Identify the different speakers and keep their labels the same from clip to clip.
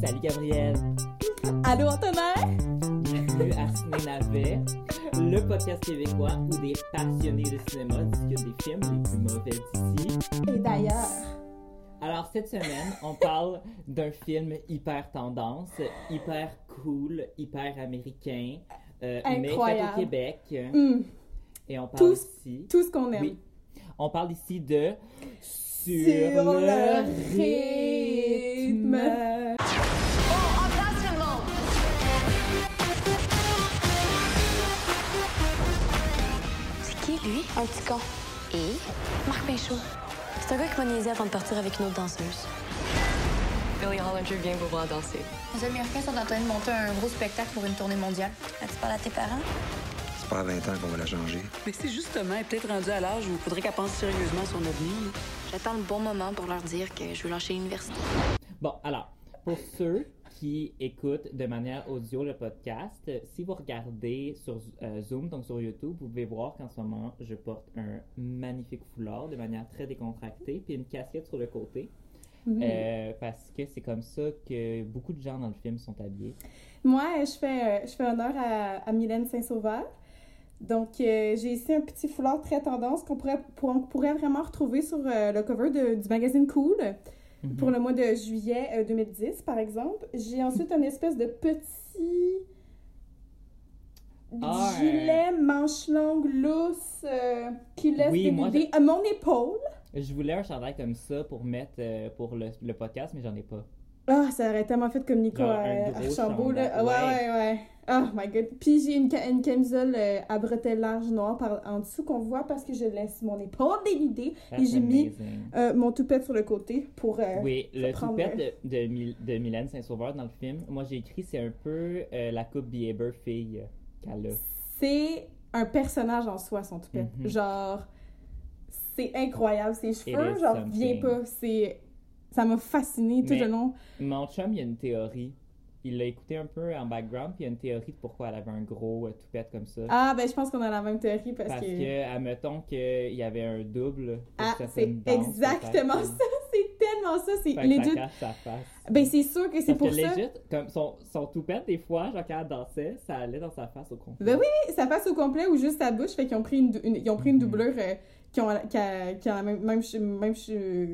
Speaker 1: Salut Gabriel.
Speaker 2: Allô Antonin?
Speaker 1: Bienvenue à Ciné Navet, le podcast québécois où des passionnés de cinéma discutent des films les plus mauvais d'ici.
Speaker 2: Et d'ailleurs,
Speaker 1: Alors cette semaine, on parle d'un film hyper tendance, hyper cool, hyper américain, euh, mais fait au Québec.
Speaker 2: hum,
Speaker 1: Et on parle
Speaker 2: Tous-
Speaker 1: ici.
Speaker 2: tout ce qu'on aime.
Speaker 1: Oui. On parle ici de Sur,
Speaker 2: Sur
Speaker 1: le,
Speaker 2: le
Speaker 1: rythme.
Speaker 2: rythme.
Speaker 3: Lui? Un petit con. Et? Marc Pinchot. C'est un gars qui m'a niaisé avant de partir avec une autre danseuse.
Speaker 4: Billy Hollinger vient vous voir danser.
Speaker 5: Les Américains sont en train de monter un gros spectacle pour une tournée mondiale.
Speaker 3: As-tu parlé à tes parents?
Speaker 6: C'est pas à 20 ans qu'on va la changer.
Speaker 7: Mais c'est justement, elle est peut-être rendue à l'âge où il faudrait qu'elle pense sérieusement à son avenir.
Speaker 3: J'attends le bon moment pour leur dire que je veux lâcher l'université.
Speaker 1: Bon, alors, pour ceux qui écoutent de manière audio le podcast, euh, si vous regardez sur euh, Zoom, donc sur YouTube, vous pouvez voir qu'en ce moment, je porte un magnifique foulard de manière très décontractée, puis une casquette sur le côté. Euh, parce que c'est comme ça que beaucoup de gens dans le film sont habillés.
Speaker 2: Moi, je fais, je fais honneur à, à Mylène Saint-Sauveur. Donc, euh, j'ai ici un petit foulard très tendance qu'on pourrait, pour- on pourrait vraiment retrouver sur euh, le cover de- du magazine Cool
Speaker 1: Mhm.
Speaker 2: pour le mois de juillet euh, 2010, par exemple. J'ai ensuite un espèce de petit
Speaker 1: Ah,
Speaker 2: gilet manche longue lousse euh, qui laisse
Speaker 1: Oui,
Speaker 2: des
Speaker 1: moi,
Speaker 2: bébés à mon épaule.
Speaker 1: Je voulais un chandail comme ça pour mettre euh, pour le, le podcast, mais j'en ai pas.
Speaker 2: Ah, ça aurait tellement fait comme Nico euh,
Speaker 1: gros
Speaker 2: Archambault, là. Ouais,
Speaker 1: ouais.
Speaker 2: ouais. Oh my god. Puis j'ai une, une camisole euh, à bretelles larges noires par en dessous qu'on voit parce que je laisse mon épaule dénudée et j'ai mis euh, mon toupette sur le côté pour. euh,
Speaker 1: Oui, le toupette
Speaker 2: le-
Speaker 1: de, de, Mil- de Mylène Saint-Sauveur dans le film, moi j'ai écrit c'est un peu euh, la coupe Bieber fille qu'elle a.
Speaker 2: C'est un personnage en soi, son toupette.
Speaker 1: Mhm.
Speaker 2: Genre, c'est incroyable. Ses cheveux, genre, viens pas. C'est. Ça m'a fasciné tout le long.
Speaker 1: Mon chum, il y a une théorie. Il l'a écouté un peu en background, puis il y a une théorie de pourquoi elle avait un gros euh, toupette comme ça.
Speaker 2: Ah, ben, je pense qu'on a la même théorie parce,
Speaker 1: Parce
Speaker 2: que.
Speaker 1: que, admettons qu'il y avait un double.
Speaker 2: Ah, c'est exactement ça. C'est tellement ça. C'est
Speaker 1: que ça
Speaker 2: legit.
Speaker 1: cache sa face.
Speaker 2: Ben, c'est sûr que c'est pour
Speaker 1: que
Speaker 2: ça.
Speaker 1: legit, comme son, son toupette, des fois, genre quand elle dansait, ça allait dans sa face au complet.
Speaker 2: Ben oui, ça passe au complet ou juste sa bouche. Fait qu'ils ont pris une, une- ils ont pris une
Speaker 1: Mhm.
Speaker 2: doublure euh, qui, ont, qui, a, qui a la même, même, même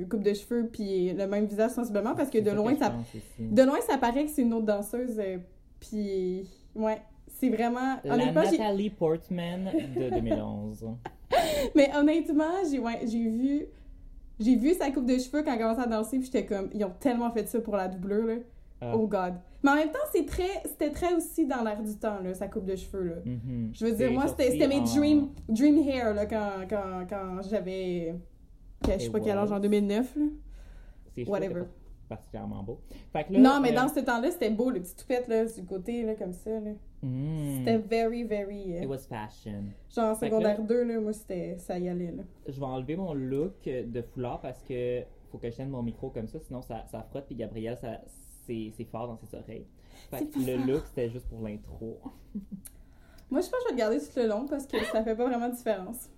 Speaker 2: coupe de cheveux puis le même visage sensiblement parce que de loin, ça, de loin, ça paraît que c'est une autre danseuse. euh, puis, ouais, c'est vraiment.
Speaker 1: La
Speaker 2: Honnêtement,
Speaker 1: Nathalie Portman de 2011.
Speaker 2: mais honnêtement, j'ai ouais, j'ai vu. J'ai vu sa coupe de cheveux quand elle commençait à danser, puis j'étais comme, ils ont tellement fait ça pour la doublure, là.
Speaker 1: Ah.
Speaker 2: Oh God. Mais en même temps, c'est très, c'était très aussi dans l'air du temps, là, sa coupe de cheveux, là.
Speaker 1: Mhm.
Speaker 2: Je veux dire, moi, c'était mes
Speaker 1: en-
Speaker 2: dream, dream hair, là, quand, quand, quand j'avais, je sais pas quel âge, en 2009, là. Whatever.
Speaker 1: particulièrement beau. Fait que là,
Speaker 2: non, mais
Speaker 1: euh,
Speaker 2: dans ce temps-là, c'était beau, le petit toupette, là, du côté, là, comme ça, là.
Speaker 1: mm,
Speaker 2: C'était very, very... euh,
Speaker 1: It was fashion.
Speaker 2: genre,
Speaker 1: Fait
Speaker 2: secondaire
Speaker 1: là-
Speaker 2: 2, là, moi, c'était... Ça y allait, là.
Speaker 1: Je vais enlever mon look de foulard parce que faut que je tienne mon micro comme ça, sinon ça, ça frotte. Puis Gabriel, ça, c'est, fort dans ses oreilles. Fait que le
Speaker 2: fort.
Speaker 1: look, c'était juste pour l'intro.
Speaker 2: Moi, je pense que je vais le garder tout le long, parce que ça fait pas vraiment de différence.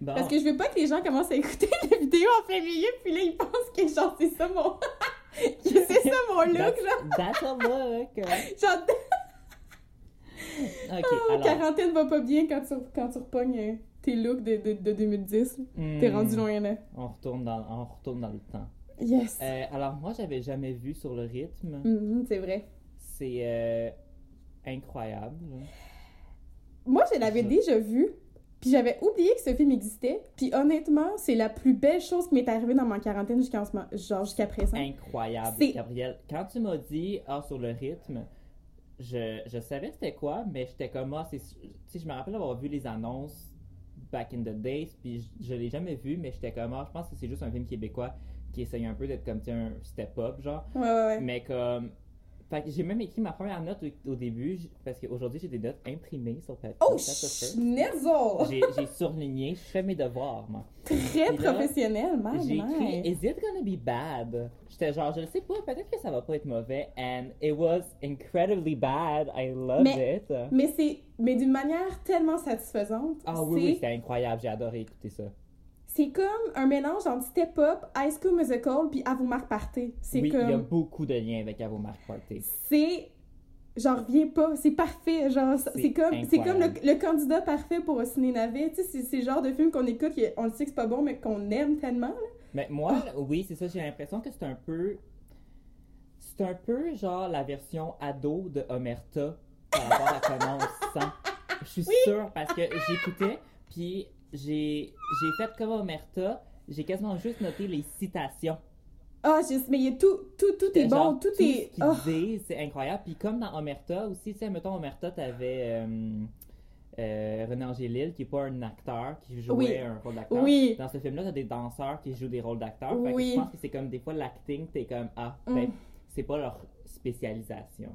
Speaker 1: Bon.
Speaker 2: Parce que je veux pas que les gens commencent à écouter la vidéo en plein milieu, puis là, ils pensent que, genre, c'est ça mon... c'est ça mon look,
Speaker 1: That's,
Speaker 2: genre.
Speaker 1: that's a look.
Speaker 2: Genre, Oh,
Speaker 1: alors.
Speaker 2: quarantaine va pas bien quand tu, quand tu repognes euh, tes looks de, de, de 2010. T'es
Speaker 1: hmm,
Speaker 2: rendu loin, là.
Speaker 1: On retourne dans, on retourne dans le temps.
Speaker 2: Yes.
Speaker 1: Euh, alors, moi, j'avais jamais vu sur le rythme.
Speaker 2: Mhm, c'est vrai.
Speaker 1: C'est euh, incroyable.
Speaker 2: Moi, je l'avais
Speaker 1: Je-
Speaker 2: déjà vu, puis j'avais oublié que ce film existait. Puis honnêtement, c'est la plus belle chose qui m'est arrivée dans ma quarantaine jusqu'à ce moment- genre jusqu'à présent.
Speaker 1: incroyable,
Speaker 2: C'est-
Speaker 1: Gabriel. Quand tu m'as dit ah sur le rythme, je, je savais c'était quoi, mais j'étais comme ah c'est sais je me rappelle avoir vu les annonces back in the days, puis je, je l'ai jamais vu, mais j'étais comme ah je pense que c'est juste un film québécois qui essaye un peu d'être comme un step up genre,
Speaker 2: Ouais, ouais, ouais.
Speaker 1: mais comme fait que j'ai même écrit ma première note au, au début parce qu'aujourd'hui j'ai des notes imprimées sur papier.
Speaker 2: Oh, schnitzel!
Speaker 1: J'ai j'ai surligné, je fais mes devoirs moi.
Speaker 2: Très professionnel, man.
Speaker 1: J'ai écrit. Is it gonna be bad? J'étais genre, je le sais pas, peut-être que ça va pas être mauvais. And it was incredibly bad. I loved
Speaker 2: Mais-
Speaker 1: it.
Speaker 2: Mais c'est mais d'une manière tellement satisfaisante.
Speaker 1: Ah oui, oui, c'était incroyable. J'ai adoré écouter ça.
Speaker 2: C'est comme un mélange entre Step Up, High School Musical, puis À vous marque party. C'est
Speaker 1: Oui, il y a beaucoup de liens avec Avo Mark Party.
Speaker 2: C'est. J'en reviens pas, c'est parfait. Genre,
Speaker 1: C'est
Speaker 2: comme, c'est comme le, candidat parfait pour un ciné navet. Tu sais, c'est- le genre de film qu'on écoute, on le sait que c'est pas bon, mais qu'on aime tellement. là.
Speaker 1: Mais moi, oui, c'est ça, j'ai l'impression que c'est un peu. C'est un peu genre la version ado de Omerta par rapport à sent. Je suis sûre parce que j'écoutais, puis j'ai fait comme Omerta, j'ai quasiment juste noté les citations.
Speaker 2: Ah, juste, mais il y a tout, tout, tout est
Speaker 1: Genre,
Speaker 2: bon, tout,
Speaker 1: ce
Speaker 2: est.
Speaker 1: qu'ils
Speaker 2: oh.
Speaker 1: c'est incroyable. Puis comme dans Omerta aussi, tu sais, mettons Omerta, t'avais euh, euh, René Angélil, qui est pas un acteur, qui jouait
Speaker 2: Oui.
Speaker 1: un rôle d'acteur.
Speaker 2: Oui.
Speaker 1: Dans ce film-là, t'as des danseurs qui jouent des rôles d'acteurs.
Speaker 2: Oui.
Speaker 1: je pense que c'est comme des fois l'acting, t'es comme ah,
Speaker 2: Mm.
Speaker 1: ben, c'est pas leur spécialisation.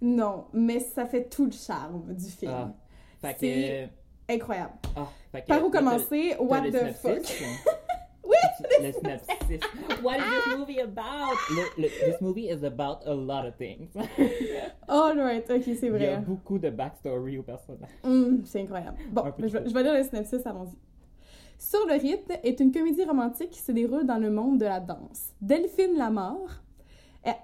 Speaker 2: Non, mais ça fait tout le charme du film.
Speaker 1: Ah. Fait que.
Speaker 2: Incroyable.
Speaker 1: ah, fait que-
Speaker 2: Par où commencer? What the fuck?
Speaker 1: oui! Le synopsis. What is this movie about? Le- le- this movie is about a lot of things.
Speaker 2: All right, ok, c'est
Speaker 1: Il y a
Speaker 2: vrai.
Speaker 1: beaucoup de backstory au personnage.
Speaker 2: Hum, c'est incroyable. Bon, je je vais lire le synopsis, allons-y. Sur le rythme est une comédie romantique qui se déroule dans le monde de la danse. Delphine Lamar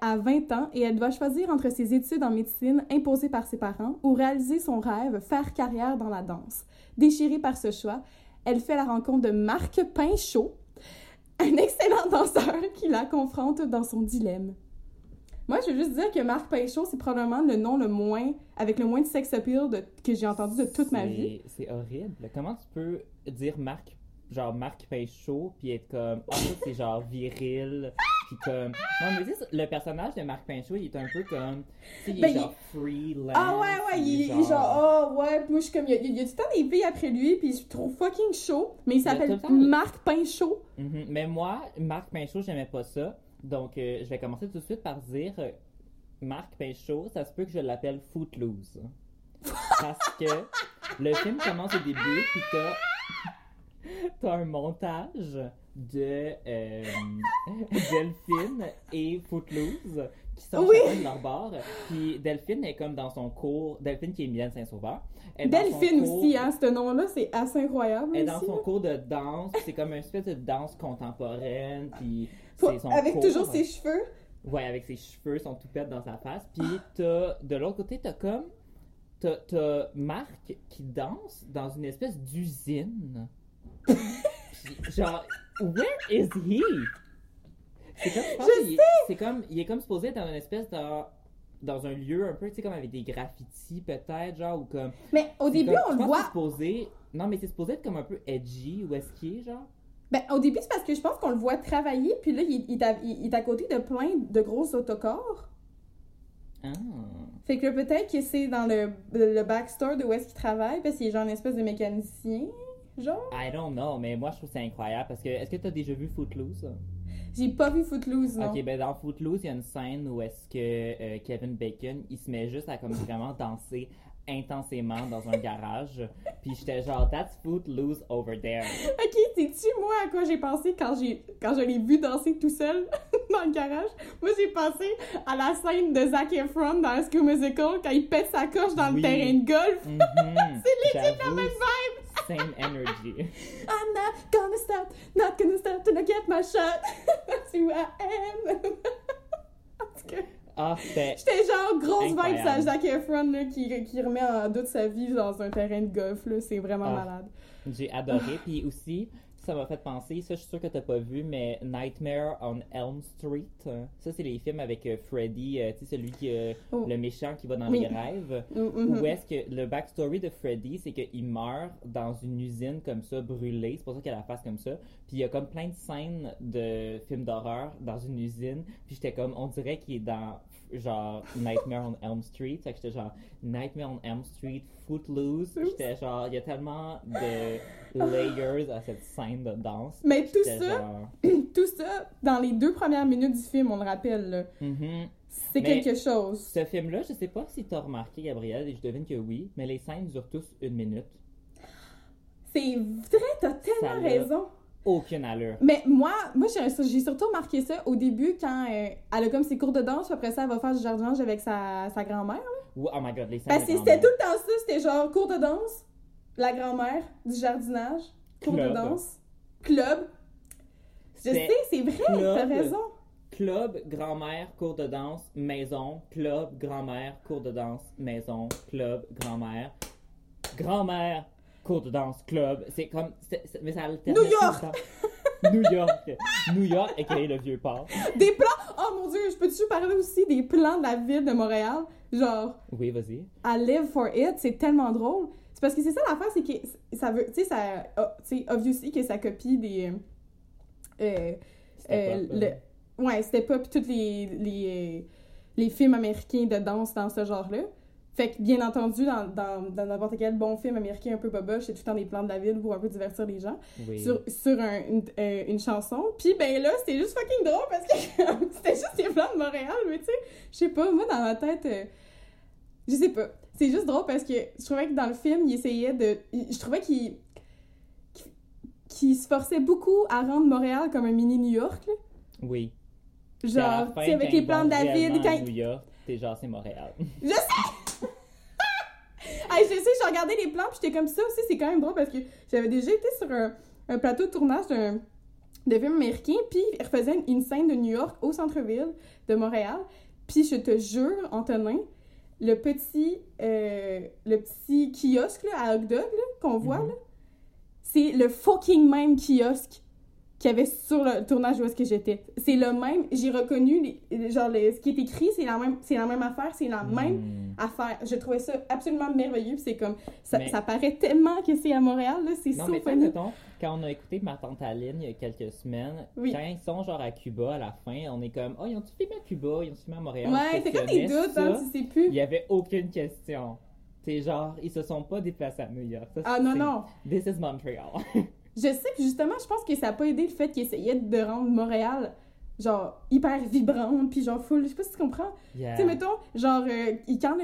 Speaker 2: a 20 ans et elle doit choisir entre ses études en médecine imposées par ses parents ou réaliser son rêve, faire carrière dans la danse. Déchirée par ce choix, elle fait la rencontre de Marc Pinchot, un excellent danseur qui la confronte dans son dilemme. Moi, je veux juste dire que Marc Pinchot, c'est probablement le nom le moins, avec le moins de sex appeal de- que j'ai entendu de toute ma vie.
Speaker 1: C'est horrible. Comment tu peux dire Marc, genre Marc Pinchot, puis être comme, ça c'est genre viril, puis comme. Non, mais sais, le personnage de Marc Pinchot, il est un peu comme. Tu sais, il est
Speaker 2: Ben, il-
Speaker 1: genre freelance.
Speaker 2: Ah ouais, ouais, il, il est genre, oh ouais, moi je suis comme, il y, a, il y a le temps des filles après lui, puis je trouve fucking chaud, mais il
Speaker 1: Il
Speaker 2: s'appelle Marc Pinchot.
Speaker 1: Mhm. Mais moi, Marc Pinchot, j'aimais pas ça. Donc, euh, je vais commencer tout de suite par dire euh, Marc Pinchot, ça se peut que je l'appelle Footloose. Parce que le film commence au début, puis t'as, t'as un montage de euh, Delphine et Footloose qui sont
Speaker 2: Oui.
Speaker 1: chacun de leur bord. Puis Delphine est comme dans son cours. Delphine qui est Mylène Saint-Sauveur.
Speaker 2: Delphine aussi, hein, ce nom-là, c'est assez incroyable.
Speaker 1: elle est dans son cours de danse, c'est comme une espèce de danse contemporaine, puis c'est son
Speaker 2: Avec
Speaker 1: cours.
Speaker 2: toujours ses cheveux?
Speaker 1: Ouais, avec ses cheveux, son toupette dans sa face. Puis t'as, de l'autre côté, t'as comme, t'as, t'as Marc qui danse dans une espèce d'usine. Genre, where is he? C'est comme, je pense c'est comme, il est comme supposé être dans une espèce de, dans un lieu un peu, tu sais, comme avec des graffitis peut-être, genre, ou comme,
Speaker 2: Mais au début,
Speaker 1: comme-
Speaker 2: on
Speaker 1: je
Speaker 2: le
Speaker 1: pense que
Speaker 2: voit.
Speaker 1: c'est supposé, non, mais c'est supposé être comme un peu edgy, ou est-ce qu'il est, genre?
Speaker 2: Ben, au début, c'est parce que je pense qu'on le voit travailler, puis là, il, il est à, il- il est à côté de plein de gros autocars.
Speaker 1: Ah.
Speaker 2: Fait que peut-être que c'est dans le, le backstore de où est-ce qu'il travaille, parce qu'il est genre une espèce de mécanicien, genre?
Speaker 1: I don't know, mais moi je trouve ça incroyable parce que est-ce que tu as déjà vu Footloose?
Speaker 2: J'ai pas vu Footloose, non.
Speaker 1: Ok, ben dans Footloose, il y a une scène où est-ce que euh, Kevin Bacon, il se met juste à comme vraiment danser intensément dans un garage. Puis j'étais genre, that's Footloose over there.
Speaker 2: Ok, sais-tu, moi, à quoi j'ai pensé quand, j'ai, quand je l'ai vu danser tout seul dans le garage? Moi, j'ai pensé à la scène de Zac Efron dans School Musical quand il pète sa coche dans
Speaker 1: Oui.
Speaker 2: le terrain de golf.
Speaker 1: Mhm.
Speaker 2: C'est legit la même vibe!
Speaker 1: Same energy.
Speaker 2: I'm not gonna stop, not gonna stop till I get my shot. That's who I am. tout cas,
Speaker 1: Ah,
Speaker 2: j'étais genre grosse vibe
Speaker 1: Incroyable.
Speaker 2: à Zac Efron là, qui, qui remet en doute sa vie dans un terrain de golf. C'est vraiment
Speaker 1: Ah.
Speaker 2: malade.
Speaker 1: j'ai adoré. Puis aussi, ça m'a fait penser, ça je suis sûr que t'as pas vu, mais Nightmare on Elm Street. euh, Ça, c'est les films avec euh, Freddy, euh, tu sais, celui qui, euh,
Speaker 2: Oh.
Speaker 1: le méchant qui va dans
Speaker 2: Oui.
Speaker 1: les rêves.
Speaker 2: Mm, mhm.
Speaker 1: Où est-ce que le backstory de Freddy, c'est qu'il meurt dans une usine comme ça, brûlée. C'est pour ça qu'il a la face comme ça. Puis il y a comme plein de scènes de films d'horreur dans une usine. Puis j'étais comme, on dirait qu'il est dans genre Nightmare on Elm Street. Fait que j'étais genre Nightmare on Elm Street, Footloose. J'étais genre, il y a tellement de layers à cette scène de danse.
Speaker 2: Mais tout ça,
Speaker 1: genre,
Speaker 2: tout ça, dans les deux premières minutes du film, on le rappelle,
Speaker 1: mhm.
Speaker 2: c'est quelque chose.
Speaker 1: Ce film-là, je sais pas si t'as remarqué, Gabriel, et je devine que oui, mais les scènes durent tous une minute.
Speaker 2: C'est vrai, t'as tellement
Speaker 1: Ça
Speaker 2: raison.
Speaker 1: Aucune allure.
Speaker 2: Mais moi, moi j'ai surtout remarqué ça au début quand euh, elle a comme ses cours de danse, puis après ça, elle va faire du jardinage avec sa, sa grand-mère.
Speaker 1: Oh my god, les
Speaker 2: Parce que c'était tout le temps ça, c'était genre cours de danse, la grand-mère, du jardinage, cours de danse, Club. Je sais, c'est vrai,
Speaker 1: club.
Speaker 2: t'as raison.
Speaker 1: Club, grand-mère, cours de danse, maison. Club, grand-mère, cours de danse, maison. Club, grand-mère. Grand-mère, cours de danse, club. C'est comme. c'est- c'est- mais ça alterne
Speaker 2: New York!
Speaker 1: tout le temps. New York! New York, et le vieux port.
Speaker 2: Des plans. Oh mon dieu, je peux-tu parler aussi des plans de la ville de Montréal? Genre,
Speaker 1: Oui, vas-y.
Speaker 2: à Live for It, c'est tellement drôle. C'est parce que c'est ça l'affaire, c'est que ça veut. Tu sais, ça. oh, tu sais, obviously que ça copie des. Euh,
Speaker 1: C'était
Speaker 2: euh,
Speaker 1: pas,
Speaker 2: le- ouais, c'était pas, puis tous les, les, les films américains de danse dans ce genre-là. Fait que, bien entendu, dans dans dans n'importe quel bon film américain un peu boboche, c'est tout le temps des plans de la ville pour un peu divertir les gens.
Speaker 1: Oui.
Speaker 2: Sur, sur un- une, euh, une chanson. Puis, ben là, c'était juste fucking drôle parce que c'était juste des plans de Montréal, mais tu sais, je sais pas, moi, dans ma tête, euh, je sais pas. C'est juste drôle parce que je trouvais que dans le film, il essayait de. Je trouvais qu'il. qu'il- se forçait beaucoup à rendre Montréal comme un mini New York, là.
Speaker 1: Oui.
Speaker 2: Genre, tu sais, avec les plans de la ville, quand
Speaker 1: New York, t'es genre, c'est Montréal.
Speaker 2: Je sais! Hey, je sais, je regardais les plans, puis j'étais comme ça aussi, c'est quand même drôle parce que j'avais déjà été sur un, un plateau de tournage d'un de film américain, puis ils refaisaient une, une scène de New York au centre-ville de Montréal. Puis je te jure, Antonin, le petit, euh, le petit kiosque là, à hot dog qu'on voit,
Speaker 1: Mhm.
Speaker 2: là, c'est le fucking même kiosque qu'il y avait sur le tournage où est-ce que j'étais. C'est le même, j'ai reconnu, les- genre, les- ce qui est écrit, c'est la même, c'est la même affaire, c'est la même
Speaker 1: Hmm.
Speaker 2: affaire. Je trouvais ça absolument merveilleux, c'est comme, ça,
Speaker 1: Mais-
Speaker 2: ça paraît tellement que c'est à Montréal, là, c'est
Speaker 1: Non, mais mettons, quand on a écouté Ma Tante Aline il y a quelques semaines,
Speaker 2: Oui.
Speaker 1: quand ils sont genre à Cuba à la fin, on est comme, oh, ils ont-tu filmé à Cuba, ils ont filmé à Montréal?
Speaker 2: Ouais, c'est comme des doutes, hein, tu sais plus.
Speaker 1: Il y avait aucune question. C'est genre, ils se sont pas déplacés à New York. Ça,
Speaker 2: Ah non, non.
Speaker 1: This is Montreal.
Speaker 2: Je sais, puis justement, je pense que ça a pas aidé le fait qu'ils essayaient de rendre Montréal, genre, hyper vibrante, puis genre full, je sais pas si tu comprends.
Speaker 1: Yeah.
Speaker 2: Tu sais, mettons, genre, euh, quand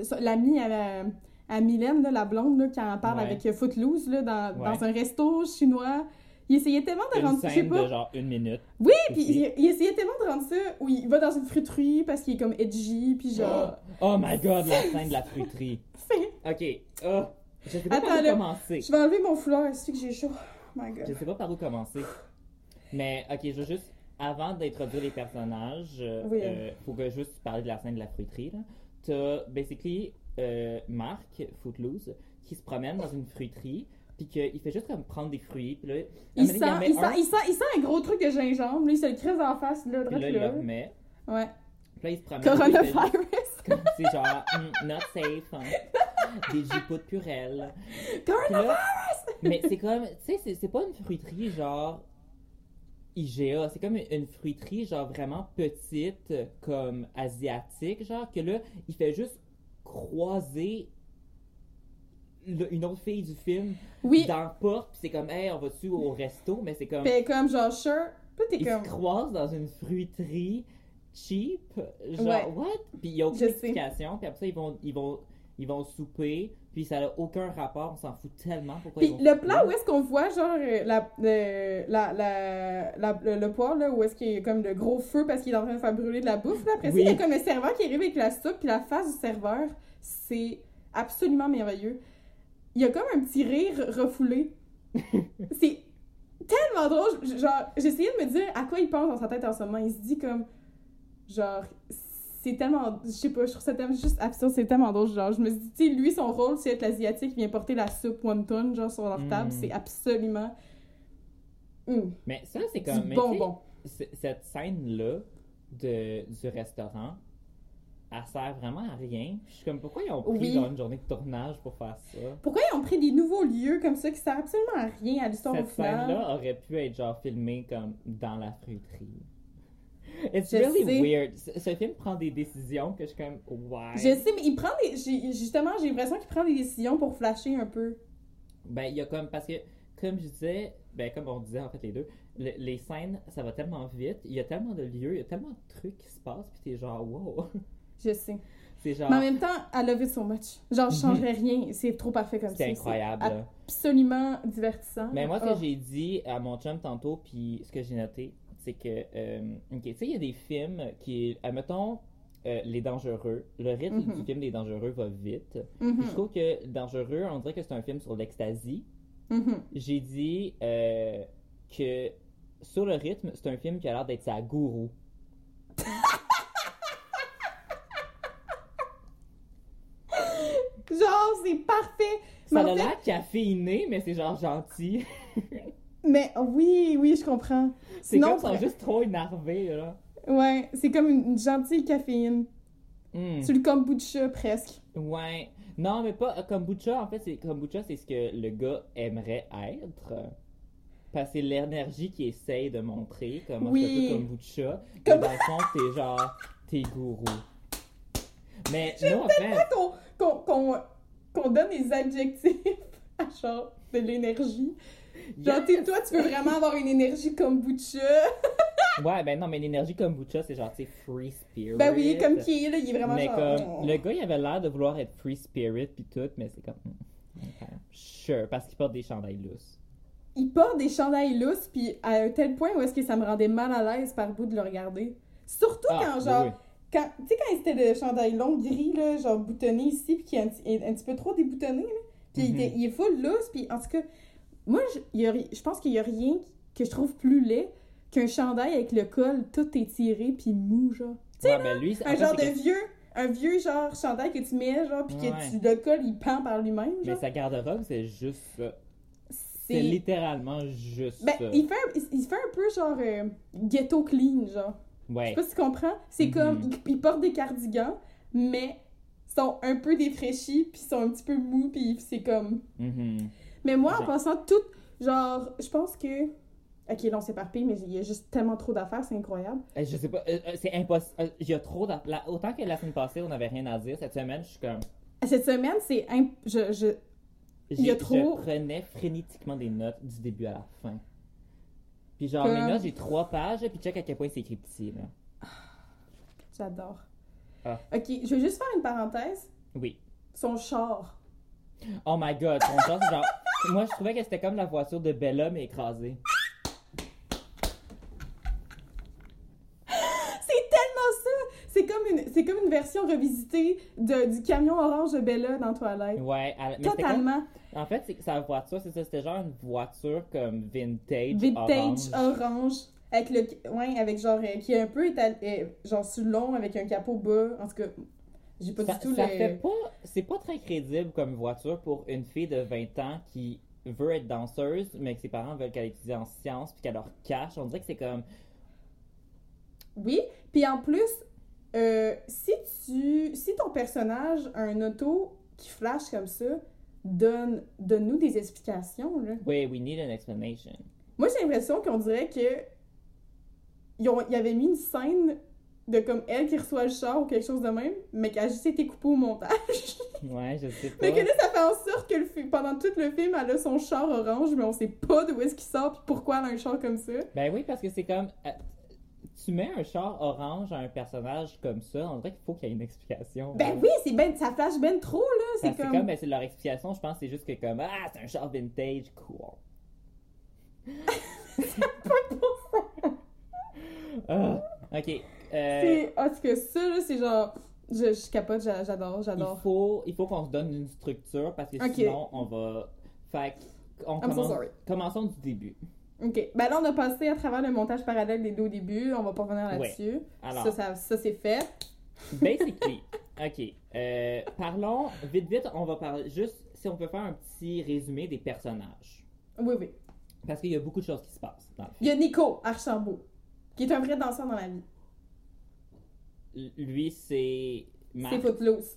Speaker 2: ça- l'ami à, la- à Mylène, là, la blonde, là, quand elle parle
Speaker 1: Ouais.
Speaker 2: avec euh, Footloose, là, dans,
Speaker 1: Ouais.
Speaker 2: dans un resto chinois, il essayait tellement de
Speaker 1: Une
Speaker 2: rendre, je sais
Speaker 1: scène
Speaker 2: pas...
Speaker 1: de genre une minute.
Speaker 2: Oui, puis il, il essayait tellement de rendre ça où il va dans une fruiterie parce qu'il est comme edgy, puis genre...
Speaker 1: Oh my god, la scène de la fruiterie. Ok. Oh, je sais pas
Speaker 2: Attends,
Speaker 1: par où
Speaker 2: là,
Speaker 1: commencer.
Speaker 2: Je vais enlever mon foulard, est-ce que j'ai chaud? Oh my
Speaker 1: Je
Speaker 2: god.
Speaker 1: sais pas par où commencer. Mais ok, je veux juste, avant d'introduire les personnages, euh,
Speaker 2: Oui.
Speaker 1: euh, faut que juste parler de la scène de la fruiterie. là. T'as basically euh, Marc, Footloose, qui se promène dans une fruiterie, puis qu'il fait juste comme prendre des fruits, puis là,
Speaker 2: Il
Speaker 1: un
Speaker 2: sent, il, sent, il, sent, il sent un gros truc de gingembre, là, il se le crève en face, là,
Speaker 1: un, puis là, il le remet.
Speaker 2: Ouais.
Speaker 1: Puis là, il se promène. il
Speaker 2: Coronavirus.
Speaker 1: C'est genre, Hmm, not safe, hein. des jipots de purelle. Là, mais c'est comme, tu sais, c'est- pas une fruiterie genre IGA, c'est comme une, fruiterie genre vraiment petite, comme asiatique, genre que là, il fait juste croiser le- une autre fille du film
Speaker 2: Oui.
Speaker 1: dans la porte, puis c'est comme, hey, on va-tu au resto, mais c'est comme,
Speaker 2: Puis comme genre, sure. Puis t'es
Speaker 1: ils
Speaker 2: comme...
Speaker 1: se croisent dans une fruiterie cheap, genre,
Speaker 2: Ouais.
Speaker 1: what? Puis il y a aucune explication, puis après ça, ils vont, ils vont, ils vont souper, puis ça n'a aucun rapport, on s'en fout tellement pourquoi
Speaker 2: Puis
Speaker 1: ils vont
Speaker 2: le
Speaker 1: souper.
Speaker 2: plan où est-ce qu'on voit genre euh, la, le- la, la, la- le, le poêle là où est-ce qu'il y a comme le gros feu parce qu'il est en train de faire brûler de la bouffe là. Après ça,
Speaker 1: Oui.
Speaker 2: il y a comme le serveur qui arrive avec la soupe puis la face du serveur, c'est absolument merveilleux. Il y a comme un petit rire refoulé. c'est tellement drôle. Genre, j'essayais de me dire à quoi il pense dans sa tête en ce moment. Il se dit comme genre c'est tellement je sais pas je trouve ça tellement juste absurde c'est tellement drôle genre je me suis dit tu sais lui son rôle c'est être l'asiatique qui vient porter la soupe wonton genre sur leur table
Speaker 1: Mm.
Speaker 2: c'est absolument Mm,
Speaker 1: Mais ça, c'est comme.
Speaker 2: bonbon
Speaker 1: Cette scène-là de, du restaurant, elle sert vraiment à rien. Je suis comme, pourquoi ils ont pris
Speaker 2: Oui.
Speaker 1: genre, une journée de tournage pour faire ça?
Speaker 2: pourquoi ils ont pris des nouveaux lieux comme ça qui servent absolument à rien à l'histoire au
Speaker 1: Cette
Speaker 2: final?
Speaker 1: scène-là aurait pu être genre filmée comme dans la fruiterie. It's
Speaker 2: Je
Speaker 1: really
Speaker 2: sais.
Speaker 1: weird. Ce, film prend des décisions que je suis comme, why?
Speaker 2: je sais mais il prend des justement j'ai l'impression qu'il prend des décisions pour flasher un peu
Speaker 1: Ben, il y a comme, parce que, comme je disais, ben, comme on disait en fait les deux, le- les scènes, ça va tellement vite, il y a tellement de lieux, il y a tellement de trucs qui se passent, puis t'es genre, wow.
Speaker 2: je sais
Speaker 1: C'est genre,
Speaker 2: mais en même temps I love it so much genre je changerais rien c'est trop parfait comme ça
Speaker 1: c'est incroyable.
Speaker 2: absolument divertissant
Speaker 1: Mais moi, ce
Speaker 2: Oh.
Speaker 1: que j'ai dit à mon chum tantôt, puis ce que j'ai noté, c'est que, euh, tu sais, il y a des films qui, admettons, euh, Les Dangereux, le rythme du film des Dangereux va vite.
Speaker 2: Mhm.
Speaker 1: Puis je trouve que Dangereux, on dirait que c'est un film sur l'ecstasy.
Speaker 2: Mhm.
Speaker 1: J'ai dit euh, que Sur le rythme, c'est un film qui a l'air d'être sa gourou.
Speaker 2: Genre, c'est parfait.
Speaker 1: Ça a l'air caféiné, mais c'est genre gentil.
Speaker 2: Mais oui, oui, je comprends.
Speaker 1: C'est
Speaker 2: Sinon,
Speaker 1: comme ça,
Speaker 2: pour-
Speaker 1: juste trop énervé, là.
Speaker 2: Ouais, c'est comme une, gentille caféine.
Speaker 1: Hmm.
Speaker 2: C'est le kombucha presque.
Speaker 1: Ouais. Non, mais pas euh, kombucha. En fait, c'est kombucha, c'est ce que le gars aimerait être. Parce que c'est l'énergie qu'il essaye de montrer. Comme
Speaker 2: Oui.
Speaker 1: un peu kombucha. Mais
Speaker 2: Comme-
Speaker 1: dans le fond, t'es genre, t'es gourou. Mais non, en fait,
Speaker 2: Qu'on qu'on- qu'on- qu'on donne des adjectifs à genre de l'énergie. Genre, toi, tu veux vraiment avoir une énergie kombucha.
Speaker 1: ouais, ben non, mais l'énergie kombucha, c'est genre, tu sais, free spirit.
Speaker 2: Ben oui, comme qui est là, il est vraiment
Speaker 1: Mais
Speaker 2: genre.
Speaker 1: comme, le gars, il avait l'air de vouloir être free spirit puis tout, mais c'est comme, hmm. Sure, parce qu'il porte des chandails lousses.
Speaker 2: Il porte des chandails lousses, puis à un tel point où est-ce que ça me rendait mal à l'aise par bout de le regarder. Surtout
Speaker 1: Ah,
Speaker 2: quand, genre,
Speaker 1: oui.
Speaker 2: quand, tu sais, quand c'était le chandail long gris, là, genre boutonné ici, puis qui est un, petit- un petit peu trop déboutonné, là. Puis il,
Speaker 1: Mhm.
Speaker 2: était- il est full loose, puis en tout cas, moi, je, y a je pense qu'il y a rien que je trouve plus laid qu'un chandail avec le col tout étiré, puis mou, genre. Tu sais,
Speaker 1: Ouais, ben lui,
Speaker 2: un genre de
Speaker 1: que-
Speaker 2: vieux, un vieux genre chandail que tu mets, genre, puis
Speaker 1: Ouais.
Speaker 2: que tu, le col, il pend par lui-même,
Speaker 1: Mais sa garde-robe, c'est juste ça. C'est littéralement juste
Speaker 2: Ben,
Speaker 1: ça.
Speaker 2: il fait, un, il, fait un peu genre euh, ghetto clean, genre. Je
Speaker 1: Ouais.
Speaker 2: sais pas si tu comprends. C'est
Speaker 1: Mhm.
Speaker 2: comme, il, il porte des cardigans, mais sont un peu défraîchis, puis sont un petit peu mous, puis c'est comme...
Speaker 1: Mhm.
Speaker 2: Mais moi, en passant tout, genre, je pense que... Ok, là, on s'éparpille, mais il y a juste tellement trop d'affaires, c'est incroyable.
Speaker 1: Euh, Je sais pas, euh, euh, c'est impossible. Il y a trop d'aff- la- Autant que la semaine passée, on n'avait rien à dire, cette semaine, je suis comme.
Speaker 2: Cette semaine, c'est... imp- Je, je... Il y a
Speaker 1: j'ai-
Speaker 2: trop-
Speaker 1: Je prenais frénétiquement des notes du début à la fin. Puis genre,
Speaker 2: Comme-
Speaker 1: mes notes, j'ai trois pages, puis check à quel point c'est écrit petit, là.
Speaker 2: J'adore.
Speaker 1: Ah.
Speaker 2: Ok, je vais juste faire une parenthèse.
Speaker 1: Oui.
Speaker 2: Son char.
Speaker 1: Oh my god, son char, c'est genre. Moi, je trouvais que c'était comme la voiture de Bella, mais écrasée.
Speaker 2: C'est tellement ça! C'est comme une, c'est comme une version revisitée de, du camion orange de Bella dans Twilight.
Speaker 1: Ouais, elle- mais c'était comme-
Speaker 2: Totalement.
Speaker 1: En fait, c'est sa voiture, c'est ça, c'était genre une voiture comme vintage.
Speaker 2: Vintage
Speaker 1: orange.
Speaker 2: orange. Avec le. Ouais, avec genre. euh, qui est un peu étal, euh, genre sur long, avec un capot bas. En tout cas, j'ai pas
Speaker 1: Ça,
Speaker 2: du tout
Speaker 1: ça fait pas. C'est pas très crédible comme voiture pour une fille de 20 ans qui veut être danseuse, mais que ses parents veulent qu'elle étudie en sciences puis qu'elle leur cache. On dirait que c'est comme.
Speaker 2: Oui, puis en plus, euh, si tu. Si ton personnage a un auto qui flash comme ça, donne, donne-nous des explications, là.
Speaker 1: Oui, we need an explanation.
Speaker 2: Moi, j'ai l'impression qu'on dirait que. Ils, ont, ils avaient mis une scène de comme elle qui reçoit le char ou quelque chose de même, mais qui a juste été coupée au montage.
Speaker 1: Ouais, je sais pas.
Speaker 2: mais que là, ça fait en sorte que le pendant tout le film, elle a son char orange, mais on sait pas d'où est-ce qu'il sort puis pourquoi elle a un char comme ça.
Speaker 1: Ben oui, parce que c'est comme. euh, Tu mets un char orange à un personnage comme ça, on dirait qu'il faut qu'il y ait une explication.
Speaker 2: Ben oui, c'est ben, ça flash ben trop, là. C'est comme.
Speaker 1: comme, ben, c'est leur explication, je pense, c'est juste que comme, ah, c'est un char vintage, cool. Ah, ok. Euh,
Speaker 2: C'est. Ah, c'est que ça, c'est genre. Je, je capote, j'a- j'adore,
Speaker 1: il
Speaker 2: j'adore.
Speaker 1: faut, il faut qu'on se donne une structure parce que sinon on va. Fait on
Speaker 2: I'm so
Speaker 1: commence,
Speaker 2: sorry.
Speaker 1: commençons du début.
Speaker 2: Ok. Ben là, on a passé à travers le montage parallèle des deux au début. On va pas revenir
Speaker 1: Ouais.
Speaker 2: là-dessus.
Speaker 1: Alors,
Speaker 2: Ça, ça, ça c'est fait.
Speaker 1: basically, ok. euh, parlons vite, vite. On va parler juste si on peut faire un petit résumé des personnages
Speaker 2: Oui, oui.
Speaker 1: parce qu'il y a beaucoup de choses qui se passent dans le
Speaker 2: Il y a Nico Archambault, qui est un vrai danseur dans la vie.
Speaker 1: Lui, c'est.
Speaker 2: C'est Footloose.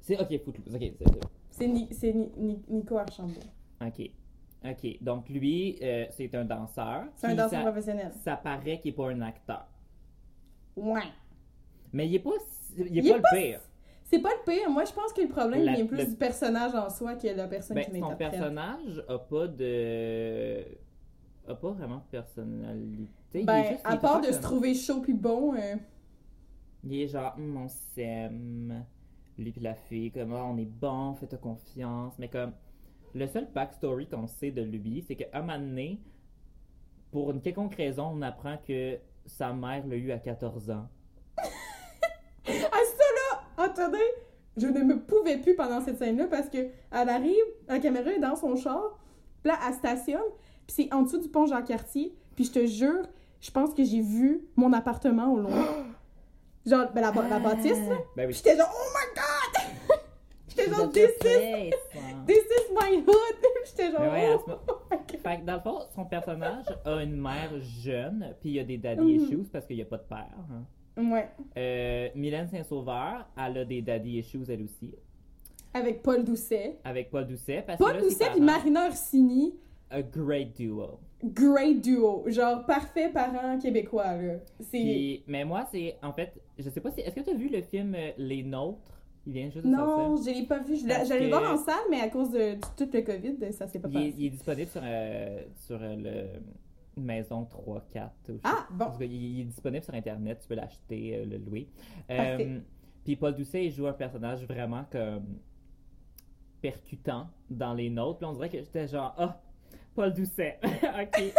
Speaker 1: C'est ok, Footloose. Ok, c'est ça.
Speaker 2: C'est Ni- c'est Ni- Ni- Nico Archambault.
Speaker 1: Ok. Ok. Donc lui, euh, c'est un danseur.
Speaker 2: C'est un danseur
Speaker 1: ça,
Speaker 2: professionnel.
Speaker 1: ça paraît qu'il n'est pas un acteur.
Speaker 2: Ouais.
Speaker 1: Mais il est pas, il est
Speaker 2: Il est
Speaker 1: pas,
Speaker 2: pas
Speaker 1: le pire.
Speaker 2: C'est pas le pire. Moi, je pense que le problème
Speaker 1: La-
Speaker 2: vient plus
Speaker 1: le-
Speaker 2: du personnage en soi que la personne
Speaker 1: Ben,
Speaker 2: qui
Speaker 1: son
Speaker 2: l'interprète.
Speaker 1: personnage a pas de, a pas vraiment de personnalité.
Speaker 2: Ben, à part
Speaker 1: pas
Speaker 2: de se trouver chaud puis bon, euh,
Speaker 1: Il est genre, Hum, on s'aime. Lui puis la fille, comme, Ah, on est bon, fais-toi confiance. Mais comme, le seul backstory qu'on sait de lui, c'est qu'à un moment donné, pour une quelconque raison, on apprend que sa mère l'a eu à 14 ans.
Speaker 2: Ah, ça là! Attendez! Je ne me pouvais plus pendant cette scène-là parce que elle arrive, la caméra est dans son char, là, elle stationne, puis c'est en dessous du pont Jean-Cartier. Puis je te jure, je pense que j'ai vu mon appartement au loin. Genre, ben, la, la bâtisse, là.
Speaker 1: Ben oui.
Speaker 2: J'étais genre, oh my god! j'étais genre, this is,
Speaker 1: hein.
Speaker 2: this is my hood! j'étais genre,
Speaker 1: ouais, à
Speaker 2: oh God.
Speaker 1: Fait que dans le fond, son personnage a une mère jeune, puis il y a des daddy
Speaker 2: Mhm.
Speaker 1: issues parce qu'il n'y a pas de père. hein.
Speaker 2: Ouais.
Speaker 1: Euh, Mylène Saint-Sauveur, elle a des daddy issues elle aussi,
Speaker 2: Avec Paul Doucet.
Speaker 1: avec Paul Doucet. Parce
Speaker 2: Paul
Speaker 1: que là,
Speaker 2: Doucet puis Marina Orsini,
Speaker 1: A great duo.
Speaker 2: great duo. Genre, parfait parent québécois, là. C'est.
Speaker 1: Puis, mais moi, c'est en fait, je sais pas si. Est-ce que tu as vu le film euh, Les Nôtres? Il vient juste de
Speaker 2: Non,
Speaker 1: sortir.
Speaker 2: je l'ai pas vu.
Speaker 1: Parce
Speaker 2: J'allais le
Speaker 1: que-
Speaker 2: voir en salle, mais à cause de, tout le COVID, ça s'est pas
Speaker 1: Il
Speaker 2: passé.
Speaker 1: il est disponible sur, euh, sur euh, le Maison 3, 4. ou je sais
Speaker 2: Ah, bon.
Speaker 1: Cas, il, il est disponible sur Internet, tu peux l'acheter, euh, le louer. Euh, Puis Paul Doucet, il joue un personnage vraiment comme percutant dans les notes. Puis on dirait que j'étais genre, ah, Paul Doucet, ok,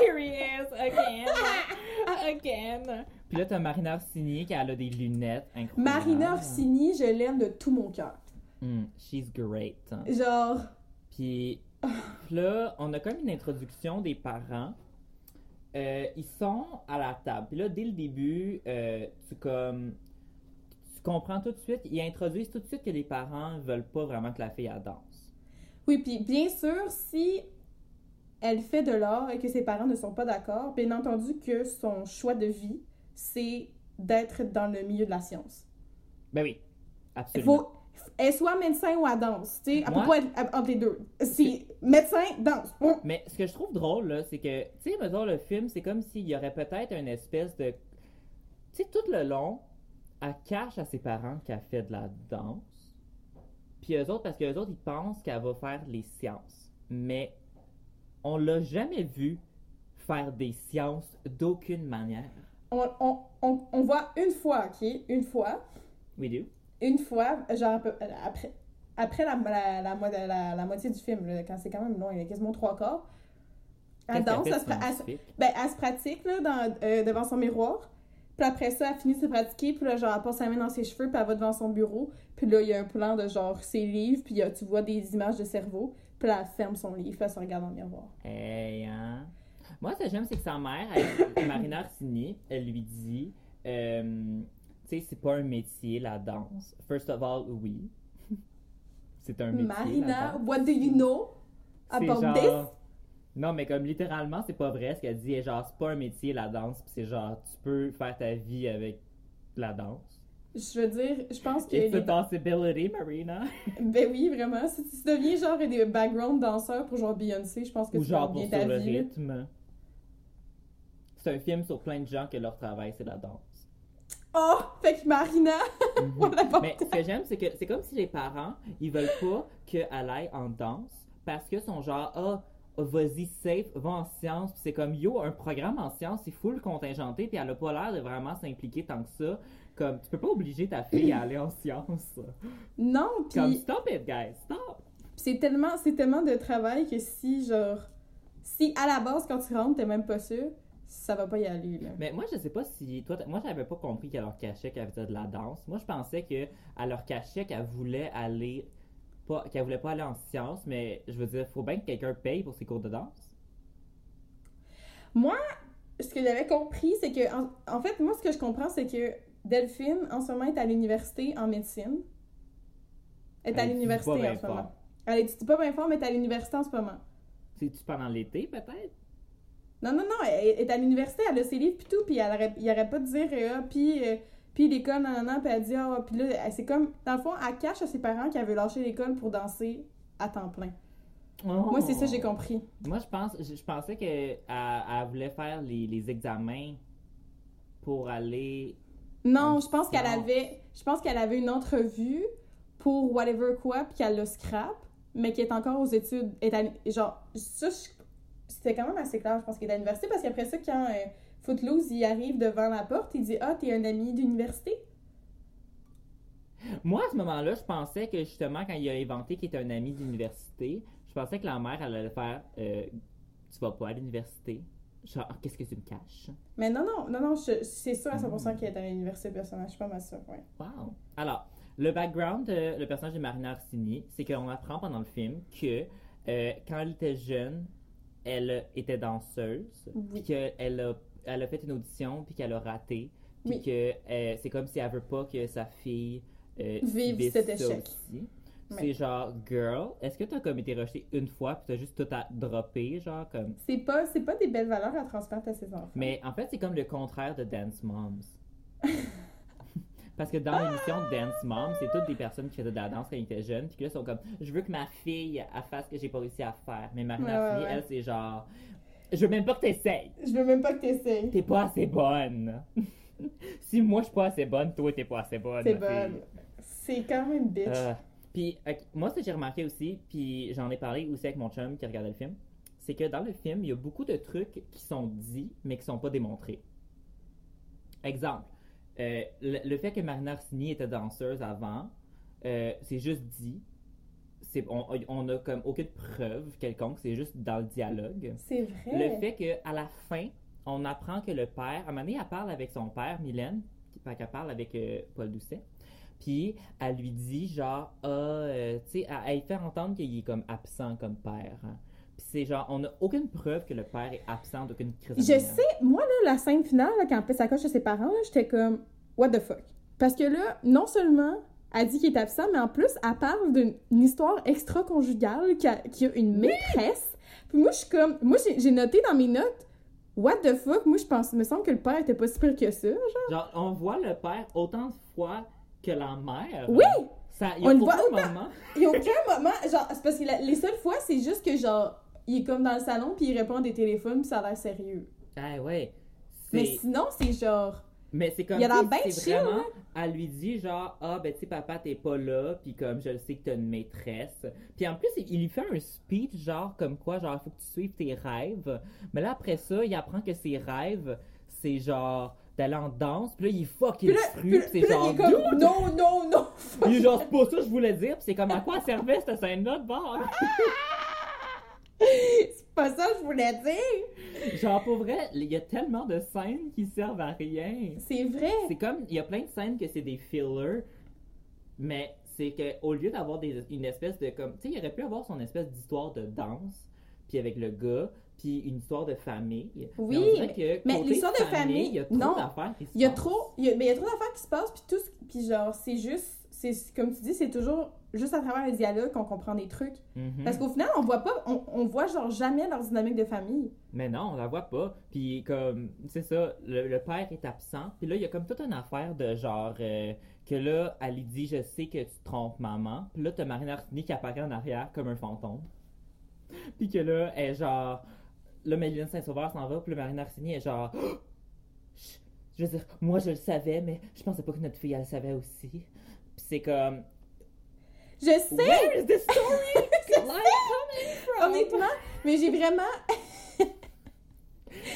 Speaker 1: here he is, again, again. Puis là, t'as Marina Orsini qui a des lunettes incroyables.
Speaker 2: Marina Orsini, je l'aime de tout mon cœur.
Speaker 1: Mm, she's great.
Speaker 2: Genre,
Speaker 1: Puis là, on a comme une introduction des parents. Euh, ils sont à la table. Puis là, dès le début, euh, tu comme tu comprends tout de suite, ils introduisent tout de suite que les parents veulent pas vraiment que la fille elle danse.
Speaker 2: oui, puis bien sûr, si elle fait de l'art et que ses parents ne sont pas d'accord, bien entendu que son choix de vie, c'est d'être dans le milieu de la science.
Speaker 1: Ben oui, absolument.
Speaker 2: faut. Elle soit médecin ou elle danse, tu sais, elle
Speaker 1: Moi-
Speaker 2: peut pas être entre les deux. C'est médecin, danse.
Speaker 1: Mais ce que je trouve drôle, là, c'est que, tu sais, mettons, le film, c'est comme s'il y aurait peut-être une espèce de. Tu sais, tout le long, elle cache à ses parents qu'elle fait de la danse. Puis eux autres, parce que eux autres, ils pensent qu'elle va faire les sciences. Mais on l'a jamais vu faire des sciences d'aucune manière.
Speaker 2: On, on, on, on voit une fois, OK? Une fois.
Speaker 1: We do.
Speaker 2: Une fois, genre, après, après la, la, la, mo- la- la moitié du film, là, quand c'est quand même long, il y a quasiment trois quarts. Elle danse, elle se, elle ben, elle se pratique là, dans, euh, devant son miroir. Puis après ça, elle finit de se pratiquer. Puis là, genre, elle passe sa main dans ses cheveux. Puis elle va devant son bureau. Puis là, il y a un plan de genre ses livres. Puis tu vois des images de cerveau. Puis là, elle ferme son livre. Puis elle se regarde dans le miroir.
Speaker 1: Hey, hein? Moi, ce que j'aime, c'est que sa mère, elle- Marina Orsini, elle lui dit, euh, tu sais, c'est pas un métier, la danse. First of all, oui. c'est un métier.
Speaker 2: Marina, what do you know about
Speaker 1: genre-
Speaker 2: this?
Speaker 1: Non, mais comme littéralement, c'est pas vrai ce qu'elle dit. Est genre, c'est pas un métier, la danse. Puis c'est genre, tu peux faire ta vie avec la danse.
Speaker 2: Je veux dire, je pense que.
Speaker 1: It's a
Speaker 2: les-
Speaker 1: possibility, Marina.
Speaker 2: Ben oui, vraiment. Si tu deviens genre des background danseurs pour genre Beyoncé, je pense que
Speaker 1: Ou
Speaker 2: tu
Speaker 1: genre pour
Speaker 2: bien
Speaker 1: sur
Speaker 2: ta
Speaker 1: le
Speaker 2: vie.
Speaker 1: rythme. C'est un film sur plein de gens que leur travail, c'est la danse.
Speaker 2: Oh! Fait que Marina, about
Speaker 1: Mais ce que j'aime, c'est que c'est comme si les parents, ils veulent pas qu'elle aille en danse parce que son genre, ah, vas-y, safe, va en sciences. C'est comme, yo, un programme en sciences, c'est full contingenté, puis elle a pas l'air de vraiment s'impliquer tant que ça. Comme, tu peux pas obliger ta fille à aller en sciences.
Speaker 2: Non,
Speaker 1: Comme,
Speaker 2: puis
Speaker 1: stop it, guys, stop!
Speaker 2: c'est tellement, c'est tellement de travail que si, genre, si à la base, quand tu rentres, t'es même pas sûr, ça va pas y aller, là.
Speaker 1: Mais moi, je sais pas si. Toi, moi, j'avais pas compris qu'elle leur cachait qu'elle faisait de la danse. Moi, je pensais qu'elle leur cachait qu'elle voulait aller. Pas, qu'elle voulait pas aller en sciences, mais je veux dire, faut bien que quelqu'un paye pour ses cours de danse.
Speaker 2: Moi, ce que j'avais compris, c'est que, en, en fait, moi, ce que je comprends, c'est que Delphine, en ce moment, est à l'université en médecine. Elle est à l'université en
Speaker 1: bien
Speaker 2: ce moment. Elle étudie pas bien fort, mais elle est à l'université en ce moment.
Speaker 1: C'est-tu pendant l'été, peut-être?
Speaker 2: Non, non, non, elle est à l'université, elle a ses livres pis tout, puis elle arrête, il arrête pas de dire, euh, ah, puis, euh, puis l'école, non, non, non, puis elle dit, ah, puis là, c'est comme, dans le fond, elle cache à ses parents qu'elle veut lâcher l'école pour danser à temps plein. Moi, c'est ça j'ai compris.
Speaker 1: Moi, je pense, je, je pensais qu'elle elle voulait faire les, les examens pour aller.
Speaker 2: Non, je pense qu'elle avait, je pense qu'elle avait une entrevue pour whatever quoi, puis qu'elle le scrap, mais qui est encore aux études, est à- genre, ça, c'était quand même assez clair, je pense qu'elle est à l'université, parce qu'après ça, quand euh, Footloose, il arrive devant la porte, il dit, ah, t'es un ami d'université?
Speaker 1: Moi, à ce moment-là, je pensais que justement, quand il a inventé qu'il était un ami d'université, je pensais que la mère, elle allait faire euh, Tu vas pas à l'université. Genre, Ah, qu'est-ce que tu me caches?
Speaker 2: Mais non, non, non, non, c'est sûr à 100% qu'il est à l'université, le personnage, je suis pas mal sûre, ouais.
Speaker 1: Wow! Alors, le background de le personnage de Marina Orsini, c'est qu'on apprend pendant le film que Euh, quand elle était jeune, elle était danseuse,
Speaker 2: Oui.
Speaker 1: puis qu'elle a, elle a fait une audition, puis qu'elle a raté, puis
Speaker 2: Oui.
Speaker 1: que euh, c'est comme si elle veut pas que sa fille euh,
Speaker 2: Vive cet échec.
Speaker 1: aussi. C'est genre, girl, est-ce que t'as comme été rejeté une fois, puis t'as juste tout à dropper, genre comme.
Speaker 2: C'est pas, c'est pas des belles valeurs à transmettre à ses enfants.
Speaker 1: Mais en fait, c'est comme le contraire de Dance Moms. Parce que dans l'émission Dance Moms, c'est toutes des personnes qui faisaient de la danse quand ils étaient jeunes, puis que là, sont comme, je veux que ma fille elle fasse ce que j'ai pas réussi à faire. Mais Marina
Speaker 2: Ouais,
Speaker 1: Fille,
Speaker 2: ouais.
Speaker 1: elle, c'est genre, je veux même pas que t'essayes.
Speaker 2: Je veux même pas que t'essayes.
Speaker 1: T'es pas assez bonne. si moi, je suis pas assez bonne, toi, t'es pas assez bonne.
Speaker 2: C'est
Speaker 1: ma
Speaker 2: bonne. C'est quand même bitch.
Speaker 1: Euh, puis, moi, ce que j'ai remarqué aussi, puis j'en ai parlé aussi avec mon chum qui regardait le film, c'est que dans le film, il y a beaucoup de trucs qui sont dits, mais qui sont pas démontrés. Exemple, euh, le, le fait que Marina Orsini était danseuse avant, euh, c'est juste dit. C'est, on, on a comme aucune preuve quelconque, c'est juste dans le dialogue.
Speaker 2: C'est vrai.
Speaker 1: Le fait qu'à la fin, on apprend que le père, à un moment donné, elle parle avec son père, Mylène, qu'elle parle avec euh, Paul Doucet, puis elle lui dit genre, ah, euh, tu sais, elle, elle fait entendre qu'il est comme absent comme père. hein. Puis c'est genre, on n'a aucune preuve que le père est absent d'aucune crise
Speaker 2: Je sais, moi, là, la scène finale, là, quand elle sa coche à ses parents, là, j'étais comme, what the fuck? Parce que là, non seulement elle dit qu'il est absent, mais en plus, elle parle d'une une histoire extra-conjugale qui a, qui a une maîtresse. Puis moi, je suis comme, moi, j'ai j'ai noté dans mes notes, what the fuck? Moi, je pense, il me semble que le père était pas si pire que ça. genre.
Speaker 1: Genre, on voit le père autant de fois que la mère.
Speaker 2: Oui!
Speaker 1: Ça, il y a
Speaker 2: On le
Speaker 1: aucun
Speaker 2: voit autant.
Speaker 1: moment.
Speaker 2: Il y a aucun moment, genre, c'est parce que la- les seules fois, c'est juste que, genre, il est comme dans le salon, puis il répond à des téléphones, puis ça a l'air sérieux.
Speaker 1: Ah ouais.
Speaker 2: Mais sinon, c'est genre,
Speaker 1: Mais c'est comme
Speaker 2: Il y a bien
Speaker 1: c'est
Speaker 2: chill, hein?
Speaker 1: vraiment elle lui dit genre ah ben tu sais papa t'es pas là puis comme je le sais que t'as une maîtresse puis en plus il, il lui fait un speech genre comme quoi genre faut que tu suives tes rêves mais là après ça il apprend que ses rêves c'est genre d'aller en danse puis là il fuck il
Speaker 2: là,
Speaker 1: fru
Speaker 2: puis
Speaker 1: puis
Speaker 2: là-
Speaker 1: c'est
Speaker 2: là,
Speaker 1: genre
Speaker 2: il est comme,
Speaker 1: dude!
Speaker 2: non, non, non!
Speaker 1: il est genre c'est pas ça que je voulais dire puis c'est comme à quoi servait cette scène là de bord?
Speaker 2: C'est pas ça que je voulais dire!
Speaker 1: genre pour vrai il y a tellement de scènes qui servent à rien
Speaker 2: C'est vrai!
Speaker 1: C'est comme, il y a plein de scènes que c'est des fillers, mais c'est que au lieu d'avoir des- une espèce de comme, tu sais, il aurait pu avoir son espèce d'histoire de danse, puis avec le gars, puis une histoire de famille.
Speaker 2: Oui,
Speaker 1: mais
Speaker 2: l'histoire de famille,
Speaker 1: il y a trop d'affaires qui se
Speaker 2: Il y a
Speaker 1: passent.
Speaker 2: trop, il y a, mais il y a trop d'affaires qui se passent, puis tout puis genre, c'est juste, c'est comme tu dis, c'est toujours juste à travers le dialogue qu'on comprend des trucs.
Speaker 1: Mhm.
Speaker 2: Parce qu'au final, on voit pas, on, on voit genre jamais leur dynamique de famille.
Speaker 1: Mais non, on la voit pas. Puis comme, c'est ça, le, le père est absent. Puis là, il y a comme toute une affaire de genre euh, que là, elle lui dit, je sais que tu te trompes, maman. Puis là, t'as Marine Arsenis qui apparaît en arrière comme un fantôme. Puis que là, elle est genre, là, Mélanie Saint-Sauveur s'en va. Puis là, Marine Arsenis est genre, je, je veux dire, moi je le savais, mais je pensais pas que notre fille elle le savait aussi. Puis c'est comme,
Speaker 2: Je sais,
Speaker 1: where is this story?
Speaker 2: Je sais.
Speaker 1: from?
Speaker 2: honnêtement, mais j'ai vraiment,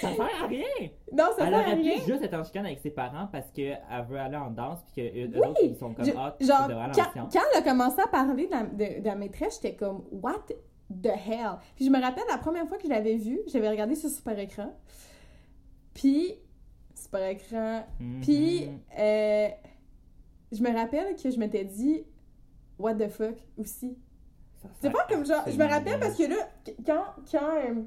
Speaker 1: Ça sert à rien.
Speaker 2: non, ça
Speaker 1: elle
Speaker 2: sert à
Speaker 1: aurait
Speaker 2: rien.
Speaker 1: pu juste être en chicane avec ses parents parce qu'elle veut aller en danse puis que eux, eux
Speaker 2: Oui,
Speaker 1: autres ils sont comme
Speaker 2: Je- genre, quand, elle a commencé à parler de la, de, de la maîtresse, j'étais comme, what the hell? Puis je me rappelle la première fois que je l'avais vue, j'avais regardé sur super écran. Puis, super écran.
Speaker 1: Mhm.
Speaker 2: Puis, euh, je me rappelle que je m'étais dit, what the fuck aussi.
Speaker 1: Ça
Speaker 2: C'est pas comme genre, je me rappelle parce que là, qu- quand, quand, euh,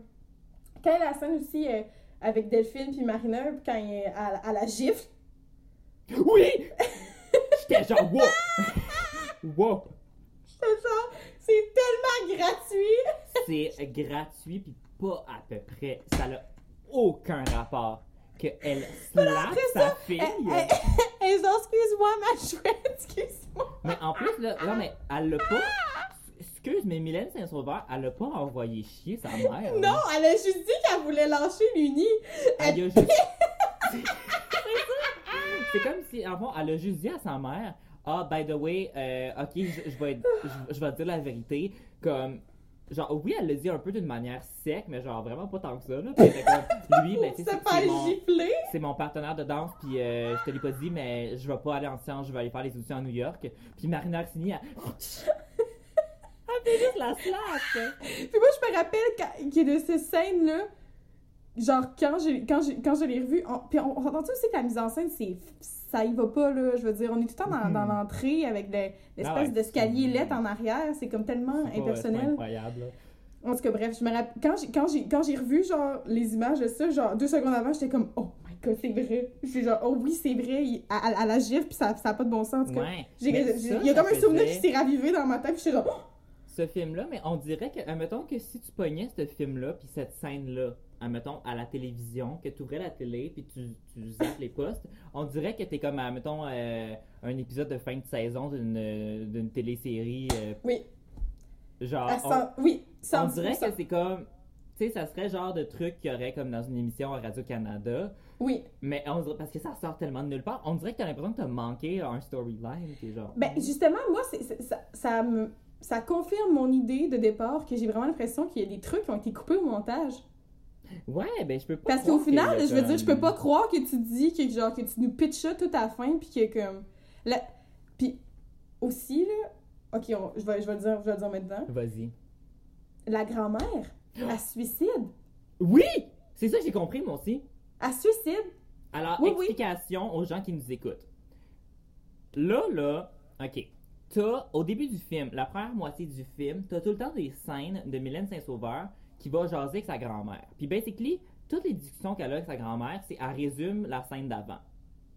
Speaker 2: quand il y a la scène aussi euh, avec Delphine puis Marina, puis quand il est à, à la gifle,
Speaker 1: Oui! J'étais genre wow! wow!
Speaker 2: c'est genre, c'est tellement gratuit!
Speaker 1: C'est gratuit puis pas à peu près. Ça n'a aucun rapport que elle slap sa fille.
Speaker 2: Eh, eh, eh, excuse-moi, ma chouette, excuse-moi.
Speaker 1: Mais en plus là, non mais elle l'a pas. Excuse, mais Mylène Saint-Sauveur, elle a pas envoyé chier sa mère.
Speaker 2: Non, elle a juste dit qu'elle voulait lâcher l'uni.
Speaker 1: Elle a juste. C'est comme si, en fond, elle a juste dit à sa mère Ah, by the way, euh, ok, je, je vais être- je, je vais te dire la vérité. Comme, genre, oui, elle le dit un peu d'une manière sec, mais genre vraiment pas tant que ça. Là. Puis comme, lui, ben, tu sais,
Speaker 2: se
Speaker 1: c'est- mon, c'est mon partenaire de danse, puis euh, je te l'ai pas dit, mais je vais pas aller en sciences, je vais aller faire les auditions à New York. Puis Marina Arsini, elle. elle fait juste la slap!
Speaker 2: Puis moi, je me rappelle qu'il y a de ces scènes-là, genre, quand, j'ai, quand, j'ai, quand je l'ai revu, on, puis on, on entend aussi que la mise en scène, c'est, ça y va pas, là. Je veux dire, on est tout le temps dans, dans l'entrée avec le- l'espèce.
Speaker 1: Ah ouais,
Speaker 2: d'escalier lettre en arrière. C'est comme tellement
Speaker 1: C'est pas- c'est
Speaker 2: impersonnel.
Speaker 1: incroyable. là.
Speaker 2: En tout cas, bref, je me rappelle, quand j'ai, quand j'ai, quand j'ai revu, genre, les images de ça, genre, deux secondes avant, j'étais comme, oh my god, c'est vrai. Je suis genre, oh oui, c'est vrai, il- à, à- à la gifle, puis ça, ça a pas de bon sens, en tout cas.
Speaker 1: Ouais.
Speaker 2: J'ai- j'ai-
Speaker 1: ça,
Speaker 2: il y a
Speaker 1: ça
Speaker 2: comme un souvenir qui s'est ravivé dans ma tête, puis j'étais genre, oh!
Speaker 1: ce film-là, mais on dirait que, admettons que si tu pognais ce film-là, puis cette scène-là, admettons, à la télévision, que tu ouvrais la télé, puis tu, tu zappes les postes, on dirait que t'es comme, admettons, euh, un épisode de fin de saison d'une d'une télésérie, euh,
Speaker 2: oui,
Speaker 1: genre,
Speaker 2: à
Speaker 1: on-
Speaker 2: cent- oui,
Speaker 1: on,
Speaker 2: 110%.
Speaker 1: dirait que c'est comme, tu sais, ça serait genre de truc qu'il y aurait comme dans une émission à Radio-Canada,
Speaker 2: Oui,
Speaker 1: mais on dirait, parce que ça sort tellement de nulle part, on dirait que t'as l'impression que t'as manqué un storyline, genre...
Speaker 2: Ben, justement, moi, c'est, c'est- ça, ça, me, ça confirme mon idée de départ que j'ai vraiment l'impression qu'il y a des trucs qui ont été coupés au montage.
Speaker 1: Ouais, ben je peux pas
Speaker 2: Parce qu'au final, je veux dire, je peux pas croire que tu dis que, genre, que tu nous pitches ça tout à la fin, puis que comme. La... Puis aussi, là. Ok, on- je, vais, je, vais le dire, je vais le dire maintenant.
Speaker 1: Vas-y.
Speaker 2: La grand-mère, elle suicide.
Speaker 1: Oui! C'est ça que j'ai compris, moi aussi.
Speaker 2: Elle suicide.
Speaker 1: Alors,
Speaker 2: Oui, oui.
Speaker 1: explication aux gens qui nous écoutent. Là, là, ok. T'as, au début du film, la première moitié du film, t'as tout le temps des scènes de Mylène Saint-Sauveur qui va jaser avec sa grand-mère. Puis, basically, toutes les discussions qu'elle a avec sa grand-mère, c'est elle résume la scène d'avant.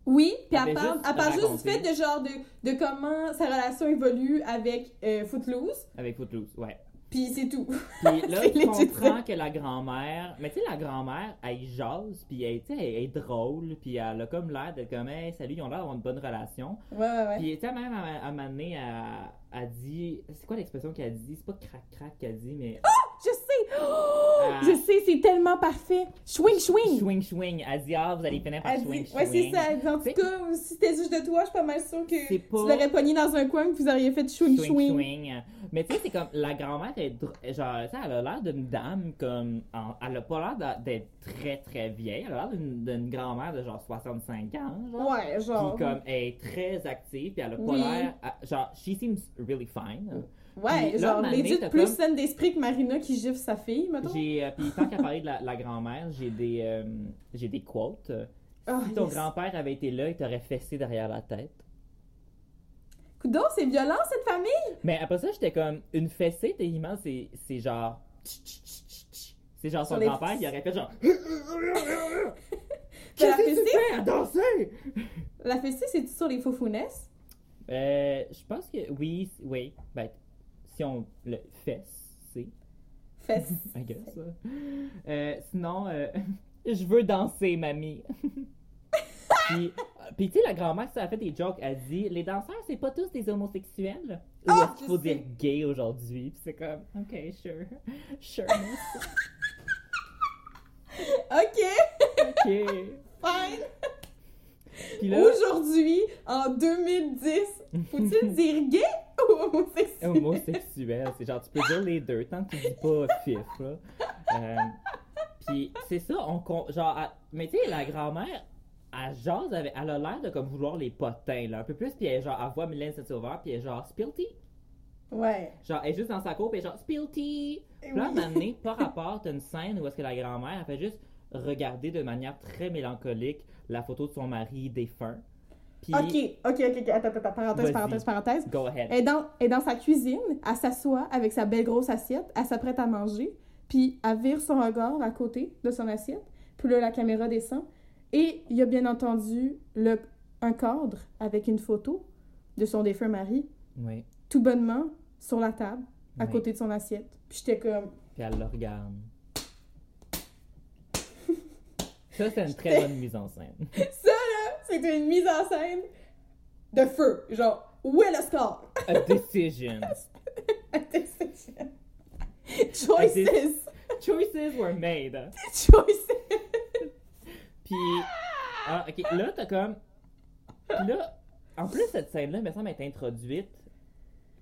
Speaker 2: Oui, puis
Speaker 1: Elle
Speaker 2: elle parle,
Speaker 1: juste
Speaker 2: elle parle juste du fait de genre de, de comment sa relation évolue avec euh, Footloose,
Speaker 1: Avec Footloose, ouais.
Speaker 2: puis c'est tout.
Speaker 1: Puis là, tu comprends que la grand-mère. Mais tu sais, la grand-mère, elle jase, puis elle, sais, elle est drôle, puis elle a comme l'air d'être comme, hey, salut, ils ont l'air d'avoir une bonne relation.
Speaker 2: Ouais, ouais, ouais.
Speaker 1: Puis, tu sais, même à, à un moment donné, elle, elle dit. C'est quoi l'expression qu'elle dit? C'est pas crac-crac qu'elle dit, mais.
Speaker 2: Je sais! Oh,
Speaker 1: Ah.
Speaker 2: Je sais, c'est tellement parfait! Swing, swing!
Speaker 1: Swing, swing. Ah, vous allez finir par
Speaker 2: Elle
Speaker 1: swing,
Speaker 2: dit- ouais, c'est
Speaker 1: swing.
Speaker 2: ça. En tout cas, si c'était juste de toi, je suis pas mal sûre que
Speaker 1: C'est
Speaker 2: tu
Speaker 1: pas-
Speaker 2: l'aurais pogné dans un coin et que vous auriez fait swing,
Speaker 1: Swing,
Speaker 2: swing.
Speaker 1: swing. Mais tu sais, c'est comme la grand-mère est dr- genre, tu sais, elle a l'air d'une dame comme. elle a pas l'air d'être très très vieille. Elle a l'air d'une grand-mère de genre 65 ans. Genre.
Speaker 2: Ouais, genre.
Speaker 1: Qui comme est très active, puis elle a pas
Speaker 2: Oui.
Speaker 1: l'air. Genre, she seems really fine.
Speaker 2: Ouais,
Speaker 1: Puis
Speaker 2: genre,
Speaker 1: t'as
Speaker 2: plus
Speaker 1: comme-
Speaker 2: saine d'esprit que Marina qui gifle sa fille, mettons.
Speaker 1: J'ai, euh, puis tant qu'à parler de la, la grand-mère, j'ai des, euh, j'ai des quotes.
Speaker 2: Ah,
Speaker 1: si ton
Speaker 2: yes.
Speaker 1: grand-père avait été là, il t'aurait fessé derrière la tête.
Speaker 2: Coudon, c'est violent cette famille!
Speaker 1: Mais après ça, j'étais comme, une fessée, techniquement, c'est, c'est genre. C'est genre son grand-père, il aurait fait genre. Qu'est-ce que tu fais à danser?
Speaker 2: La fessée, c'est sur les faux founesses?
Speaker 1: Euh, je pense que oui, oui. Ben, si on le fesse, c'est. I guess. Euh, sinon, euh, je veux danser, mamie. puis, puis tu sais, la grand-mère, ça a fait des jokes. Elle dit Les danseurs, c'est pas tous des homosexuels. Ou
Speaker 2: Ah,
Speaker 1: est-ce qu'il faut
Speaker 2: sais.
Speaker 1: dire gay aujourd'hui? Puis c'est comme, OK, sure. Sure.
Speaker 2: Ok,
Speaker 1: OK.
Speaker 2: fine!
Speaker 1: Là,
Speaker 2: Aujourd'hui, en 2010, faut-il dire gay? Ou homosexuel?
Speaker 1: homosexuel, c'est genre, tu peux dire les deux, tant que tu dis pas fif, là. Euh, puis c'est ça, on genre, elle- mais tu sais, la grand-mère, elle jase avec, elle a l'air de comme vouloir les potins, là, un peu plus, puis elle, genre, elle voit Mylène Saint-Sauveur, puis elle est genre, Spilty.
Speaker 2: Ouais.
Speaker 1: Genre, elle est juste dans sa cour, puis elle genre, Spilty. Puis là, donné, par rapport, t'as une scène où est-ce que la grand-mère, elle fait juste regarder de manière très mélancolique la photo de son mari défunt. Puis,
Speaker 2: Ok, ok, ok. Attends, attends, parenthèse, parenthèse, parenthèse.
Speaker 1: go ahead.
Speaker 2: Elle est, dans, elle est dans sa cuisine, elle s'assoit avec sa belle grosse assiette, elle s'apprête à manger, puis elle vire son regard à côté de son assiette, puis là, la caméra descend, et il y a bien entendu le, un cadre avec une photo de son défunt mari,
Speaker 1: Oui.
Speaker 2: tout bonnement, sur la table, à
Speaker 1: Oui.
Speaker 2: côté de son assiette. Puis j'étais comme,
Speaker 1: Puis elle le regarde. Ça, c'est une très bonne mise en scène.
Speaker 2: ça c'était une mise en scène de feu. Genre, où est le score?
Speaker 1: A decision.
Speaker 2: Choices!
Speaker 1: Choices were made.
Speaker 2: Choices!
Speaker 1: Puis, ah, ok, là, t'as comme. Puis là, en plus, cette scène-là, me semble être introduite.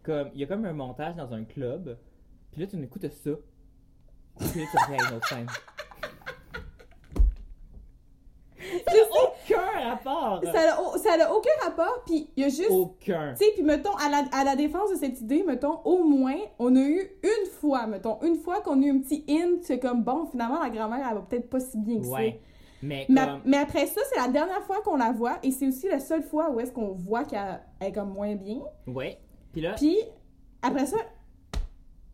Speaker 1: Comme, il y a comme un montage dans un club. Puis là, tu écoutes ça. Puis là, tu reviens à une autre scène. Ça n'a aucun rapport!
Speaker 2: Ça n'a au- aucun rapport, puis il y a juste.
Speaker 1: Aucun.
Speaker 2: Tu sais, puis mettons, à la, à la défense de cette idée, mettons, au moins, on a eu une fois, mettons, une fois qu'on a eu un petit hint, c'est comme, bon, finalement, la grand-mère, elle va peut-être pas si bien que
Speaker 1: Ouais.
Speaker 2: ça.
Speaker 1: Mais
Speaker 2: Mais,
Speaker 1: comme.
Speaker 2: mais après ça, c'est la dernière fois qu'on la voit, et c'est aussi la seule fois où est-ce qu'on voit qu'elle est comme moins bien.
Speaker 1: Ouais. Puis là,
Speaker 2: Puis, après ça,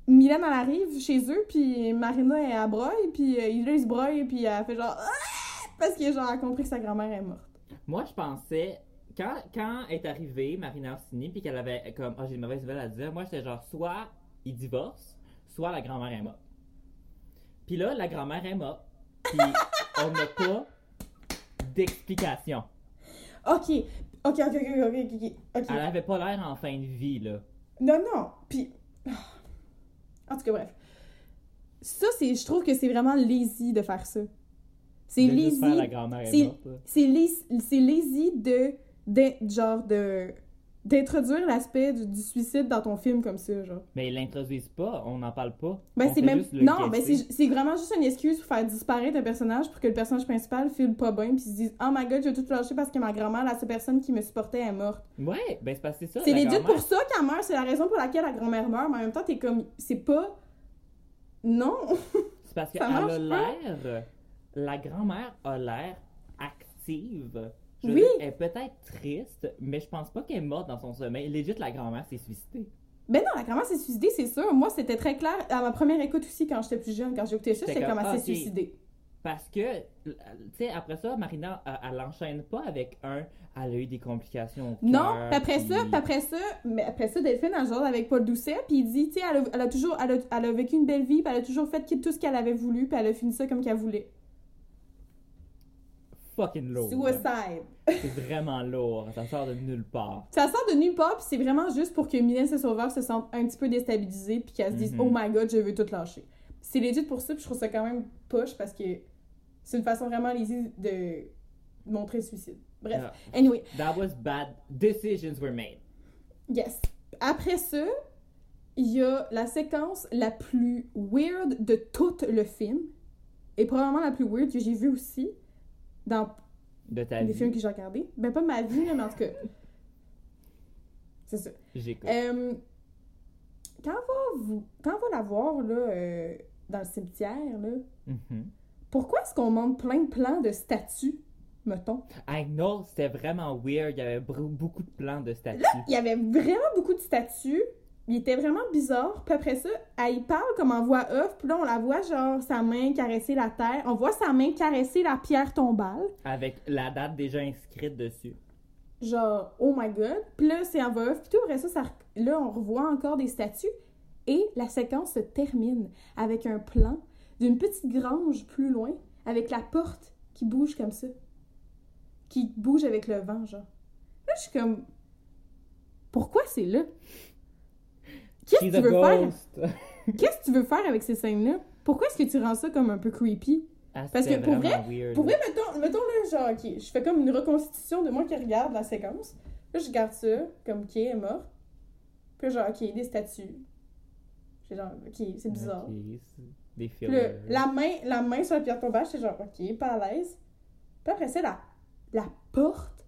Speaker 2: Mylène, elle arrive chez eux, puis Marina, elle, broye, puis euh, il se broye, puis elle fait genre... Ah! Parce que, genre, elle a compris que sa grand-mère est morte.
Speaker 1: Moi, je pensais, quand, quand est arrivée Marina Orsini, puis qu'elle avait comme, oh, j'ai une mauvaise nouvelle à dire, moi, j'étais genre, soit ils divorcent, soit la grand-mère est morte. Puis là, la grand-mère est morte, puis on n'a pas d'explication.
Speaker 2: Ok, ok, ok, ok, ok, ok, ok. ok.
Speaker 1: Elle avait pas l'air en fin de vie, là.
Speaker 2: Non, non, puis... En tout cas, bref. Ça, c'est, je trouve que c'est vraiment lazy de faire ça. C'est lazy. C'est, lazy de, de, genre, de, d'introduire l'aspect du, du suicide dans ton film comme ça, genre.
Speaker 1: Mais ils l'introduisent pas, on n'en parle pas.
Speaker 2: Ben, c'est même. Non, ben,
Speaker 1: guesser.
Speaker 2: c'est, vraiment juste une excuse pour faire disparaître un personnage pour que le personnage principal file pas bien puis se dise Oh my god, j'ai tout lâché parce que ma grand-mère, la seule personne qui me supportait, est morte.
Speaker 1: Ouais, ben c'est parce que c'est ça.
Speaker 2: C'est legit pour ça qu'elle meurt, c'est la raison pour laquelle la grand-mère meurt, mais en même temps, t'es comme. C'est pas. Non!
Speaker 1: C'est parce qu'elle a l'air. La grand-mère a l'air active. Je
Speaker 2: Oui.
Speaker 1: dire, elle est peut-être triste, mais je pense pas qu'elle est morte dans son sommeil. Legit, la grand-mère s'est suicidée.
Speaker 2: Ben non, la grand-mère s'est suicidée, c'est sûr. Moi, c'était très clair à ma première écoute aussi quand j'étais plus jeune. Quand j'ai écouté ça,
Speaker 1: J'étais
Speaker 2: comme, elle
Speaker 1: ah,
Speaker 2: s'est
Speaker 1: ok.
Speaker 2: suicidée.
Speaker 1: Parce que, tu sais, après ça, Marina, elle, elle enchaîne pas avec un. Elle a eu des complications. au
Speaker 2: Non, puis après
Speaker 1: puis-
Speaker 2: ça, puis après ça, mais après ça, Delphine, elle genre avec Paul Doucet, puis il dit, tu sais, elle, a- elle a toujours, elle a, elle a vécu une belle vie, puis elle a toujours fait tout ce qu'elle avait voulu, puis elle a fini ça comme qu'elle voulait.
Speaker 1: Fucking lourd.
Speaker 2: Suicide.
Speaker 1: C'est vraiment lourd. Ça sort de nulle part.
Speaker 2: Ça sort de nulle part, puis c'est vraiment juste pour que Mylène se Sauveur se sente un petit peu déstabilisée, puis qu'elle se dise,
Speaker 1: Mhm.
Speaker 2: oh my god, je veux tout lâcher. C'est legit pour ça, puis je trouve ça quand même poche parce que c'est une façon vraiment lazy de montrer le suicide. Bref. Anyway,
Speaker 1: That was bad. Decisions were made.
Speaker 2: Yes. Après ça, il y a la séquence la plus weird de tout le film. Et probablement la plus weird que j'ai vue aussi dans
Speaker 1: De ta
Speaker 2: les
Speaker 1: vie.
Speaker 2: films que j'ai regardés. Ben, pas ma vie, là, mais en tout cas. C'est ça.
Speaker 1: J'écoute.
Speaker 2: Euh, quand, on va vous, quand va la voir, là, euh, dans le cimetière, là,
Speaker 1: Mhm.
Speaker 2: pourquoi est-ce qu'on montre plein de plans de statues, mettons?
Speaker 1: I know, c'était vraiment weird. Il y avait beaucoup de plans de statues.
Speaker 2: Il y avait vraiment beaucoup de statues. Il était vraiment bizarre. Puis après ça, elle y parle comme en voix off. Puis là, on la voit, genre, sa main caresser la terre. On voit sa main caresser la pierre tombale.
Speaker 1: Avec la date déjà inscrite dessus.
Speaker 2: Genre, oh my god. Puis là, c'est en voix off. Puis tout après ça, ça, là, on revoit encore des statues. Et la séquence se termine avec un plan d'une petite grange plus loin, avec la porte qui bouge comme ça. Qui bouge avec le vent, genre. Là, je suis comme. Pourquoi c'est là? Qu'est-ce que tu veux faire? Qu'est-ce que tu veux faire avec ces scènes-là? Pourquoi est-ce que tu rends ça comme un peu creepy?
Speaker 1: Ah,
Speaker 2: Parce que pour
Speaker 1: weird.
Speaker 2: Pour vrai, mettons, mettons là, genre, ok, je fais comme une reconstitution de moi qui regarde la séquence. Là, je regarde ça, comme, ok, elle est morte. Puis genre, ok, des statues. J'ai genre, ok, c'est bizarre.
Speaker 1: C'est des fillers.
Speaker 2: la main, la main sur la pierre tombale, j'étais genre, ok, pas à l'aise. Puis après ça, la, la porte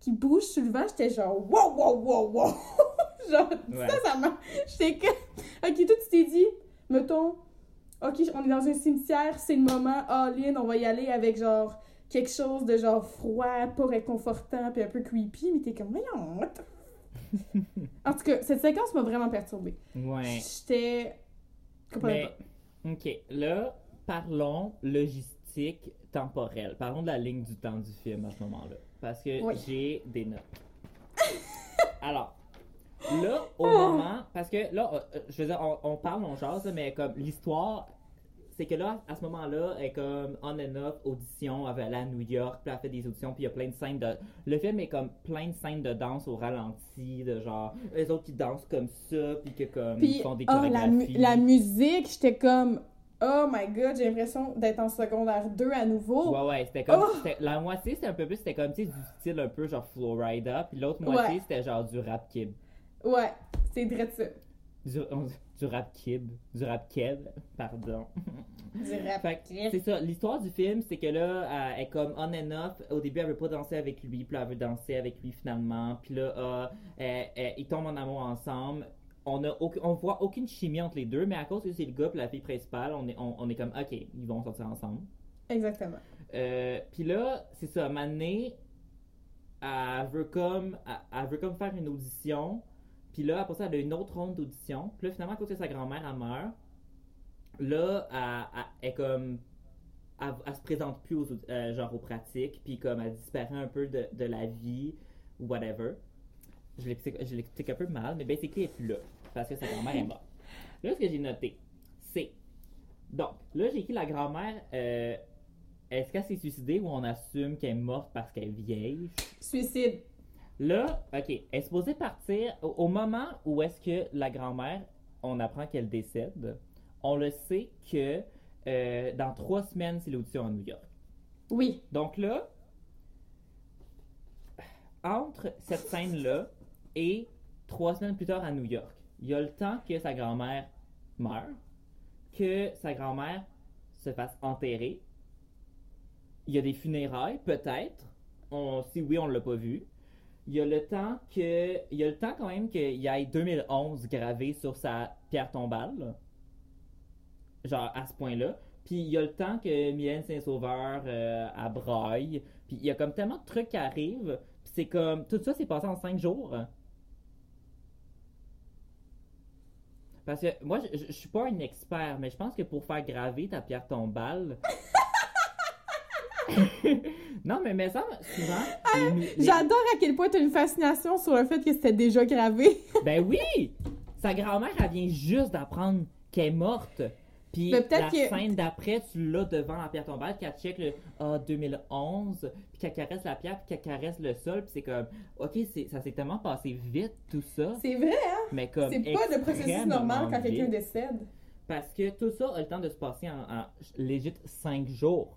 Speaker 2: qui bouge sur le vent, j'étais genre, wow, wow, wow, wow. genre,
Speaker 1: Ouais.
Speaker 2: ça, ça m'a. J'étais que. Ok, toi, tu t'es dit, mettons, ok, on est dans un cimetière, c'est le moment, all-in, on va y aller avec genre quelque chose de genre froid, pas réconfortant, puis un peu creepy, mais t'es comme, voyons, what the- En tout cas, cette séquence m'a vraiment perturbée.
Speaker 1: Ouais.
Speaker 2: J'étais. complètement
Speaker 1: Mais, ok, là, parlons logistique temporelle. Parlons de la ligne du temps du film à ce moment-là. Parce que
Speaker 2: Oui.
Speaker 1: j'ai des notes. Alors, là, au
Speaker 2: Oh.
Speaker 1: moment. Parce que là, euh, je veux dire, on, on parle, on jase, mais comme l'histoire. C'est que là, à ce moment-là, elle est comme on and off, audition, elle va aller à New York, puis elle fait des auditions, puis il y a plein de scènes de... Le film est comme plein de scènes de danse au ralenti, de genre, les autres qui dansent comme ça, puis que comme, ils font des
Speaker 2: oh, la, mu- la musique, j'étais comme, oh my god, j'ai l'impression d'être en secondaire 2 à nouveau.
Speaker 1: Ouais, ouais, c'était comme.
Speaker 2: Oh!
Speaker 1: La moitié, c'était un peu plus, c'était comme, tu sais, du style un peu genre Florida, puis l'autre moitié,
Speaker 2: Ouais.
Speaker 1: c'était genre du rap kid.
Speaker 2: Ouais, c'est de ça.
Speaker 1: Du, on- du rap kid. Du rap kid, pardon.
Speaker 2: Du rap kid.
Speaker 1: c'est ça, l'histoire du film, c'est que là, elle est comme on and off. Au début, elle veut pas danser avec lui, puis là, elle veut danser avec lui finalement. Puis là, euh, elle- elle- ils tombent en amour ensemble. On a aucun- on voit aucune chimie entre les deux, mais à cause que c'est le gars et la fille principale, on est, on, on est comme, ok, ils vont sortir ensemble.
Speaker 2: Exactement.
Speaker 1: Euh, puis là, c'est ça, Mané, elle veut comme, elle, elle veut comme faire une audition, Puis là, après ça, elle a une autre ronde d'audition. Puis là, finalement, à cause que sa grand-mère, elle meurt, là, elle, comme... Elle, elle se présente plus aux, euh, genre aux pratiques, puis comme elle disparaît un peu de, de la vie, ou whatever. Je l'explique je l'explique un peu mal, mais basically, elle est plus là, parce que sa grand-mère est morte. Là, ce que j'ai noté, c'est... Donc, là, j'ai écrit la grand-mère... euh, est-ce qu'elle s'est suicidée ou on assume qu'elle est morte parce qu'elle est vieille?
Speaker 2: Suicide.
Speaker 1: Là, OK, elle est supposée partir au, au moment où est-ce que la grand-mère, on apprend qu'elle décède, on le sait que euh, dans trois semaines, c'est l'audition à New York.
Speaker 2: Oui.
Speaker 1: Donc là, entre cette scène-là et trois semaines plus tard à New York, il y a le temps que sa grand-mère meure, que sa grand-mère se fasse enterrer. Il y a des funérailles, peut-être. On, si oui, on l'a pas vu. Il y a le temps que, il y a le temps quand même qu'il y ait 2011 gravé sur sa pierre tombale, genre à ce point-là. Puis il y a le temps que Mylène Saint-Sauveur euh, à. Puis il y a comme tellement de trucs qui arrivent. Puis c'est comme tout ça s'est passé en cinq jours. Parce que moi, je- je suis pas un expert, mais je pense que pour faire graver ta pierre tombale. non, mais mais ça, souvent. les-
Speaker 2: J'adore à quel point tu as une fascination sur le fait que c'était déjà gravé.
Speaker 1: Ben oui! Sa grand-mère, elle vient juste d'apprendre qu'elle est morte. Puis la
Speaker 2: que-
Speaker 1: scène d'après, tu l'as devant la pierre tombale, qu'elle check le ah, 2011, puis qu'elle caresse la pierre, puis qu'elle caresse le sol, puis c'est comme, ok, ça s'est tellement passé vite, tout ça,
Speaker 2: C'est vrai, hein?
Speaker 1: mais comme
Speaker 2: C'est pas le processus normal quand quelqu'un décède.
Speaker 1: Parce que tout ça a le temps de se passer en, en legit 5 jours.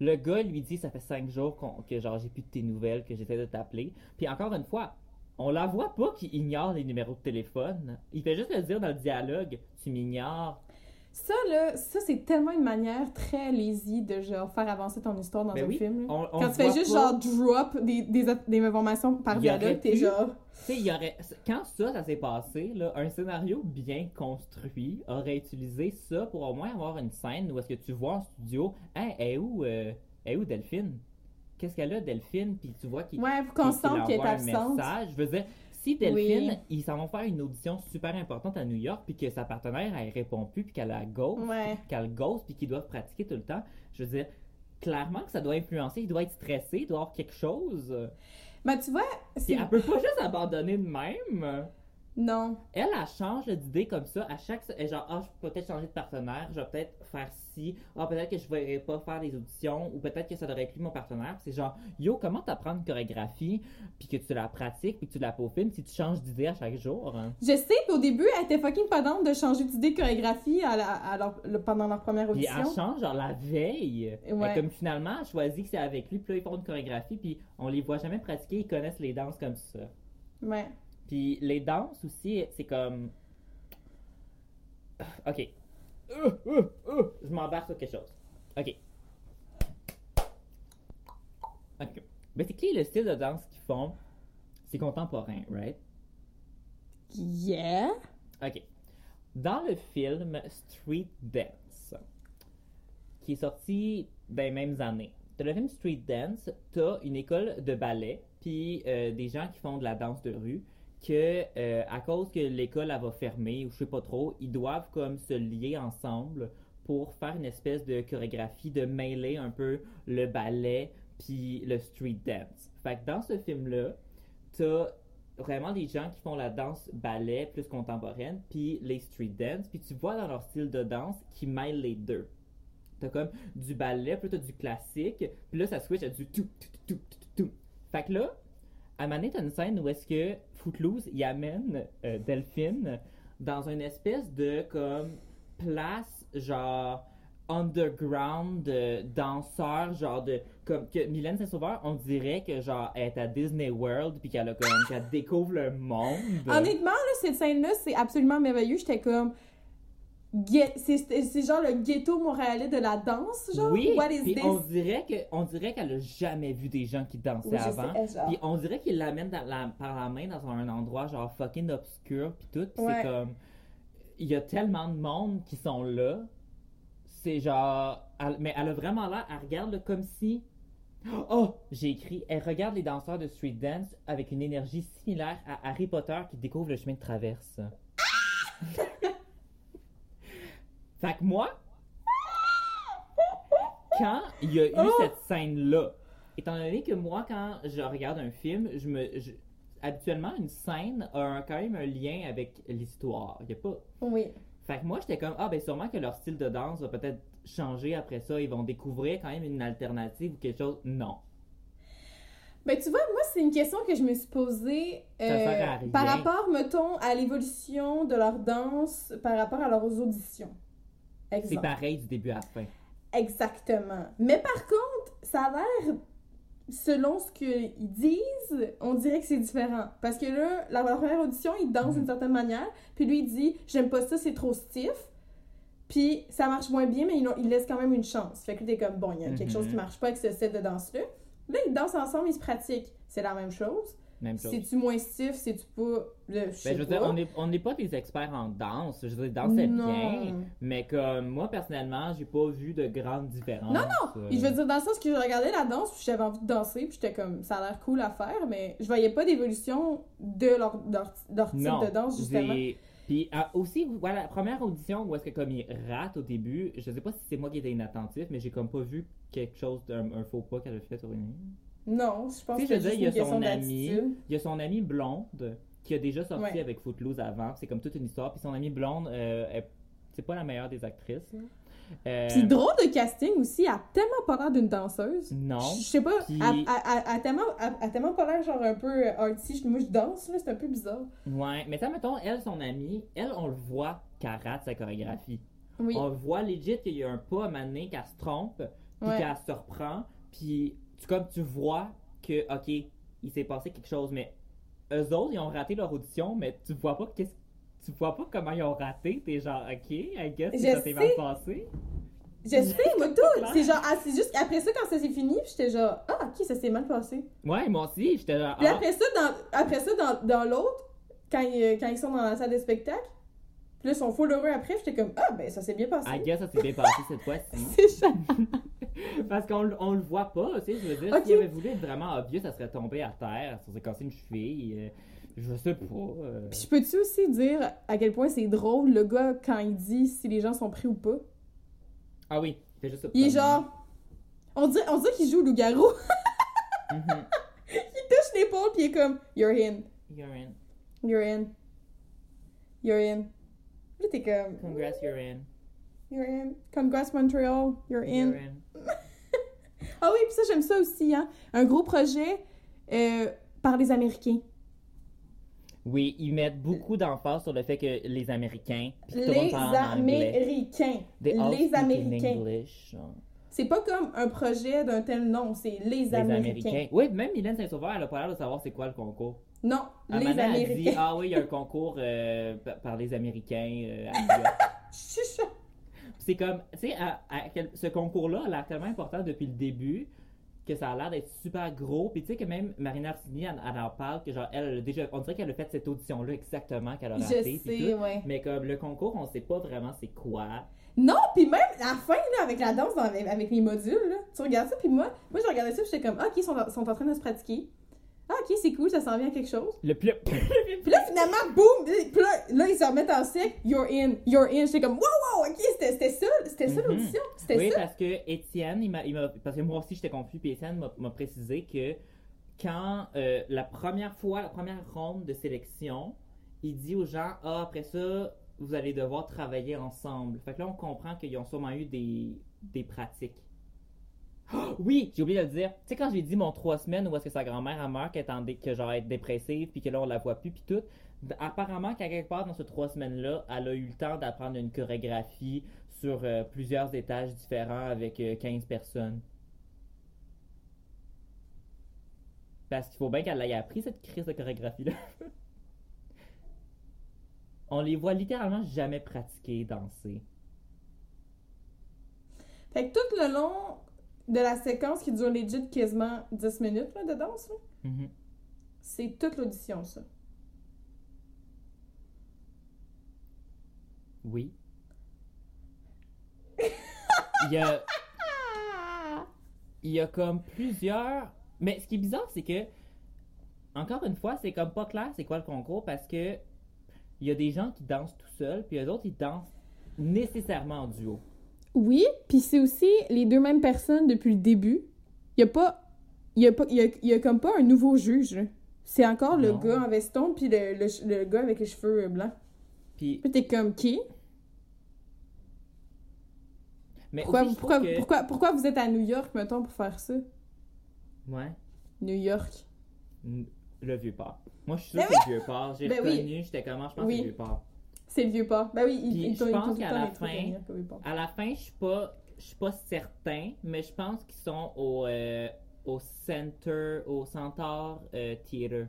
Speaker 1: Le gars lui dit ça fait 5 jours que genre j'ai plus de tes nouvelles, que j'essaie de t'appeler. Puis encore une fois, on la voit pas qu'il ignore les numéros de téléphone. Il fait juste le dire dans le dialogue, tu m'ignores.
Speaker 2: Ça, là, ça, c'est tellement une manière très lazy de genre faire avancer ton histoire dans
Speaker 1: Ben
Speaker 2: un
Speaker 1: oui,
Speaker 2: film. là.
Speaker 1: on- on
Speaker 2: Quand tu fais juste
Speaker 1: pas.
Speaker 2: genre drop des, des, des informations par dialogue, t'es genre.
Speaker 1: Tu sais, aurait... quand ça, ça s'est passé, là, un scénario bien construit aurait utilisé ça pour au moins avoir une scène où est-ce que tu vois en studio, hein, elle est où, euh, elle est où Delphine? Qu'est-ce qu'elle a, Delphine? Puis tu vois qu'il
Speaker 2: Ouais, pour qu'on sente qu'elle est absente.
Speaker 1: message. Je veux dire, si Delphine,
Speaker 2: Oui.
Speaker 1: ils s'en vont faire une audition super importante à New York, puis que sa partenaire, elle répond plus, puis qu'elle a ghost,
Speaker 2: Ouais.
Speaker 1: qu'elle ghost, puis qu'ils doivent pratiquer tout le temps, je veux dire, clairement que ça doit influencer, il doit être stressé, il doit avoir quelque chose.
Speaker 2: Mais tu vois, c'est.
Speaker 1: elle peut pas juste abandonner de même.
Speaker 2: Non.
Speaker 1: Elle, elle change d'idée comme ça à chaque. Genre, ah, je peux peut-être changer de partenaire, je vais peut-être faire ci, ah, peut-être que je ne vais pas faire des auditions, ou peut-être que ça devrait inclure mon partenaire. Puis C'est genre, yo, comment t'apprends une chorégraphie, puis que tu la pratiques, puis que tu la peaufines, si tu changes d'idée à chaque jour? hein?
Speaker 2: Je sais qu'au début, elle était fucking pas down de changer d'idée de chorégraphie à la- à leur- le- pendant leur première
Speaker 1: Puis
Speaker 2: audition.
Speaker 1: elle change, genre, la veille.
Speaker 2: Ouais.
Speaker 1: Et comme finalement, elle choisit que c'est avec lui, puis là, ils font une chorégraphie, puis on les voit jamais pratiquer, ils connaissent les danses comme ça.
Speaker 2: Ouais.
Speaker 1: Puis les danses aussi, c'est comme. Ok. Euh, euh, euh, Je m'embarque sur quelque chose. Ok. Ok. Basically, le style de danse qu'ils font, c'est contemporain, right?
Speaker 2: Yeah.
Speaker 1: Ok. Dans le film Street Dance, qui est sorti dans les mêmes années, dans le film Street Dance, t'as une école de ballet, puis euh, des gens qui font de la danse de rue, que euh, à cause que l'école va fermer, ou je sais pas trop, ils doivent comme se lier ensemble pour faire une espèce de chorégraphie, de mêler un peu le ballet puis le street dance. Fait que dans ce film-là, t'as vraiment des gens qui font la danse ballet plus contemporaine, puis les street dance, puis tu vois dans leur style de danse qu'ils mêlent les deux. T'as comme du ballet, puis là, t'as du classique, puis là, ça switch à du tout, tout, tout, tout, tout. Fait que là, à un moment une scène où est-ce que Footloose, il amène euh, Delphine dans une espèce de, comme, place, genre, underground, de danseur, genre de, comme, que Mylène Saint-Sauveur, on dirait que, genre, elle est à Disney World, puis qu'elle a comme, qu'elle découvre le monde.
Speaker 2: Honnêtement, là, cette scène-là, c'est absolument merveilleux. J'étais comme. C'est genre le ghetto montréalais de la danse, genre?
Speaker 1: Oui,
Speaker 2: What is this?
Speaker 1: on dirait que on dirait qu'elle a jamais vu des gens qui dansaient
Speaker 2: Oui,
Speaker 1: avant. Puis on dirait qu'il l'amène la- par la main dans un endroit genre fucking obscur puis tout. Puis
Speaker 2: Ouais.
Speaker 1: c'est comme il y a tellement de monde qui sont là. C'est genre elle- mais elle a vraiment l'air, elle regarde comme si Oh, j'ai écrit Elle regarde les danseurs de street dance avec une énergie similaire à Harry Potter qui découvre le chemin de traverse. fait que moi, quand il y a eu
Speaker 2: Oh!
Speaker 1: cette scène-là, étant donné que moi, quand je regarde un film, je me. je- habituellement, une scène a un- quand même un lien avec l'histoire. Il a pas.
Speaker 2: Oui.
Speaker 1: Fait que moi, j'étais comme, ah, ben sûrement que leur style de danse va peut-être changer après ça. Ils vont découvrir quand même une alternative ou quelque chose. Non.
Speaker 2: Ben, tu vois, moi, c'est une question que je me suis posée euh, par rapport, mettons, à l'évolution de leur danse par rapport à leurs auditions.
Speaker 1: C'est pareil du début à la fin.
Speaker 2: Exactement. Mais par contre, ça a l'air, selon ce qu'ils disent, on dirait que c'est différent. Parce que là, la, la première audition, il danse d'une certaine manière, puis lui, il dit « J'aime pas ça, c'est trop stiff ». Puis ça marche moins bien, mais il, il laisse quand même une chance. Fait que t'es comme « Bon, il y a quelque
Speaker 1: Mhm.
Speaker 2: chose qui marche pas avec ce set de danse-là ». Là, ils dansent ensemble, ils se pratiquent. C'est la même chose.
Speaker 1: Même chose.
Speaker 2: C'est-tu moins stiff, c'est-tu pas... Le, je
Speaker 1: Ben, je veux
Speaker 2: pas.
Speaker 1: dire, on n'est on pas des experts en danse. Je veux dire,
Speaker 2: Non.
Speaker 1: bien. Mais comme moi, personnellement, j'ai pas vu de grandes différences.
Speaker 2: Non,
Speaker 1: Euh,
Speaker 2: Et je veux dire, dans le sens que je regardais la danse, puis j'avais envie de danser, puis j'étais comme, ça a l'air cool à faire, mais je voyais pas d'évolution de leur, leur, leur type
Speaker 1: non,
Speaker 2: de danse, justement.
Speaker 1: Puis ah, aussi, voilà, la première audition où est-ce que comme il rate au début, je sais pas si c'est moi qui étais inattentif, mais j'ai comme pas vu quelque chose d'un un faux pas qu'elle a fait Aurélie.
Speaker 2: Non, je pense que
Speaker 1: je
Speaker 2: c'est
Speaker 1: veux il y a son ami, il y a son amie blonde qui a déjà sorti
Speaker 2: Ouais.
Speaker 1: avec Footloose avant. C'est comme toute une histoire. Puis son amie blonde, euh, c'est pas la meilleure des actrices. Euh,
Speaker 2: Puis drôle de casting aussi, elle a tellement pas l'air d'une danseuse.
Speaker 1: Non.
Speaker 2: Je sais pas,
Speaker 1: Puis-
Speaker 2: elle, tellement, elle- a tellement pas l'air genre un peu euh, arty. Moi, je danse, là, c'est un peu bizarre.
Speaker 1: Ouais, mais ça, mettons, elle, son amie, elle, on le voit qu'elle rate sa chorégraphie.
Speaker 2: Oui.
Speaker 1: On voit legit qu'il y a un pas à donné qu'elle se trompe, puis
Speaker 2: Ouais.
Speaker 1: qu'elle se reprend, puis tu, comme tu vois que, ok, il s'est passé quelque chose, mais eux autres, ils ont raté leur audition, mais tu vois pas qu'est-ce tu vois pas comment ils ont raté, t'es genre, ok, I guess que ça s'est mal passé.
Speaker 2: Je sais, moi, tout. C'est genre, ah, c'est juste après ça, quand ça s'est fini, j'étais genre, ah, ok, ça s'est mal passé.
Speaker 1: Ouais, moi aussi, j'étais genre,
Speaker 2: Puis
Speaker 1: ah,
Speaker 2: après ça, dans, après ça, dans, dans l'autre, quand ils, quand ils sont dans la salle de spectacle, puis là, ils sont full heureux après, j'étais comme, ah, ben, ça s'est bien passé.
Speaker 1: I guess ça s'est bien passé cette fois-ci.
Speaker 2: C'est ça.
Speaker 1: Parce qu'on le- on le voit pas, tu sais, je veux dire,
Speaker 2: Ok.
Speaker 1: s'il avait voulu être vraiment obvious, ça serait tombé à terre, ça serait cassé une cheville, euh, je sais pas. euh.
Speaker 2: Puis je peux-tu aussi dire à quel point c'est drôle, le gars, quand il dit si les gens sont pris ou pas?
Speaker 1: Ah oui, il fait juste ça.
Speaker 2: Il est genre. On dirait, on dirait qu'il joue loup-garou.
Speaker 1: Mhm.
Speaker 2: il touche l'épaule, puis il est comme, You're in,
Speaker 1: You're in.
Speaker 2: you're in, you're in. Là, t'es comme,
Speaker 1: Congrats, you're in.
Speaker 2: You're in. Congrats Montreal, you're in.
Speaker 1: You're in.
Speaker 2: Ah oui, puis ça, j'aime ça aussi, hein. Un gros projet euh, par les Américains.
Speaker 1: Oui, ils mettent beaucoup d'emphase sur le fait que les Américains.
Speaker 2: Les. Américains. Les Américains. C'est pas comme un projet d'un tel nom, c'est les,
Speaker 1: Les
Speaker 2: Américains.
Speaker 1: Américains. Oui, même Mylène Saint-Sauveur, elle a pas l'air de savoir c'est quoi le concours.
Speaker 2: Non,
Speaker 1: À
Speaker 2: les
Speaker 1: dit,
Speaker 2: Américains.
Speaker 1: ah oui, il y a un concours euh, par les Américains. euh, à. C'est comme, tu sais, à- à ce concours-là a l'air tellement important depuis le début que ça a l'air d'être super gros. Puis tu sais que même Marina Orsini, elle, elle en parle que genre, elle, déjà, on dirait qu'elle a fait cette audition-là exactement qu'elle a
Speaker 2: Je
Speaker 1: raté.
Speaker 2: ouais.
Speaker 1: Mais comme le concours, on sait pas vraiment c'est quoi.
Speaker 2: Non, puis même la fin, là, avec la danse, dans- avec, les modules, là, tu regardes ça, puis moi, moi, je regardais ça, j'étais comme, ok, ils sont, sont en train de se pratiquer. Ah, ok, c'est cool, ça s'en vient à quelque chose.
Speaker 1: Le plus.
Speaker 2: Puis là, finalement, boum! Puis là, là, ils se remettent en sec, you're in, you're in. J'étais comme, wow, wow, ok, c'était ça, c'était ça
Speaker 1: Mhm.
Speaker 2: l'audition, c'était
Speaker 1: oui,
Speaker 2: ça.
Speaker 1: parce que Étienne, il m'a, parce que moi aussi j'étais confus, puis Étienne m'a, m'a précisé que quand euh, la première fois, la première ronde de sélection, il dit aux gens, ah, après ça, vous allez devoir travailler ensemble. Fait que là, on comprend qu'ils ont sûrement eu des, des pratiques. Oui, j'ai oublié de le dire. Tu sais, quand j'ai dit mon trois semaines où est-ce que sa grand-mère a meurt, qu'elle est dé- que genre être dépressive, puis que là, on la voit plus, puis tout. Apparemment, qu'à quelque part dans ces trois semaines-là, elle a eu le temps d'apprendre une chorégraphie sur euh, plusieurs étages différents avec euh, 15 personnes. Parce qu'il faut bien qu'elle ait appris cette crise de chorégraphie-là. On les voit littéralement jamais pratiquer, danser.
Speaker 2: Fait que tout le long de la séquence qui dure legit quasiment 10 minutes là, de danse,
Speaker 1: Mhm.
Speaker 2: c'est toute l'audition, ça.
Speaker 1: Oui. Il y a. il y a comme plusieurs. Mais ce qui est bizarre, c'est que, encore une fois, c'est comme pas clair c'est quoi le concours parce que il y a des gens qui dansent tout seuls, puis les autres, ils dansent nécessairement en duo.
Speaker 2: Oui, puis c'est aussi les deux mêmes personnes depuis le début. Il y a pas. Il y a, pas, y a, il y a comme pas un nouveau juge. C'est encore le
Speaker 1: Non.
Speaker 2: gars en veston, puis le, le, le gars avec les cheveux blancs.
Speaker 1: Puis,
Speaker 2: t'es comme, qui?
Speaker 1: mais
Speaker 2: Pourquoi,
Speaker 1: aussi,
Speaker 2: pourquoi,
Speaker 1: trouve que-
Speaker 2: pourquoi, pourquoi vous êtes à New York, mettons, pour faire ça?
Speaker 1: Ouais.
Speaker 2: New York.
Speaker 1: Le vieux port. Moi, je suis
Speaker 2: Ben
Speaker 1: sûre que c'est le vieux port. J'ai
Speaker 2: Ben oui.
Speaker 1: reconnu, j'étais comment, je pense
Speaker 2: Oui.
Speaker 1: que c'est le vieux port.
Speaker 2: C'est le vieux port. Ben oui, ils,
Speaker 1: Puis
Speaker 2: ils
Speaker 1: je pense qu'à la
Speaker 2: à
Speaker 1: fin- la fin, je suis pas, je suis pas certain, mais je pense qu'ils sont au, euh, au Center, au Centaur euh, Theater.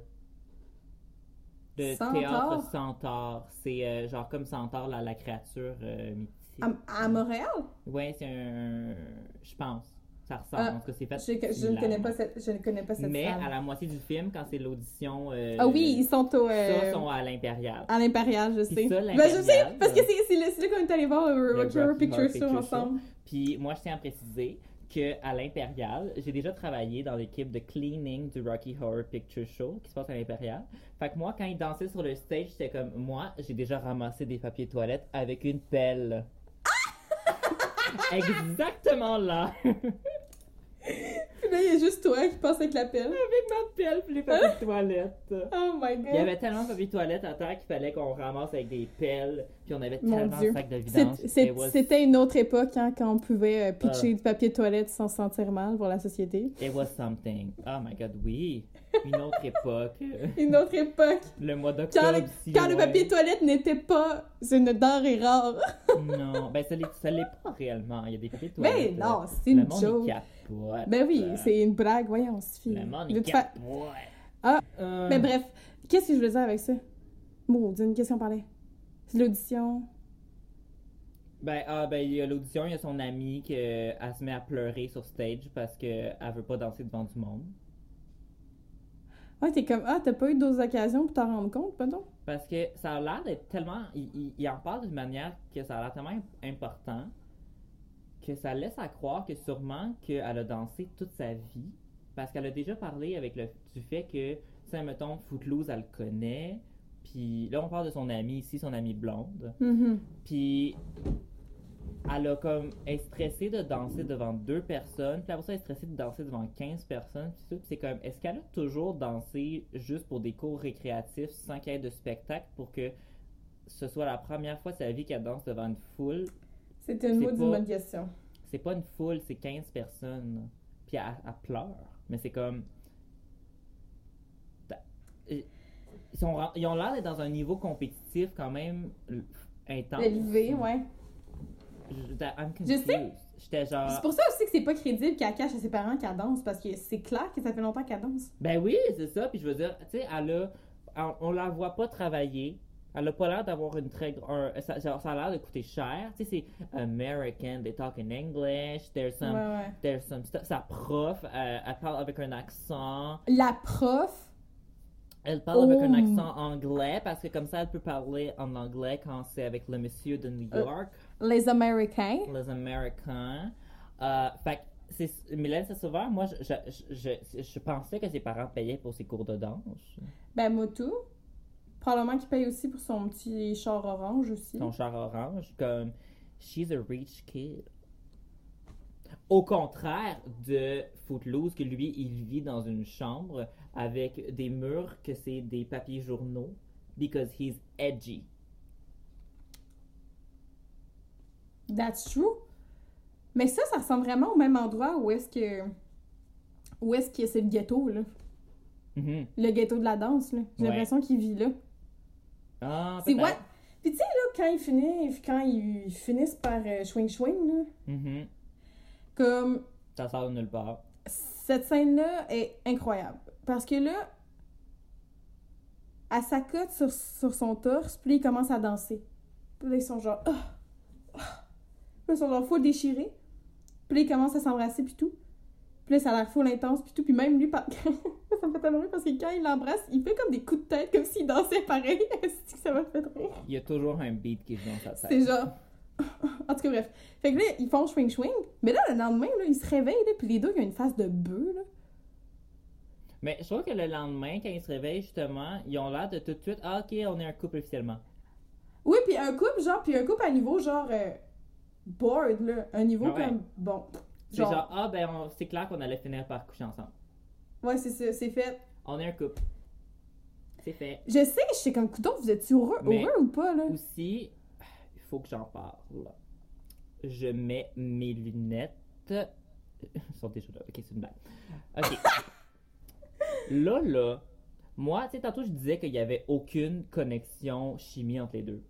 Speaker 1: Le
Speaker 2: Centaure?
Speaker 1: théâtre Centaure. C'est euh, genre comme Centaure, la, la créature euh, mythique.
Speaker 2: À, à Montréal?
Speaker 1: Ouais, c'est un. Je pense. Ça ressemble.
Speaker 2: Ah,
Speaker 1: tout cas, c'est fait.
Speaker 2: Je, je ne connais pas cette, je ne connais pas cette
Speaker 1: Mais
Speaker 2: salle.
Speaker 1: à la moitié du film, quand c'est l'audition. euh,
Speaker 2: Ah oui, ils sont au... euh,
Speaker 1: Ça, sont à l'Impérial.
Speaker 2: À l'Impérial, je sais.
Speaker 1: ça,
Speaker 2: Ben, je sais, parce que c'est là, qu'on est allé voir le Rocky Horror Picture Show ensemble.
Speaker 1: Puis moi, je tiens à préciser qu'à l'Impérial, j'ai déjà travaillé dans l'équipe de cleaning du Rocky Horror Picture Show qui se passe à l'Impérial. Fait que moi, quand ils dansaient sur le stage, c'était comme moi, j'ai déjà ramassé des papiers toilettes avec une pelle. Exactement là!
Speaker 2: Là, il y a juste toi qui passe avec la pelle.
Speaker 1: avec ma pelle puis les papiers toilettes.
Speaker 2: Oh my god.
Speaker 1: Il y avait tellement de papiers toilettes à terre qu'il fallait qu'on ramasse avec des pelles, puis on avait
Speaker 2: Mon
Speaker 1: tellement
Speaker 2: Dieu.
Speaker 1: de sacs de vidange. was-
Speaker 2: C'était une autre époque hein, quand on pouvait euh, pitcher
Speaker 1: Ah.
Speaker 2: du papier de toilette sans se sentir mal pour la société.
Speaker 1: It was something. Oh my god, oui. Une autre époque.
Speaker 2: Une autre époque.
Speaker 1: Le mois
Speaker 2: Quand,
Speaker 1: d'octobre.
Speaker 2: le, quand le
Speaker 1: loin.
Speaker 2: papier toilette n'était pas une denrée rare.
Speaker 1: Non, ben ça l'est, ça l'est pas réellement. Il y a des papiers de
Speaker 2: Mais
Speaker 1: toilette.
Speaker 2: Ben non,
Speaker 1: euh,
Speaker 2: c'est
Speaker 1: Le
Speaker 2: une joke.
Speaker 1: capote.
Speaker 2: Ben oui, c'est une blague, voyons, on se fie.
Speaker 1: Le monde
Speaker 2: fa-. Ah,
Speaker 1: Euh,
Speaker 2: Mais bref, qu'est-ce que je voulais dire avec ça? Bon, d'une question parlait. C'est l'audition.
Speaker 1: Ben, ah, ben, il y a l'audition, il y a son amie qui euh, elle se met à pleurer sur stage parce qu'elle veut pas danser devant du monde.
Speaker 2: Ouais, t'es comme, ah, t'as pas eu d'autres occasions pour t'en rendre compte, pardon?
Speaker 1: Parce que ça a l'air d'être tellement. Il, il- il en parle d'une manière que ça a l'air tellement im- important que ça laisse à croire que sûrement qu'elle a dansé toute sa vie. Parce qu'elle a déjà parlé avec le du fait que, tu mettons, Footloose, elle le connaît. Puis là, on parle de son amie ici, son amie blonde.
Speaker 2: Mhm.
Speaker 1: Puis elle a comme elle est stressée de danser devant deux personnes, puis après ça elle est stressée de danser devant 15 personnes, puis c'est comme est-ce qu'elle a toujours dansé juste pour des cours récréatifs sans qu'il y ait de spectacle pour que ce soit la première fois de sa vie qu'elle danse devant une foule?
Speaker 2: C'était une
Speaker 1: C'est
Speaker 2: maudite
Speaker 1: pas-
Speaker 2: bonne question.
Speaker 1: C'est pas une foule, c'est 15 personnes. Puis elle, elle pleure, mais c'est comme T'as- ils sont ils ont l'air d'être dans un niveau compétitif quand même euh, intense.
Speaker 2: Élevé, ouais.
Speaker 1: Je-
Speaker 2: sais.
Speaker 1: confused. J'étais genre.
Speaker 2: C'est pour ça aussi que c'est pas crédible qu'elle cache à ses parents qu'elle danse, parce que c'est clair que ça fait longtemps qu'elle danse.
Speaker 1: Ben oui, c'est ça. Puis je veux dire, tu sais, elle a. On, on la voit pas travailler. Elle a pas l'air d'avoir une très. un- ça, genre, ça a l'air de coûter cher. Tu sais, c'est American, they talk in English, there's some.
Speaker 2: Ouais, ouais.
Speaker 1: There's some stuff. Sa prof, euh, elle parle avec un accent.
Speaker 2: La prof,
Speaker 1: Elle parle avec un
Speaker 2: Oh.
Speaker 1: accent anglais parce que comme ça, elle peut parler en anglais quand c'est avec le monsieur de New
Speaker 2: Euh.
Speaker 1: York.
Speaker 2: Les Américains.
Speaker 1: les Américains. Euh, fait Mylène Saint-Sauveur, moi, je, je, je, je pensais que ses parents payaient pour ses cours de danse.
Speaker 2: Ben, Motu. Probablement qu'il paye aussi pour son petit char orange aussi.
Speaker 1: Son char orange, comme she's a rich kid. Au contraire de Footloose, que lui, il vit dans une chambre avec des murs que c'est des papiers journaux because he's edgy.
Speaker 2: That's true. Mais ça, ça ressemble vraiment au même endroit où est-ce que. Où est-ce que c'est le ghetto, là.
Speaker 1: Mhm.
Speaker 2: Le ghetto de la danse, là. J'ai
Speaker 1: Ouais.
Speaker 2: l'impression qu'il vit là.
Speaker 1: Ah,
Speaker 2: C'est ouais. Puis tu sais, là, quand ils finissent, quand ils finissent par euh, swing swing, là,
Speaker 1: Mhm.
Speaker 2: comme
Speaker 1: Ça sort de nulle part.
Speaker 2: cette scène-là est incroyable. Parce que là, elle s'accote sur, sur son torse, puis là, ils commencent à danser. Puis là, ils sont genre... Ah! Ah! Puis ils sont genre full déchirés. Puis là, ils commencent à s'embrasser, puis tout. Puis là, ça a l'air full intense, puis tout. Puis même lui, par- ça me fait tellement rire parce que quand il l'embrasse, il fait comme des coups de tête, comme s'il dansait pareil. Est-ce que ça m'a fait rire?
Speaker 1: Il y a toujours un beat qui joue dans sa tête.
Speaker 2: C'est genre... En tout cas, bref. Fait que là, ils font swing swing. Mais là, le lendemain, là, ils se réveillent, là, puis les deux, ils ont une face de bœuf, là.
Speaker 1: Mais je trouve que le lendemain, quand ils se réveillent, justement, ils ont l'air de tout de suite, ah, ok, on est un couple officiellement.
Speaker 2: Oui, puis un couple, genre, puis un couple à niveau, genre, euh, bored, là. Un niveau
Speaker 1: Ah ouais.
Speaker 2: comme, bon.
Speaker 1: C'est
Speaker 2: Genre,
Speaker 1: genre, ah, ben, on- c'est clair qu'on allait finir par coucher ensemble.
Speaker 2: ouais, c'est ça, c'est fait.
Speaker 1: On est un couple. C'est fait.
Speaker 2: Je sais, je sais comme, coudonc, vous êtes heureux,
Speaker 1: Mais-
Speaker 2: heureux ou pas, là?
Speaker 1: Aussi, il faut que j'en parle. Je mets mes lunettes. Elles sont déjà là. Ok, c'est une blague. Ok. là, là, moi, tu sais, tantôt, je disais qu'il n'y avait aucune connexion chimie entre les deux.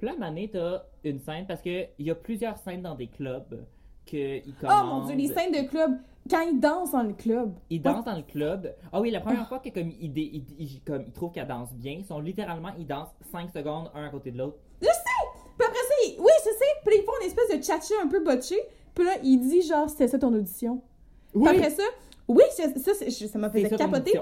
Speaker 1: Puis là, Mané, t'as une scène, parce qu'il y a plusieurs scènes dans des clubs qu'ils
Speaker 2: Oh
Speaker 1: commandent.
Speaker 2: mon dieu, les scènes de club, quand ils dansent dans le club.
Speaker 1: Ils dansent dans le club. Ah oui, la première fois que comme ils, dé- ils- ils- comme, ils trouvent qu'elle danse bien, ils sont littéralement, ils dansent 5 secondes un à côté de l'autre.
Speaker 2: Puis après ça, il- oui, je sais. Puis là, ils font une espèce de tchatcha un peu botché. Puis là, il dit genre, c'était ça ton audition. Puis après ça, oui, je- ça, je- ça m'a fait capoter.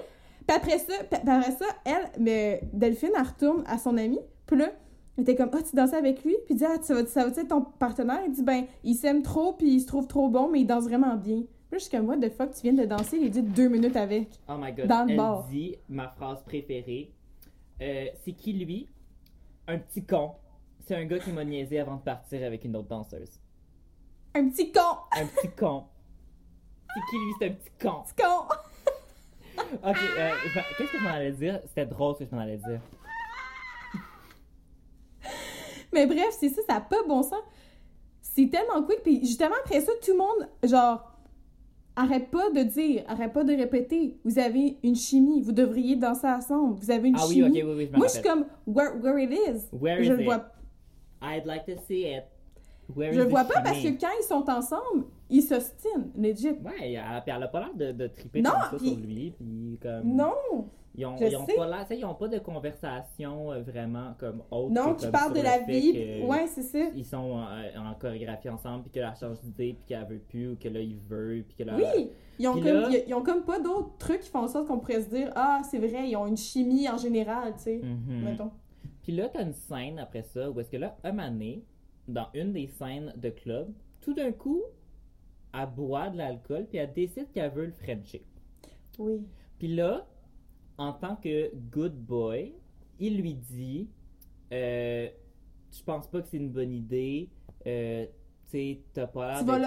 Speaker 2: Puis après ça, puis après ça, elle, mais Delphine, elle retourne à son ami. Puis là, elle était comme, ah, tu dansais avec lui? Puis il dit, ah, ça va, ça va être ton partenaire? Il dit, ben, il s'aime trop, puis il se trouve trop bon, mais il danse vraiment bien. Puis je suis comme, what the fuck, tu viens de danser, il dit deux minutes avec.
Speaker 1: Oh my god.
Speaker 2: Dans le
Speaker 1: Elle
Speaker 2: bar.
Speaker 1: dit ma phrase préférée. Euh, c'est qui lui? Un petit con. C'est un gars qui m'a niaisé avant de partir avec une autre danseuse.
Speaker 2: Un petit con!
Speaker 1: Un petit con. C'est qui lui? C'est un petit con.
Speaker 2: Petit con!
Speaker 1: Ok, euh, qu'est-ce que je m'en allais dire? C'était drôle ce que je m'en allais dire.
Speaker 2: Mais bref, c'est ça, ça n'a pas bon sens. C'est tellement quick. Puis justement, après ça, tout le monde, genre, arrête pas de dire, arrête pas de répéter. Vous avez une chimie, vous devriez danser ensemble. Vous avez une
Speaker 1: Ah oui,
Speaker 2: chimie.
Speaker 1: ok, oui, oui, je
Speaker 2: Moi, je suis comme, where, where it is?
Speaker 1: Where
Speaker 2: je
Speaker 1: is
Speaker 2: le
Speaker 1: it?
Speaker 2: vois,
Speaker 1: I'd like to see it. Where
Speaker 2: je
Speaker 1: is
Speaker 2: le vois pas parce que
Speaker 1: chimie?
Speaker 2: quand ils sont ensemble, ils s'ostinent, legit.
Speaker 1: Ouais, elle, elle a pas l'air de, de triper
Speaker 2: Non,
Speaker 1: comme ça sur lui. Puis comme...
Speaker 2: Non!
Speaker 1: Ils ont, ils ont pas sais, ils ont pas de conversation euh, vraiment comme autre.
Speaker 2: Non,
Speaker 1: que
Speaker 2: qui parle de la vie.
Speaker 1: que
Speaker 2: Ouais, c'est ça.
Speaker 1: Ils sont euh, en chorégraphie ensemble, puis qu'elle a change d'idée, puis qu'elle veut plus, ou que là, il veut, puis que là...
Speaker 2: Oui! Ils ont, comme,
Speaker 1: là-
Speaker 2: ils, ont comme pas d'autres trucs qui font en sorte qu'on pourrait se dire, ah, c'est vrai, ils ont une chimie en général, tu sais.
Speaker 1: Mhm.
Speaker 2: Mettons.
Speaker 1: Puis là, t'as une scène après ça, où est-ce que là, donné, dans une des scènes de club, tout d'un coup, elle boit de l'alcool, puis elle décide qu'elle veut le Frencher.
Speaker 2: Oui.
Speaker 1: Puis là, en tant que good boy, il lui dit euh, Je pense pas que c'est une bonne idée. Euh, tu sais, t'as pas l'air
Speaker 2: Tu vas, le,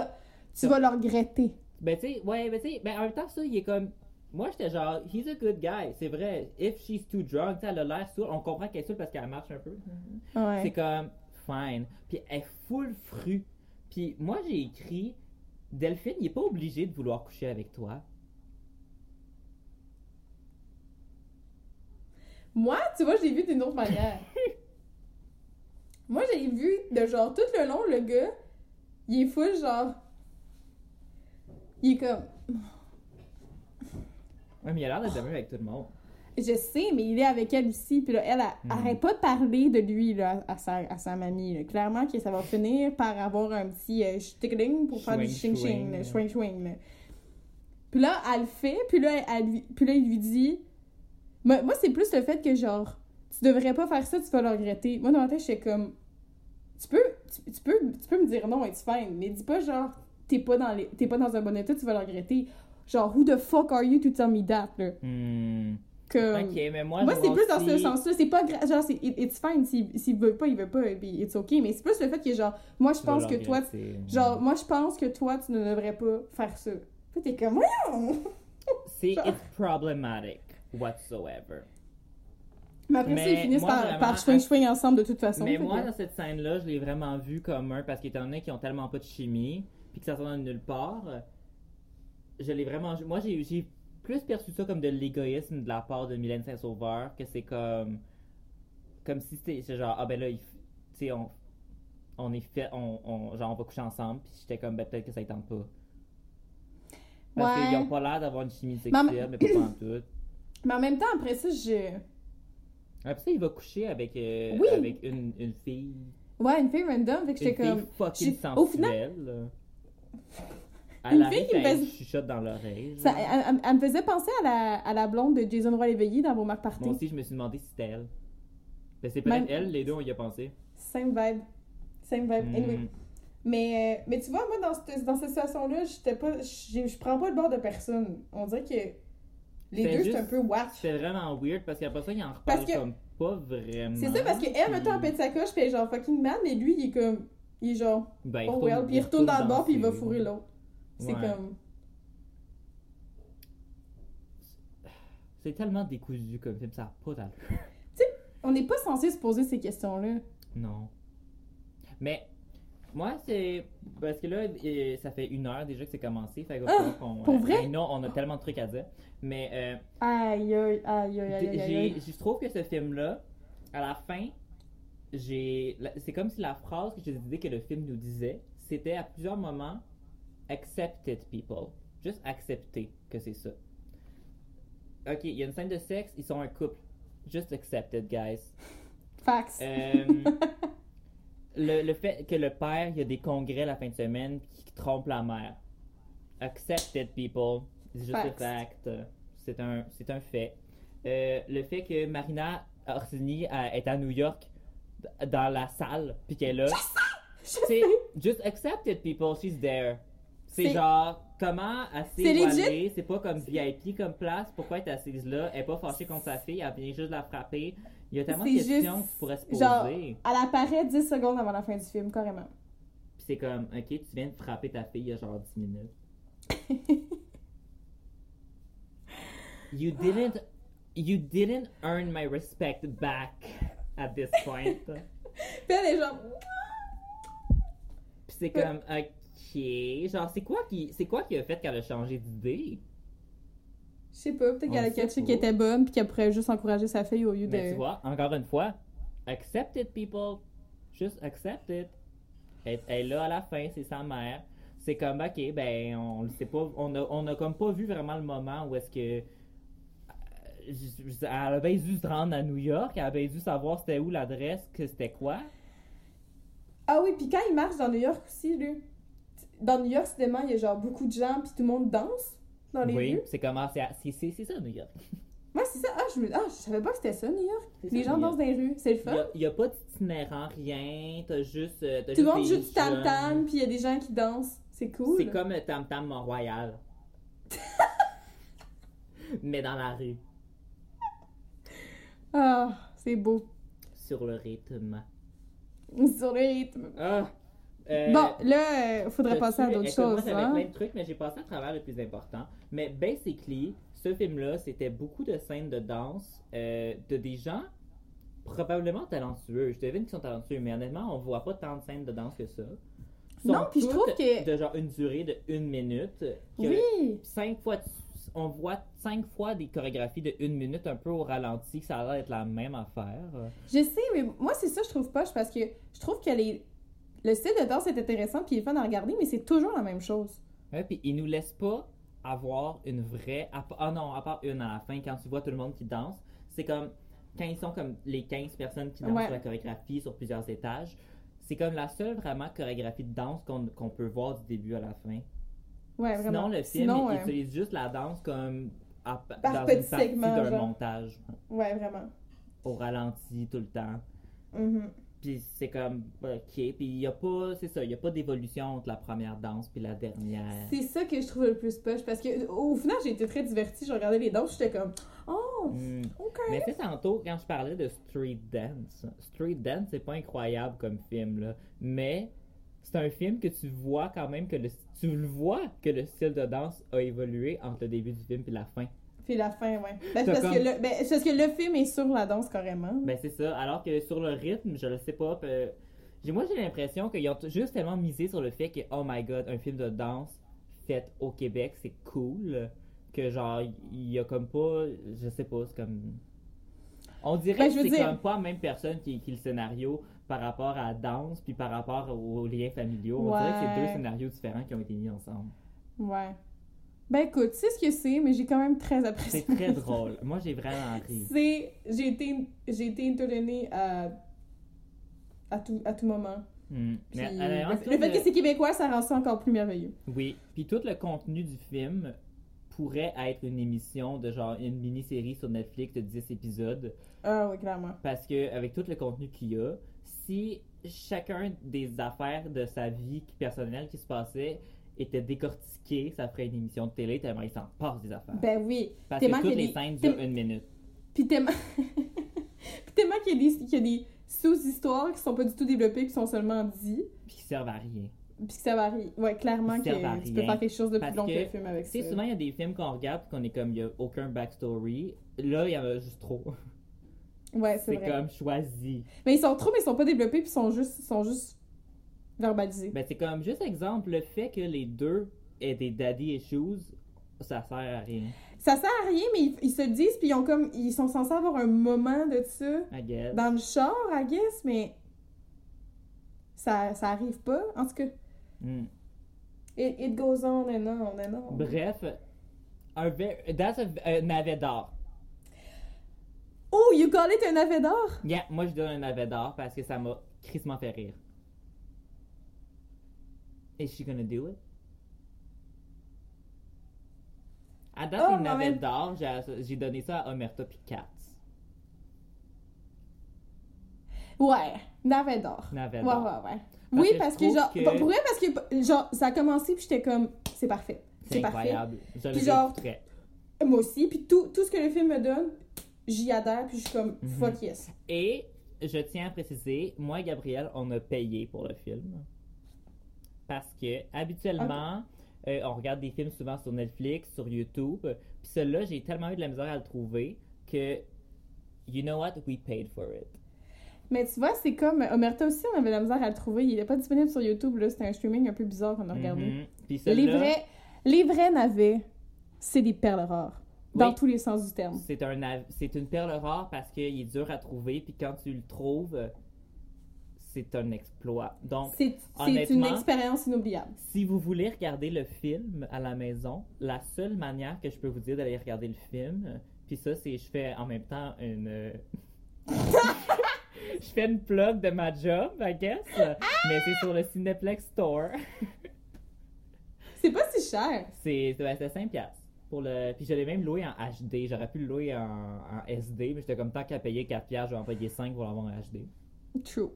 Speaker 2: tu vas le regretter.
Speaker 1: Ben, tu sais, ouais, ben, tu sais, ben, en même temps, ça, il est comme. Moi, j'étais genre, he's a good guy. C'est vrai. If she's too drunk, tu sais, elle a l'air saoule. On comprend qu'elle est saoule parce qu'elle marche un peu.
Speaker 2: Ouais.
Speaker 1: C'est comme, fine. Puis elle est full fru. Puis moi, j'ai écrit, Delphine, il est pas obligé de vouloir coucher avec toi.
Speaker 2: Moi, tu vois, je l'ai vu d'une autre manière. Moi, j'ai vu de genre tout le long, le gars, il est full genre. Il est comme.
Speaker 1: Ouais, mais il a l'air d'être avec tout le monde.
Speaker 2: Je sais, mais il est avec elle aussi. Puis là, elle, elle
Speaker 1: Mhm.
Speaker 2: arrête pas de parler de lui là, à, sa, à sa mamie. là. Clairement que ça va finir par avoir un petit euh, pour faire du
Speaker 1: swing swing.
Speaker 2: là. Puis là, elle le fait. Puis là, elle, lui- puis là, il lui dit. Moi, moi, c'est plus le fait que genre, tu devrais pas faire ça, tu vas le regretter. Moi, dans ma tête, j'étais comme. Tu peux, tu, tu peux, tu peux me dire non, it's fine, mais dis pas genre, t'es pas, dans les- t'es pas dans un bon état, tu vas le regretter. Genre, who the fuck are you to tell me that, là?
Speaker 1: Hmm.
Speaker 2: Comme...
Speaker 1: Ok, mais moi,
Speaker 2: Moi, c'est plus dans ce sens-là. C'est pas gra- genre, it's fine. S'il veut pas, il veut pas, et puis it's ok. Mais c'est plus le fait que, genre, moi, je pense que toi,
Speaker 1: regretter.
Speaker 2: genre, moi, je pense que toi, tu ne devrais pas faire ça. Puis t'es comme, voyons!
Speaker 1: C'est it's problematic whatsoever.
Speaker 2: Mais après ça,
Speaker 1: Mais
Speaker 2: ils finissent
Speaker 1: moi,
Speaker 2: par, swing swing ensemble de toute façon.
Speaker 1: Mais moi,
Speaker 2: que-
Speaker 1: dans cette scène-là, je l'ai vraiment vu comme un, parce qu'étant donné qu'ils ont tellement pas de chimie, puis que ça sort de nulle part, je l'ai vraiment. Moi, j'ai plus perçu ça comme de l'égoïsme de la part de Mylène Saint-Sauveur, que c'est comme. Comme si c'était genre, ah ben là, tu sais, on, on est fait, on, on- genre, on va coucher ensemble, puis j'étais comme, ben peut-être que ça ne tente pas. Parce
Speaker 2: Ouais.
Speaker 1: qu'ils ont pas l'air d'avoir une chimie sexuelle, mais pas en tout.
Speaker 2: Mais en même temps, après ça, je.
Speaker 1: Après ça, il va coucher avec, euh,
Speaker 2: Oui.
Speaker 1: avec une, une fille.
Speaker 2: Ouais, une fille random, fait que j'étais comme.
Speaker 1: fucking
Speaker 2: j'ai- au final-
Speaker 1: sensuelle.
Speaker 2: Une fille qui me faisait-
Speaker 1: chuchote dans l'oreille.
Speaker 2: Elle, elle- elle me faisait penser à la, à la blonde de Jason Roy Léveillé dans Vos Marques Party.
Speaker 1: Moi aussi, je me suis demandé si c'était elle. Ben, c'est peut-être
Speaker 2: Même-
Speaker 1: elle, les deux, on y a pensé.
Speaker 2: Same vibe. Same vibe. Anyway.
Speaker 1: Hmm.
Speaker 2: Mais, euh, mais tu vois, moi, dans cette, dans cette situation-là, j'étais pas, je je prends pas le bord de personne. On dirait que les deux,
Speaker 1: juste-
Speaker 2: c'est un peu whack.
Speaker 1: C'était vraiment weird parce qu'après ça, il en reparle
Speaker 2: que-
Speaker 1: comme pas vraiment.
Speaker 2: C'est ça, parce qu'elle, mettons, elle pète sa coche, puis elle genre fucking mad, mais lui, il est comme. Il est genre.
Speaker 1: Ben,
Speaker 2: Oh well, puis il retourne dans le bar, puis il va fourrer l'autre. C'est
Speaker 1: Ouais.
Speaker 2: comme.
Speaker 1: C'est tellement décousu comme film, ça n'a pas d'allure.
Speaker 2: On n'est pas censé se poser ces questions-là.
Speaker 1: Non. Mais moi, c'est. Parce que là, ça fait une heure déjà que c'est commencé. Fait
Speaker 2: Ah, pour vrai?
Speaker 1: non, on a tellement de trucs à dire. Mais euh,
Speaker 2: Aïe, aïe, aïe, aïe, aïe,
Speaker 1: je trouve que ce film-là, à la fin, j'ai. C'est comme si la phrase que j'ai dit que le film nous disait, c'était à plusieurs moments accept it, people. Juste accepter que c'est ça. Ok, il y a une scène de sexe, ils sont un couple. Just accept it, guys.
Speaker 2: Facts.
Speaker 1: Euh, le, le fait que le père, il y a des congrès la fin de semaine qui trompe la mère. Accept it, people. C'est juste un
Speaker 2: Facts.
Speaker 1: fact. C'est un, c'est un fait. Euh, le fait que Marina Orsini est à New York dans la salle, puis qu'elle est là. C'est just accept it, people. She's there. C'est genre, comment elle s'est
Speaker 2: C'est legit.
Speaker 1: voilée, c'est pas comme VIP comme place, pourquoi est assise là, elle est pas fâchée contre sa fille, elle vient juste la frapper. Il y a tellement de questions
Speaker 2: juste,
Speaker 1: qui pourraient se
Speaker 2: genre,
Speaker 1: poser.
Speaker 2: Elle apparaît 10 secondes avant la fin du film, carrément.
Speaker 1: Puis c'est comme, ok, tu viens de frapper ta fille il y a genre 10 minutes. You didn't, you didn't earn my respect back at this point.
Speaker 2: Puis elle est genre.
Speaker 1: Puis c'est comme, ok, genre c'est quoi qui, c'est quoi qui a fait qu'elle a changé d'idée?
Speaker 2: Je sais pas, peut-être qu'elle a catché qu'elle était bonne, puis qu'elle pourrait juste encourager sa fille au lieu
Speaker 1: Mais
Speaker 2: de.
Speaker 1: tu vois, encore une fois, accept it, people. Just accept it. Elle, elle est là à la fin, c'est sa mère. C'est comme, ok, ben, on le sait pas, on a, on a comme pas vu vraiment le moment où est-ce que. euh, Elle a bien dû se rendre à New York, elle a bien dû savoir c'était où l'adresse, que c'était quoi.
Speaker 2: Ah oui, puis quand il marche dans New York aussi, lui. Dans New York, soudainement, il y a genre beaucoup de gens, puis tout le monde danse dans les
Speaker 1: Oui,
Speaker 2: rues?
Speaker 1: c'est comment, c'est c'est- c'est c'est ça, New York.
Speaker 2: Moi, c'est ça. Ah, je, me... ah, je savais pas que c'était ça, New York.
Speaker 1: C'est
Speaker 2: Les gens
Speaker 1: New
Speaker 2: dansent dans les rues. C'est le fun.
Speaker 1: il y a pas d'itinérant, rien, t'as juste. euh, t'as
Speaker 2: Tout le
Speaker 1: des
Speaker 2: du tam-tam,
Speaker 1: jeunes.
Speaker 2: puis il y a des gens qui dansent. C'est cool.
Speaker 1: C'est comme le Tam Tam Mont-Royal. Mais dans la rue,
Speaker 2: Ah, c'est beau.
Speaker 1: sur le rythme.
Speaker 2: Sur le rythme.
Speaker 1: Ah! Euh,
Speaker 2: Bon, là, il faudrait
Speaker 1: t'as-tu-
Speaker 2: passer à d'autres choses. hein.
Speaker 1: plein de trucs, mais j'ai passé à travers le plus important. Mais basically, ce film-là, c'était beaucoup de scènes de danse euh, de des gens probablement talentueux. Je devine qu'ils sont talentueux, mais honnêtement, on voit pas tant de scènes de danse que ça. Sont
Speaker 2: Non, puis je trouve que-
Speaker 1: De genre une durée de une minute.
Speaker 2: Oui.
Speaker 1: cinq fois, on voit cinq fois des chorégraphies de une minute un peu au ralenti, que ça a l'air d'être la même affaire.
Speaker 2: Je sais, mais moi, c'est ça, je trouve pas, parce que je trouve que les... le style de danse est intéressant, puis il est fun à regarder, mais c'est toujours la même chose.
Speaker 1: Ouais, puis ils nous laissent pas avoir une vraie. Ah non, à part une à la fin, quand tu vois tout le monde qui danse, c'est comme quand ils sont comme les 15 personnes qui dansent
Speaker 2: Ouais.
Speaker 1: sur la chorégraphie sur plusieurs étages. C'est comme la seule vraiment chorégraphie de danse qu'on peut voir du début à la fin.
Speaker 2: Ouais, vraiment.
Speaker 1: Sinon, le film
Speaker 2: Sinon,
Speaker 1: il utilise juste la danse comme à-
Speaker 2: Par
Speaker 1: dans
Speaker 2: petits
Speaker 1: une partie d'un montage
Speaker 2: Ouais, vraiment.
Speaker 1: au ralenti tout le temps.
Speaker 2: Mhm.
Speaker 1: Puis c'est comme, ok, puis il y a pas, c'est ça, il y a pas d'évolution entre la première danse puis la dernière.
Speaker 2: C'est ça que je trouve le plus poche, parce que au final, j'ai été très divertie, je regardais les danses, j'étais comme, oh,
Speaker 1: Hmm.
Speaker 2: ok.
Speaker 1: Mais tu sais, tantôt, quand je parlais de Street Dance, Street Dance, c'est pas incroyable comme film, là. Mais c'est un film que tu vois quand même que le, tu le vois que le style de danse a évolué entre le début du film et la fin.
Speaker 2: Puis la fin, ouais. Ben, c'est parce,
Speaker 1: comme-
Speaker 2: que le, ben, c'est parce que le film est sur la danse carrément.
Speaker 1: Ben c'est ça. Alors que sur le rythme, je le sais pas. euh, j'ai- moi, j'ai l'impression qu'ils ont juste tellement misé sur le fait que, oh my god, un film de danse fait au Québec, c'est cool. Que genre, il y a comme pas. Je sais pas, c'est comme. On dirait
Speaker 2: Ben,
Speaker 1: que
Speaker 2: je veux
Speaker 1: c'est
Speaker 2: dire-
Speaker 1: comme pas la même personne qui écrit le scénario par rapport à la danse puis par rapport aux liens familiaux. On dirait que c'est deux scénarios différents qui ont été mis ensemble.
Speaker 2: Ouais. Ben écoute, c'est ce que c'est, mais j'ai quand même très apprécié.
Speaker 1: C'est très drôle. Moi, j'ai vraiment ri.
Speaker 2: C'est. J'ai été, j'ai été à. à tout, à tout moment.
Speaker 1: Hmm.
Speaker 2: Puis,
Speaker 1: Mais, honnêtement,
Speaker 2: le, fait
Speaker 1: le-
Speaker 2: que c'est québécois, ça rend ça encore plus merveilleux.
Speaker 1: Oui, puis tout le contenu du film pourrait être une émission de genre une mini-série sur Netflix de 10 épisodes
Speaker 2: Ah oui, clairement.
Speaker 1: parce que avec tout le contenu qu'il y a, si chacun des affaires de sa vie personnelle qui se passait était décortiqué, ça ferait une émission de télé tellement il s'en passe des affaires.
Speaker 2: Ben oui.
Speaker 1: Parce que toutes les
Speaker 2: des-
Speaker 1: scènes durent une minute.
Speaker 2: Puis tellement... Puis tellement qu'il y a des, qu'il y a des sous-histoires qui sont pas du tout développées, qui sont seulement dit,
Speaker 1: Puis qui servent à rien.
Speaker 2: puis que ça varie. Ouais, clairement que
Speaker 1: servent à
Speaker 2: tu peux
Speaker 1: rien.
Speaker 2: faire quelque chose de plus long que,
Speaker 1: que,
Speaker 2: le film avec
Speaker 1: Tu sais,
Speaker 2: ça.
Speaker 1: souvent il y a des films qu'on regarde qu'on est comme, il y a aucun backstory. Là, il y en a juste trop.
Speaker 2: Ouais, c'est
Speaker 1: C'est
Speaker 2: vrai.
Speaker 1: comme choisi.
Speaker 2: Mais ils sont trop, mais ils sont pas développés, puis ils sont juste, ils sont juste
Speaker 1: Ben, c'est comme, juste exemple, le fait que les deux aient des daddy issues, ça sert à rien.
Speaker 2: Ça sert à rien, mais ils, ils se disent, puis ils ont comme, ils sont censés avoir un moment de ça
Speaker 1: I guess.
Speaker 2: dans le char, I guess, mais ça, ça arrive pas. En tout cas,
Speaker 1: Hmm.
Speaker 2: it, it goes on and on and on.
Speaker 1: Bref, un ve- that's a, un navet d'or.
Speaker 2: Oh, you call it un navet d'or?
Speaker 1: Yeah, moi je donne un navet d'or parce que ça m'a crissement fait rire. Is she gonna do it? À date,
Speaker 2: Oh, mais-
Speaker 1: d'or, j'ai- donné ça à Omerta puis Katz.
Speaker 2: Ouais, navet d'or.
Speaker 1: Navet
Speaker 2: Ouais,
Speaker 1: d'or.
Speaker 2: ouais, ouais.
Speaker 1: Parce
Speaker 2: oui,
Speaker 1: que
Speaker 2: parce que genre,
Speaker 1: que-
Speaker 2: pour vrai, parce que genre, ça a commencé, puis j'étais comme, c'est parfait.
Speaker 1: C'est
Speaker 2: parfait.
Speaker 1: incroyable.
Speaker 2: Puis genre-. Moi aussi, puis tout, tout ce que le film me donne, j'y adhère, puis je suis comme,
Speaker 1: Mhm.
Speaker 2: fuck yes.
Speaker 1: Et je tiens à préciser, moi et Gabriel, on a payé pour le film. Parce que habituellement, euh, on regarde des films souvent sur Netflix, sur YouTube. Puis celui-là, j'ai tellement eu de la misère à le trouver que, you know what, we paid for it.
Speaker 2: Mais tu vois, c'est comme, Omerta aussi, on avait de la misère à le trouver. Il est pas disponible sur YouTube, là. C'était un streaming un peu bizarre qu'on a regardé.
Speaker 1: Mhm. Puis
Speaker 2: les, vrais, les vrais navets, c'est des perles rares. Dans
Speaker 1: Oui.
Speaker 2: tous les sens du terme.
Speaker 1: c'est un, c'est une perle rare parce qu'il est dur à trouver. Puis quand tu le trouves, c'est un exploit. Donc,
Speaker 2: C'est c'est une expérience inoubliable.
Speaker 1: Si vous voulez regarder le film à la maison, la seule manière que je peux vous dire d'aller regarder le film, euh, puis ça, c'est je fais en même temps une. euh, je fais une plug de ma job, I guess, euh, mais c'est sur le Cineplex Store.
Speaker 2: C'est pas si cher.
Speaker 1: C'est c'était 5 piastres. Pour le... Puis je l'ai même loué en HD. J'aurais pu le louer en, en SD, mais j'étais comme tant qu'à payer 4 piastres, je vais en payer 5 pour l'avoir en HD.
Speaker 2: True.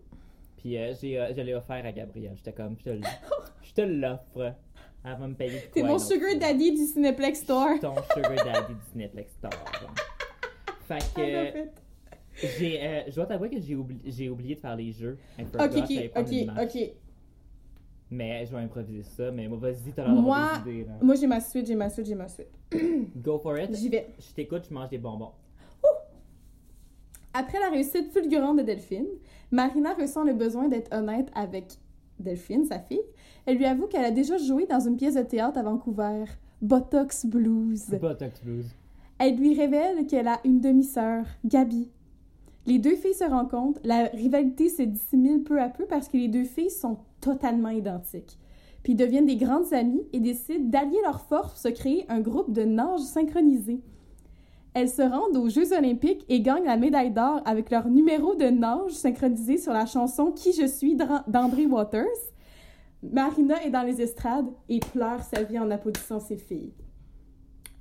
Speaker 1: Puis euh, j'ai, euh, je l'ai offert à Gabrielle. J'étais comme, je te, je te l'offre. Elle va me payer.
Speaker 2: T'es mon sugar daddy du Cineplex Store.
Speaker 1: ton sugar daddy du Netflix Store. Fait
Speaker 2: Ah,
Speaker 1: que j'ai, euh, je dois t'avouer que j'ai, oubli- j'ai oublié de faire les jeux.
Speaker 2: Ok, ok, ok, ok.
Speaker 1: Mais je vais improviser ça. Mais moi, vas-y, t'as l'air d'avoir des idées. Là.
Speaker 2: moi j'ai ma suite, j'ai ma suite, j'ai ma suite.
Speaker 1: Go for it.
Speaker 2: J'y vais.
Speaker 1: Je t'écoute, je mange des bonbons.
Speaker 2: Après la réussite fulgurante de Delphine, Marina ressent le besoin d'être honnête avec Delphine, sa fille. Elle lui avoue qu'elle a déjà joué dans une pièce de théâtre à Vancouver, Botox Blues.
Speaker 1: Botox Blues.
Speaker 2: Elle lui révèle qu'elle a une demi-sœur, Gabi. Les deux filles se rencontrent, la rivalité se dissimule peu à peu parce que les deux filles sont totalement identiques. Puis ils deviennent des grandes amies et décident d'allier leurs forces pour se créer un groupe de nage synchronisé. Elles se rendent aux Jeux olympiques et gagnent la médaille d'or avec leur numéro de nage synchronisé sur la chanson Qui je suis d'André Waters. Marina est dans les estrades et pleure sa vie en applaudissant ses filles.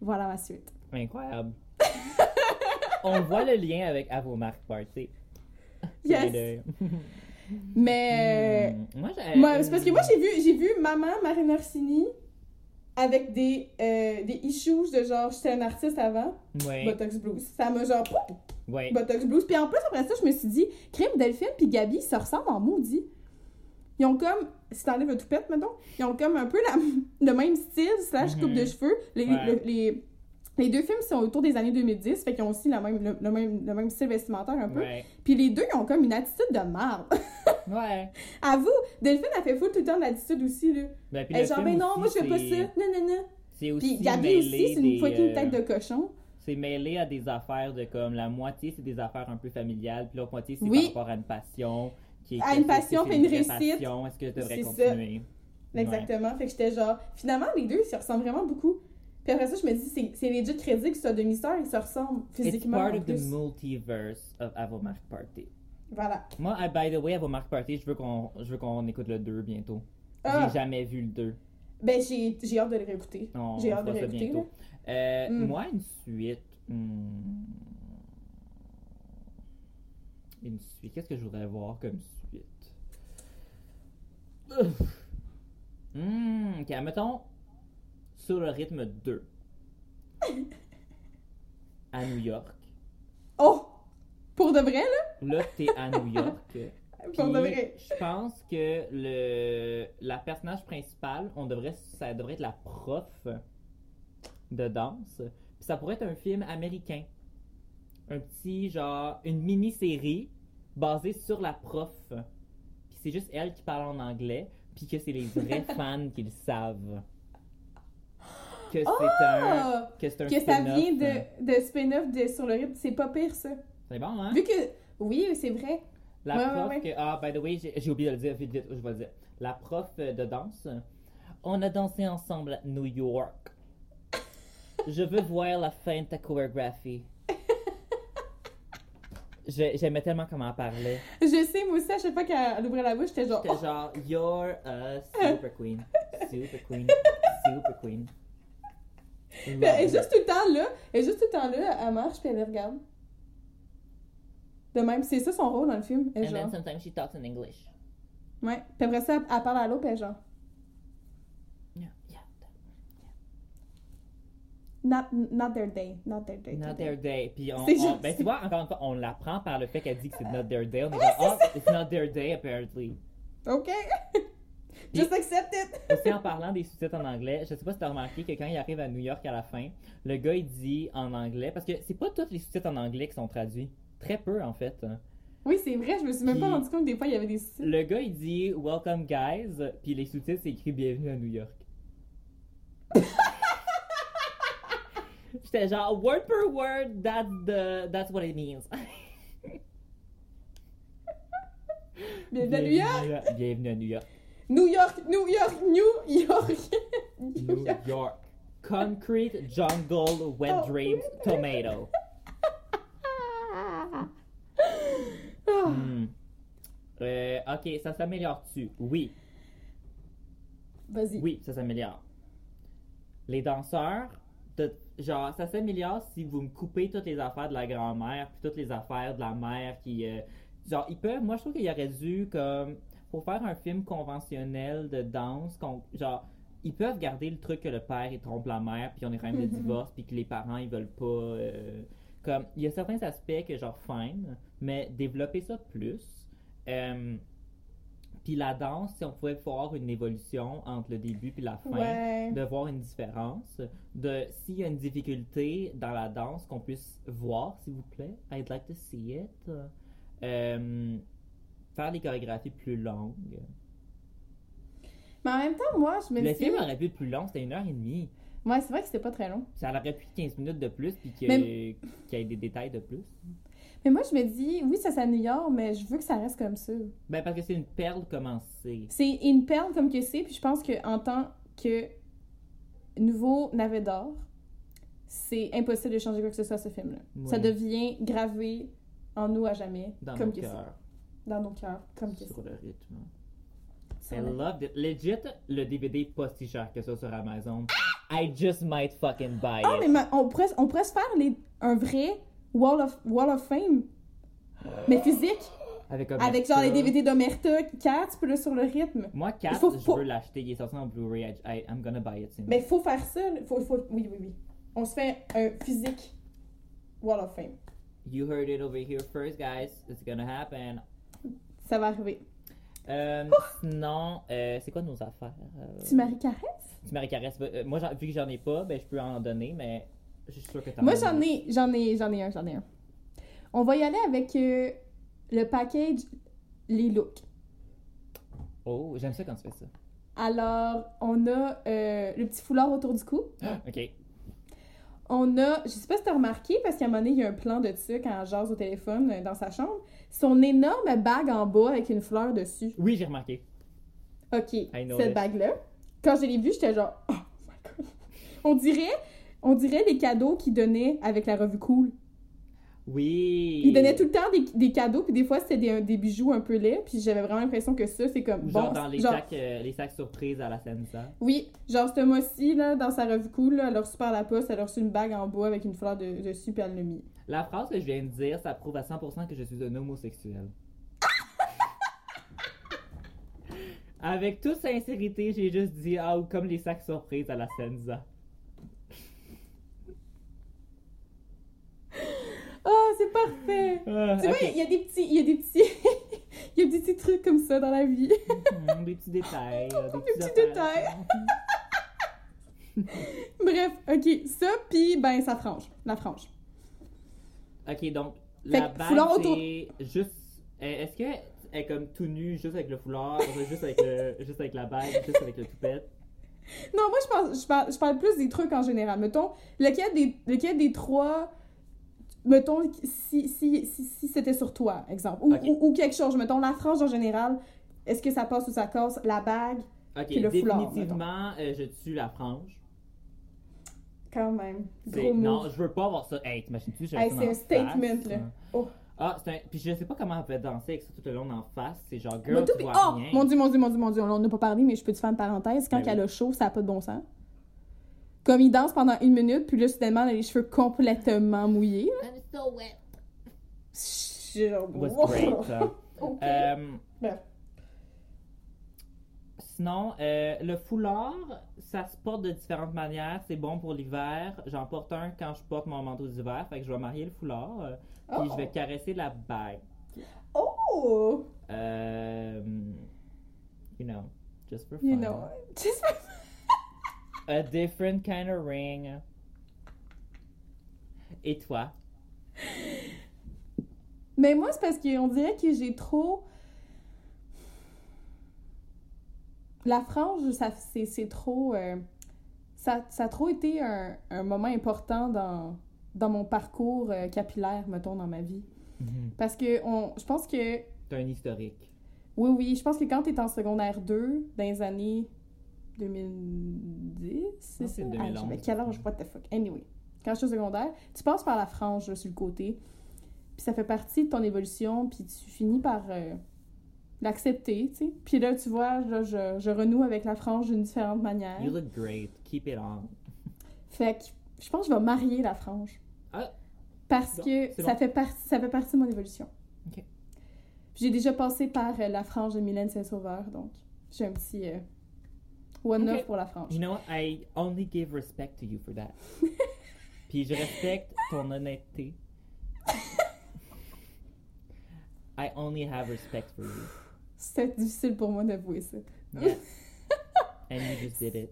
Speaker 2: Voilà ma suite.
Speaker 1: Incroyable. On voit le lien avec Avomark Party.
Speaker 2: Yes. Mais
Speaker 1: Hmm. Moi, j'ai-
Speaker 2: moi, c'est parce que moi j'ai vu j'ai vu maman Marina Orsini avec des euh, des issues de genre j'étais un artiste avant
Speaker 1: Ouais,
Speaker 2: Botox Blues. Ça m'a genre pouf,
Speaker 1: ouais.
Speaker 2: Botox Blues. Puis en plus après ça je me suis dit Crime Delphine puis Gabi ça ressemble en maudit. Ils ont comme si t'enlèves le toupette mettons, ils ont comme un peu la, le même style slash coupe
Speaker 1: Mhm.
Speaker 2: de cheveux. Les,
Speaker 1: Ouais.
Speaker 2: le- les les deux films sont autour des années 2010, fait qu'ils ont aussi la même, le, le même, le même style vestimentaire un peu.
Speaker 1: Ouais.
Speaker 2: Puis les deux, ils ont comme une attitude de marde.
Speaker 1: Ouais.
Speaker 2: Avoue, Delphine a fait full tout le temps d'attitude aussi, là.
Speaker 1: Ben, puis
Speaker 2: Elle
Speaker 1: le
Speaker 2: est genre, mais non, moi je fais pas ça. Non, non, non.
Speaker 1: C'est aussi
Speaker 2: Puis Gabi aussi, c'est une fucking
Speaker 1: euh,
Speaker 2: tête de cochon.
Speaker 1: C'est mêlé à des affaires de comme la moitié, c'est des affaires un peu familiales, puis l'autre moitié, c'est
Speaker 2: Oui.
Speaker 1: par rapport à une passion. Qui est
Speaker 2: À une passion, puis une réussite.
Speaker 1: Est-ce que je devrais
Speaker 2: ça.
Speaker 1: continuer?
Speaker 2: Exactement. Fait que j'étais genre, finalement, les deux, ils se ressemblent vraiment beaucoup. Puis après ça, je me dis, c'est- c'est legit crédible que un demi-sœur, ils se ressemblent
Speaker 1: It's
Speaker 2: physiquement.
Speaker 1: part
Speaker 2: en
Speaker 1: of the multiverse of Avomark Party.
Speaker 2: Voilà.
Speaker 1: Moi, ah, by the way, Avomark Party, je veux qu'on je veux qu'on écoute le 2 bientôt.
Speaker 2: Ah.
Speaker 1: J'ai jamais vu le 2.
Speaker 2: Ben, j'ai hâte de le réécouter. J'ai hâte de
Speaker 1: ça
Speaker 2: réécouter.
Speaker 1: Euh,
Speaker 2: Mm.
Speaker 1: Moi, une suite. hmm, Une suite. Qu'est-ce que je voudrais voir comme suite? Hmm, ok, mettons sur le rythme 2. à New York.
Speaker 2: Oh! Pour de vrai, là?
Speaker 1: Là, t'es à New York.
Speaker 2: Pour de vrai.
Speaker 1: Je pense que le la personnage principale, on devrait ça devrait être la prof de danse. Puis ça pourrait être un film américain. Un petit genre une mini-série basée sur la prof. Puis c'est juste elle qui parle en anglais, puis que c'est les vrais fans qui le savent. Que c'est un
Speaker 2: Ah!
Speaker 1: que c'est un
Speaker 2: Que ça vient de, de spin-off de Sur le rythme. C'est pas pire, ça.
Speaker 1: C'est bon hein?
Speaker 2: Vu que. Oui, c'est vrai.
Speaker 1: La
Speaker 2: Ouais,
Speaker 1: prof
Speaker 2: ouais, ouais.
Speaker 1: que- ah, by the way, j'ai oublié de le dire, vite, vite, je vais le dire. La prof de danse, on a dansé ensemble à New York. Je veux voir la fin de ta chorégraphie. J'aimais tellement comment elle parlait.
Speaker 2: Je sais, moi aussi, à chaque fois qu'elle ouvrait la bouche, j'étais genre.
Speaker 1: J'étais genre, you're a super queen. Super queen. Super queen.
Speaker 2: Elle est juste tout le temps là. Elle est juste tout le temps là. Elle marche puis elle les regarde. De même, c'est ça son rôle dans le film. Elle
Speaker 1: And
Speaker 2: genre.
Speaker 1: then sometimes she talks in English.
Speaker 2: Ouais. Puis après ça, elle parle à l'autre, puis elle genre.
Speaker 1: Yeah, yeah.
Speaker 2: Not, not their day. Not their day.
Speaker 1: Not their day. Puis on, on- ben tu vois, encore une fois, on l'apprend par le fait qu'elle dit que c'est not their day. On est genre, oh, it's not their day apparently.
Speaker 2: OK. Just accept it.
Speaker 1: Aussi en parlant des sous-titres en anglais, je sais pas si t'as remarqué que quand il arrive à New York à la fin, le gars il dit en anglais, parce que c'est pas tous les sous-titres en anglais qui sont traduits. Très peu en fait.
Speaker 2: Oui, c'est vrai. Je me suis même pas rendu compte que des fois, il y avait des sous
Speaker 1: Le gars il dit Welcome guys, puis les sous-titres c'est écrit Bienvenue à New York. J'étais genre word per word, that's the that's what it means.
Speaker 2: Bienvenue à New York.
Speaker 1: Bienvenue à New York.
Speaker 2: New York, New York, New York. New York.
Speaker 1: Concrete jungle, wet
Speaker 2: Oh.
Speaker 1: dreams, tomato. Hmm. Euh, ok, ça s'améliore-tu? Oui,
Speaker 2: Vas-y.
Speaker 1: oui, ça s'améliore. Les danseurs, de- genre, ça s'améliore si vous me coupez toutes les affaires de la grand-mère, puis toutes les affaires de la mère qui. euh, genre, ils peuvent. Moi, je trouve qu'il aurait dû, comme. Pour faire un film conventionnel de danse, genre. Ils peuvent garder le truc que le père il trompe la mère, puis on est quand même de divorce, puis que les parents ils veulent pas. euh, comme il y a certains aspects que genre fine, mais développer ça plus. Euh, puis la danse, si on pouvait voir une évolution entre le début puis la fin,
Speaker 2: Ouais.
Speaker 1: de voir une différence, de s'il y a une difficulté dans la danse qu'on puisse voir, s'il vous plaît. I'd like to see it. Euh, faire des chorégraphies plus longues.
Speaker 2: Mais en même temps, moi, je me
Speaker 1: Le
Speaker 2: dis.
Speaker 1: film aurait pu être plus long, c'était une heure et demie.
Speaker 2: Ouais, c'est vrai que c'était pas très long.
Speaker 1: Ça aurait pu être 15 minutes de plus puis que-
Speaker 2: Mais-
Speaker 1: qu'il y ait des détails de plus.
Speaker 2: Mais moi, je me dis, oui, ça s'améliore, mais je veux que ça reste comme ça.
Speaker 1: Ben parce que c'est une perle commencée.
Speaker 2: C'est une perle comme que c'est, puis je pense qu'en tant que nouveau navet d'or, c'est impossible de changer quoi que ce soit à ce film-là.
Speaker 1: Oui.
Speaker 2: Ça devient gravé en nous à jamais,
Speaker 1: Dans
Speaker 2: comme que c'est. Dans nos cœurs, comme que
Speaker 1: sur le rythme.
Speaker 2: Sur
Speaker 1: I
Speaker 2: le-
Speaker 1: loved it. Legit, le DVD pas si cher que ça sur Amazon. I just might fucking buy
Speaker 2: Ah,
Speaker 1: it.
Speaker 2: mais ma- on, pourrait, on pourrait se faire les, un vrai Wall of, Wall of Fame, mais physique,
Speaker 1: Avec,
Speaker 2: avec genre les. DVD d'Omerta, 4, puis là sur le rythme.
Speaker 1: Moi, 4,
Speaker 2: faut-
Speaker 1: je
Speaker 2: faut-
Speaker 1: veux l'acheter. Il est sorti en Blu-ray. I'm gonna buy it.
Speaker 2: Mais il faut faire ça. Faut, faut, oui, oui, oui. On se fait un physique Wall of Fame.
Speaker 1: You heard it over here first, guys. It's gonna happen.
Speaker 2: Ça va arriver.
Speaker 1: Euh, sinon, euh, c'est quoi nos affaires? Euh,
Speaker 2: Tu Marie Caresse?
Speaker 1: tu Marie Caresse. euh, moi, vu que j'en ai pas, ben, je peux en donner, mais je suis sûr que t'en
Speaker 2: Moi,
Speaker 1: as
Speaker 2: j'en ai, j'en ai, j'en ai un, j'en ai un. On va y aller avec euh, le package les looks.
Speaker 1: Oh, j'aime ça quand tu fais ça.
Speaker 2: Alors, on a le petit foulard autour du cou.
Speaker 1: Ok.
Speaker 2: On a, je sais pas si t'as remarqué, parce qu'à un moment donné, il y a un plan de ça quand jase au téléphone euh, dans sa chambre. Son énorme bague en bas avec une fleur dessus.
Speaker 1: Oui, j'ai remarqué.
Speaker 2: OK, cette bague-là, quand je l'ai vue, j'étais genre, oh my god. On dirait, on dirait les cadeaux qu'il donnait avec la revue Cool.
Speaker 1: Oui.
Speaker 2: Il donnait tout le temps des, des cadeaux, puis des fois, c'était des, des bijoux un peu laids, puis j'avais vraiment l'impression que ça, c'est comme,
Speaker 1: Ou
Speaker 2: bon,
Speaker 1: genre dans les,
Speaker 2: genre,
Speaker 1: sacs, euh, les sacs surprises à la Senza.
Speaker 2: oui, genre ce mois-ci, là, dans sa revue Cool, là, elle a reçu par la poste, elle a reçu une bague en bois avec une fleur de, dessus, puis elle l'a mis.
Speaker 1: La phrase que je viens de dire, ça prouve à 100% que je suis un homosexuel. Avec toute sincérité, j'ai juste dit, ah, ou comme les sacs surprises à la Senza.
Speaker 2: Oh, c'est parfait!
Speaker 1: Ah,
Speaker 2: Tu vois, il y a des petits, il y a des petits, il y a des petits trucs comme ça dans la vie.
Speaker 1: Hmm, des petits détails. Des,
Speaker 2: Des petits détails. Bref, ok, ça, puis ben, ça frange, la frange.
Speaker 1: Ok, donc,
Speaker 2: Fait
Speaker 1: la bague,
Speaker 2: foulard autour.
Speaker 1: c'est juste. Est-ce que elle est comme tout nu, juste avec le foulard, juste avec, le, juste avec la bague, juste avec le toupette?
Speaker 2: Non, moi, je, pense, je, parle, je parle plus des trucs en général. Mettons, lequel des, lequel des trois, mettons, si, si, si, si c'était sur toi, exemple, ou,
Speaker 1: Ok.
Speaker 2: ou, ou quelque chose, mettons, la frange en général, est-ce que ça passe ou ça casse, la bague,
Speaker 1: Ok,
Speaker 2: Puis le foulard,
Speaker 1: définitivement, euh, je tue la frange.
Speaker 2: quand même, gros
Speaker 1: non, je veux pas avoir ça. Hey, t'imagines-tu, j'ai
Speaker 2: Hey, c'est un statement,
Speaker 1: face,
Speaker 2: là.
Speaker 1: hein?
Speaker 2: Oh.
Speaker 1: Ah, c'est un. Puis je sais pas comment elle peut danser avec ça tout le long en face. C'est genre, girl, tu vois
Speaker 2: Oh,
Speaker 1: rien.
Speaker 2: mon dieu, mon dieu, mon dieu, mon dieu, on n'a pas parlé, mais je peux te faire une parenthèse. Quand
Speaker 1: Ben
Speaker 2: elle
Speaker 1: oui.
Speaker 2: a chaud, ça n'a pas de bon sens. Comme il danse pendant une minute, puis là, soudainement, elle a les cheveux complètement mouillés.
Speaker 1: I'm so wet.
Speaker 2: Je- genre,
Speaker 1: Was great. ça.
Speaker 2: Ok.
Speaker 1: Euh,
Speaker 2: Bref.
Speaker 1: Sinon, euh, le foulard, ça se porte de différentes manières. C'est bon pour l'hiver. J'en porte un quand je porte mon manteau d'hiver. Fait que je vais marier le foulard. euh, Puis
Speaker 2: Oh.
Speaker 1: je vais caresser la bague.
Speaker 2: Oh!
Speaker 1: Euh, you know, just for fun.
Speaker 2: You know. Just-
Speaker 1: A different kind of ring. Et toi?
Speaker 2: Mais moi, c'est parce qu'on dirait que j'ai trop. La frange, ça, c'est, c'est trop. euh, Ça, ça a trop été un, un moment important dans, dans mon parcours euh, capillaire, mettons, dans ma vie. Parce que on, je pense que.
Speaker 1: T'as un historique.
Speaker 2: Oui, oui, je pense que quand t'es en secondaire 2, dans les années 2010, c'est ça?
Speaker 1: c'est
Speaker 2: Ah,
Speaker 1: 2011,
Speaker 2: j'avais quel âge? What the fuck? Anyway, quand je suis au secondaire, tu passes par la frange là, sur le côté, puis ça fait partie de ton évolution, puis tu finis par euh, l'accepter, tu sais. Puis là, tu vois, là, je, je renoue avec la frange d'une différente manière.
Speaker 1: You look great. Keep it on.
Speaker 2: Fait que je pense que je vais marier la frange.
Speaker 1: Ah.
Speaker 2: Parce
Speaker 1: Bon,
Speaker 2: que ça,
Speaker 1: bon.
Speaker 2: fait partie, ça fait partie de mon évolution.
Speaker 1: Ok.
Speaker 2: J'ai déjà passé par euh, la frange de Mylène Saint-Sauveur, donc j'ai un petit euh, one
Speaker 1: Ok.
Speaker 2: off pour la frange.
Speaker 1: You know what? I only give respect to you for that. Puis je respecte ton honnêteté. I only have respect for you.
Speaker 2: C'était difficile pour moi d'avouer ça.
Speaker 1: Yes. And you just did it.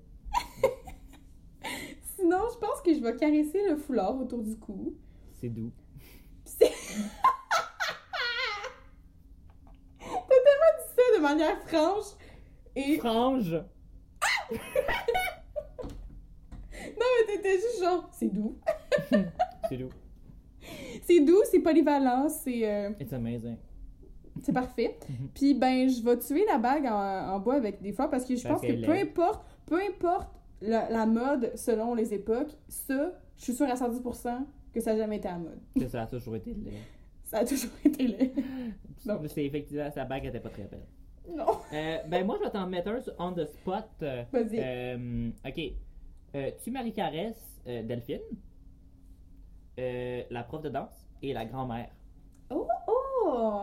Speaker 2: Sinon, je pense que je vais caresser le foulard autour du cou.
Speaker 1: C'est doux.
Speaker 2: C'est- T'as tellement dit ça de manière franche. Et
Speaker 1: Frange!
Speaker 2: non, mais t'étais juste genre, c'est doux.
Speaker 1: C'est doux.
Speaker 2: C'est doux, c'est polyvalent, c'est euh,
Speaker 1: It's amazing.
Speaker 2: c'est parfait.
Speaker 1: Mhm.
Speaker 2: Puis ben, je vais tuer la bague en, en bois avec des fleurs parce que je
Speaker 1: Parce
Speaker 2: pense que peu importe, peu importe la, la mode selon les époques, ça, je suis sûre à 110% que ça n'a jamais été à la mode.
Speaker 1: Que ça a toujours été laid.
Speaker 2: Ça a toujours été laid. Non.
Speaker 1: C'est effectivement, sa bague était pas très belle.
Speaker 2: Non.
Speaker 1: Euh, ben moi, je vais t'en mettre un sur- on the spot. euh,
Speaker 2: Vas-y.
Speaker 1: euh, ok. Euh, tu Marie-Caresse, euh, Delphine, la prof de danse et la grand-mère.
Speaker 2: Oh! oh.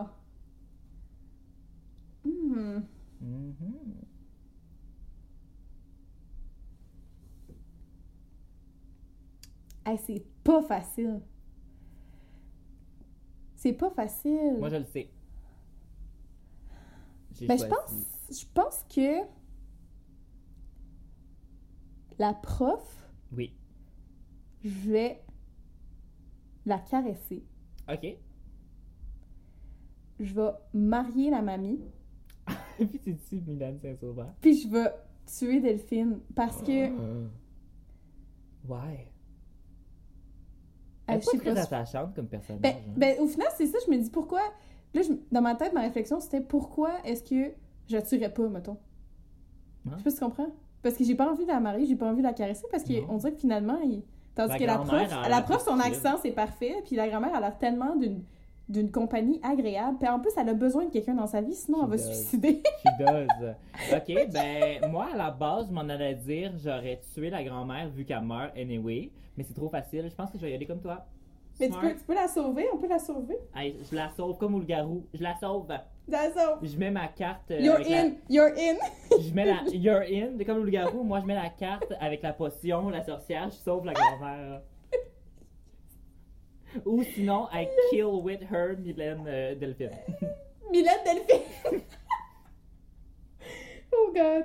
Speaker 2: Hmm.
Speaker 1: Mhm.
Speaker 2: Hey, c'est pas facile. C'est pas facile.
Speaker 1: Moi, je le sais.
Speaker 2: Ben, je pense, je pense que la prof,
Speaker 1: Oui.
Speaker 2: je vais la caresser.
Speaker 1: Ok.
Speaker 2: Je vais marier la mamie,
Speaker 1: Puis tu dis Milan Saint-Sauveur.
Speaker 2: puis je vais tuer Delphine parce que
Speaker 1: Ouais.
Speaker 2: Ah,
Speaker 1: Elle est pas très attachante comme personnage.
Speaker 2: Ben,
Speaker 1: hein.
Speaker 2: ben, au final, c'est ça, je me dis pourquoi. Là, je- dans ma tête, ma réflexion, c'était pourquoi est-ce que je la tuerais pas, mettons?
Speaker 1: Hein?
Speaker 2: Je sais pas si tu comprends. Parce que j'ai pas envie de la marier, j'ai pas envie de la caresser, parce qu'on dirait que finalement, il... tandis
Speaker 1: La
Speaker 2: que la prof, la son accent, c'est parfait, puis la grand-mère, a l'air tellement d'une d'une compagnie agréable. Puis en plus, elle a besoin de quelqu'un dans sa vie, sinon
Speaker 1: She
Speaker 2: elle va se suicider.
Speaker 1: She does. Ok, ben, moi, à la base, je m'en allais dire, j'aurais tué la grand-mère vu qu'elle meurt anyway. Mais c'est trop facile. Je pense que je vais y aller comme toi.
Speaker 2: Mais tu peux, tu peux la sauver, on peut la sauver.
Speaker 1: Hey, je la sauve comme le garou. Je la sauve.
Speaker 2: La sauve.
Speaker 1: Je mets ma carte. euh,
Speaker 2: You're
Speaker 1: la-
Speaker 2: in, you're in.
Speaker 1: Je mets la. You're in. Comme le garou. Moi, je mets la carte avec la potion, la sorcière. Je sauve la grand-mère. Ou sinon, I kill with her Mylène euh, Delphine.
Speaker 2: Mylène Delphine. oh god.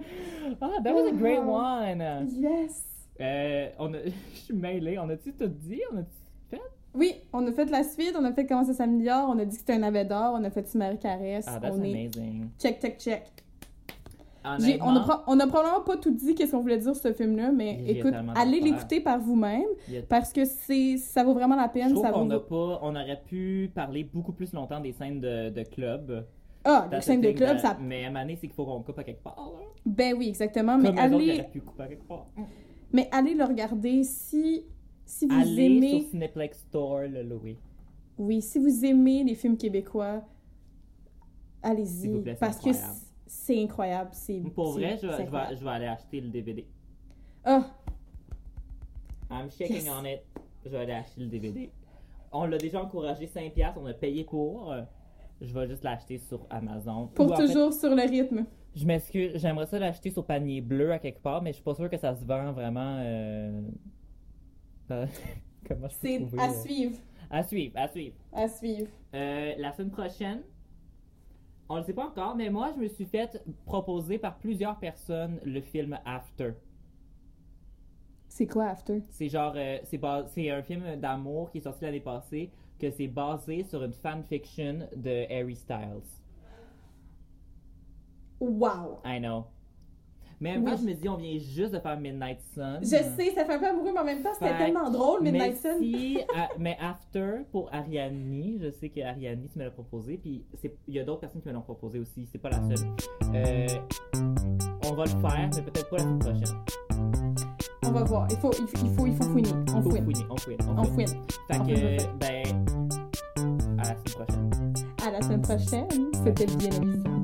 Speaker 1: Ah, that was a great one.
Speaker 2: Yes.
Speaker 1: Euh, on a... Je suis mêlée. On a-tu tout dit? On a-tu?
Speaker 2: Oui, on a fait la suite, on a fait comment ça s'améliore, on a dit que c'était un navet d'or, on a fait Marie Caresse,
Speaker 1: Ah, that's
Speaker 2: on est
Speaker 1: amazing.
Speaker 2: check, check, check.
Speaker 1: Honnêtement,
Speaker 2: on, a pro- on a probablement pas tout dit qu'est-ce qu'on voulait dire sur ce film-là, mais écoute, allez l'écouter par vous-même
Speaker 1: a-
Speaker 2: parce que c'est ça vaut vraiment la
Speaker 1: je
Speaker 2: peine.
Speaker 1: trouve
Speaker 2: Ça
Speaker 1: qu'on
Speaker 2: vaut...
Speaker 1: pas... On aurait pu parler beaucoup plus longtemps des scènes de, de club.
Speaker 2: Ah,
Speaker 1: That's
Speaker 2: scènes de club,
Speaker 1: that-
Speaker 2: ça.
Speaker 1: Mais à un moment donné, c'est qu'il faut qu'on coupe à quelque part. là.
Speaker 2: Ben oui, exactement.
Speaker 1: Comme
Speaker 2: Mais allez,
Speaker 1: pu couper à quelque part.
Speaker 2: mais allez le regarder si si vous
Speaker 1: Allez
Speaker 2: aimez.
Speaker 1: sur Cineplex Store le louer.
Speaker 2: Oui, si vous aimez les films québécois, allez-y parce que
Speaker 1: incroyable.
Speaker 2: c'est incroyable. C'est
Speaker 1: Pour vrai, je, vais- je, aller acheter le DVD.
Speaker 2: Ah,
Speaker 1: I'm shaking
Speaker 2: Yes.
Speaker 1: on it. Je vais aller acheter le DVD. On l'a déjà encouragé 5$, on a payé pour. Je vais juste l'acheter sur Amazon.
Speaker 2: pour
Speaker 1: Ou en fait,
Speaker 2: toujours sur le rythme.
Speaker 1: je m'excuse, j'aimerais ça l'acheter sur panier bleu à quelque part, mais je suis pas sûre que ça se vend vraiment. euh, Comment peux
Speaker 2: C'est à
Speaker 1: euh,
Speaker 2: suivre,
Speaker 1: À suivre, à suivre.
Speaker 2: à suivre.
Speaker 1: Euh, la semaine prochaine, on le sait pas encore, mais moi, je me suis fait proposer par plusieurs personnes le film After.
Speaker 2: C'est quoi After?
Speaker 1: C'est genre, euh, c'est bas- c'est un film d'amour qui est sorti l'année passée, que c'est basé sur une fanfiction de Harry Styles.
Speaker 2: Wow!
Speaker 1: I know. Mais en même temps, je me dis, on vient juste de faire Midnight Sun.
Speaker 2: Je sais, ça fait un peu amoureux, mais en même temps, c'était tellement drôle, Midnight
Speaker 1: mais
Speaker 2: Sun.
Speaker 1: si, à- mais After, pour Ariani, je sais que Ariani, tu me l'as proposé, puis il y a d'autres personnes qui me l'ont proposé aussi, c'est pas la seule. Euh, on va le faire, mais peut-être pas la semaine prochaine.
Speaker 2: On va voir. Il faut, il faut, il faut, il faut fouiner. On
Speaker 1: Faut
Speaker 2: fouine.
Speaker 1: fouiner, on fouine, on
Speaker 2: On
Speaker 1: fouine. Fait
Speaker 2: On
Speaker 1: que, ben, à la semaine prochaine.
Speaker 2: À la semaine prochaine. C'était bien amusant.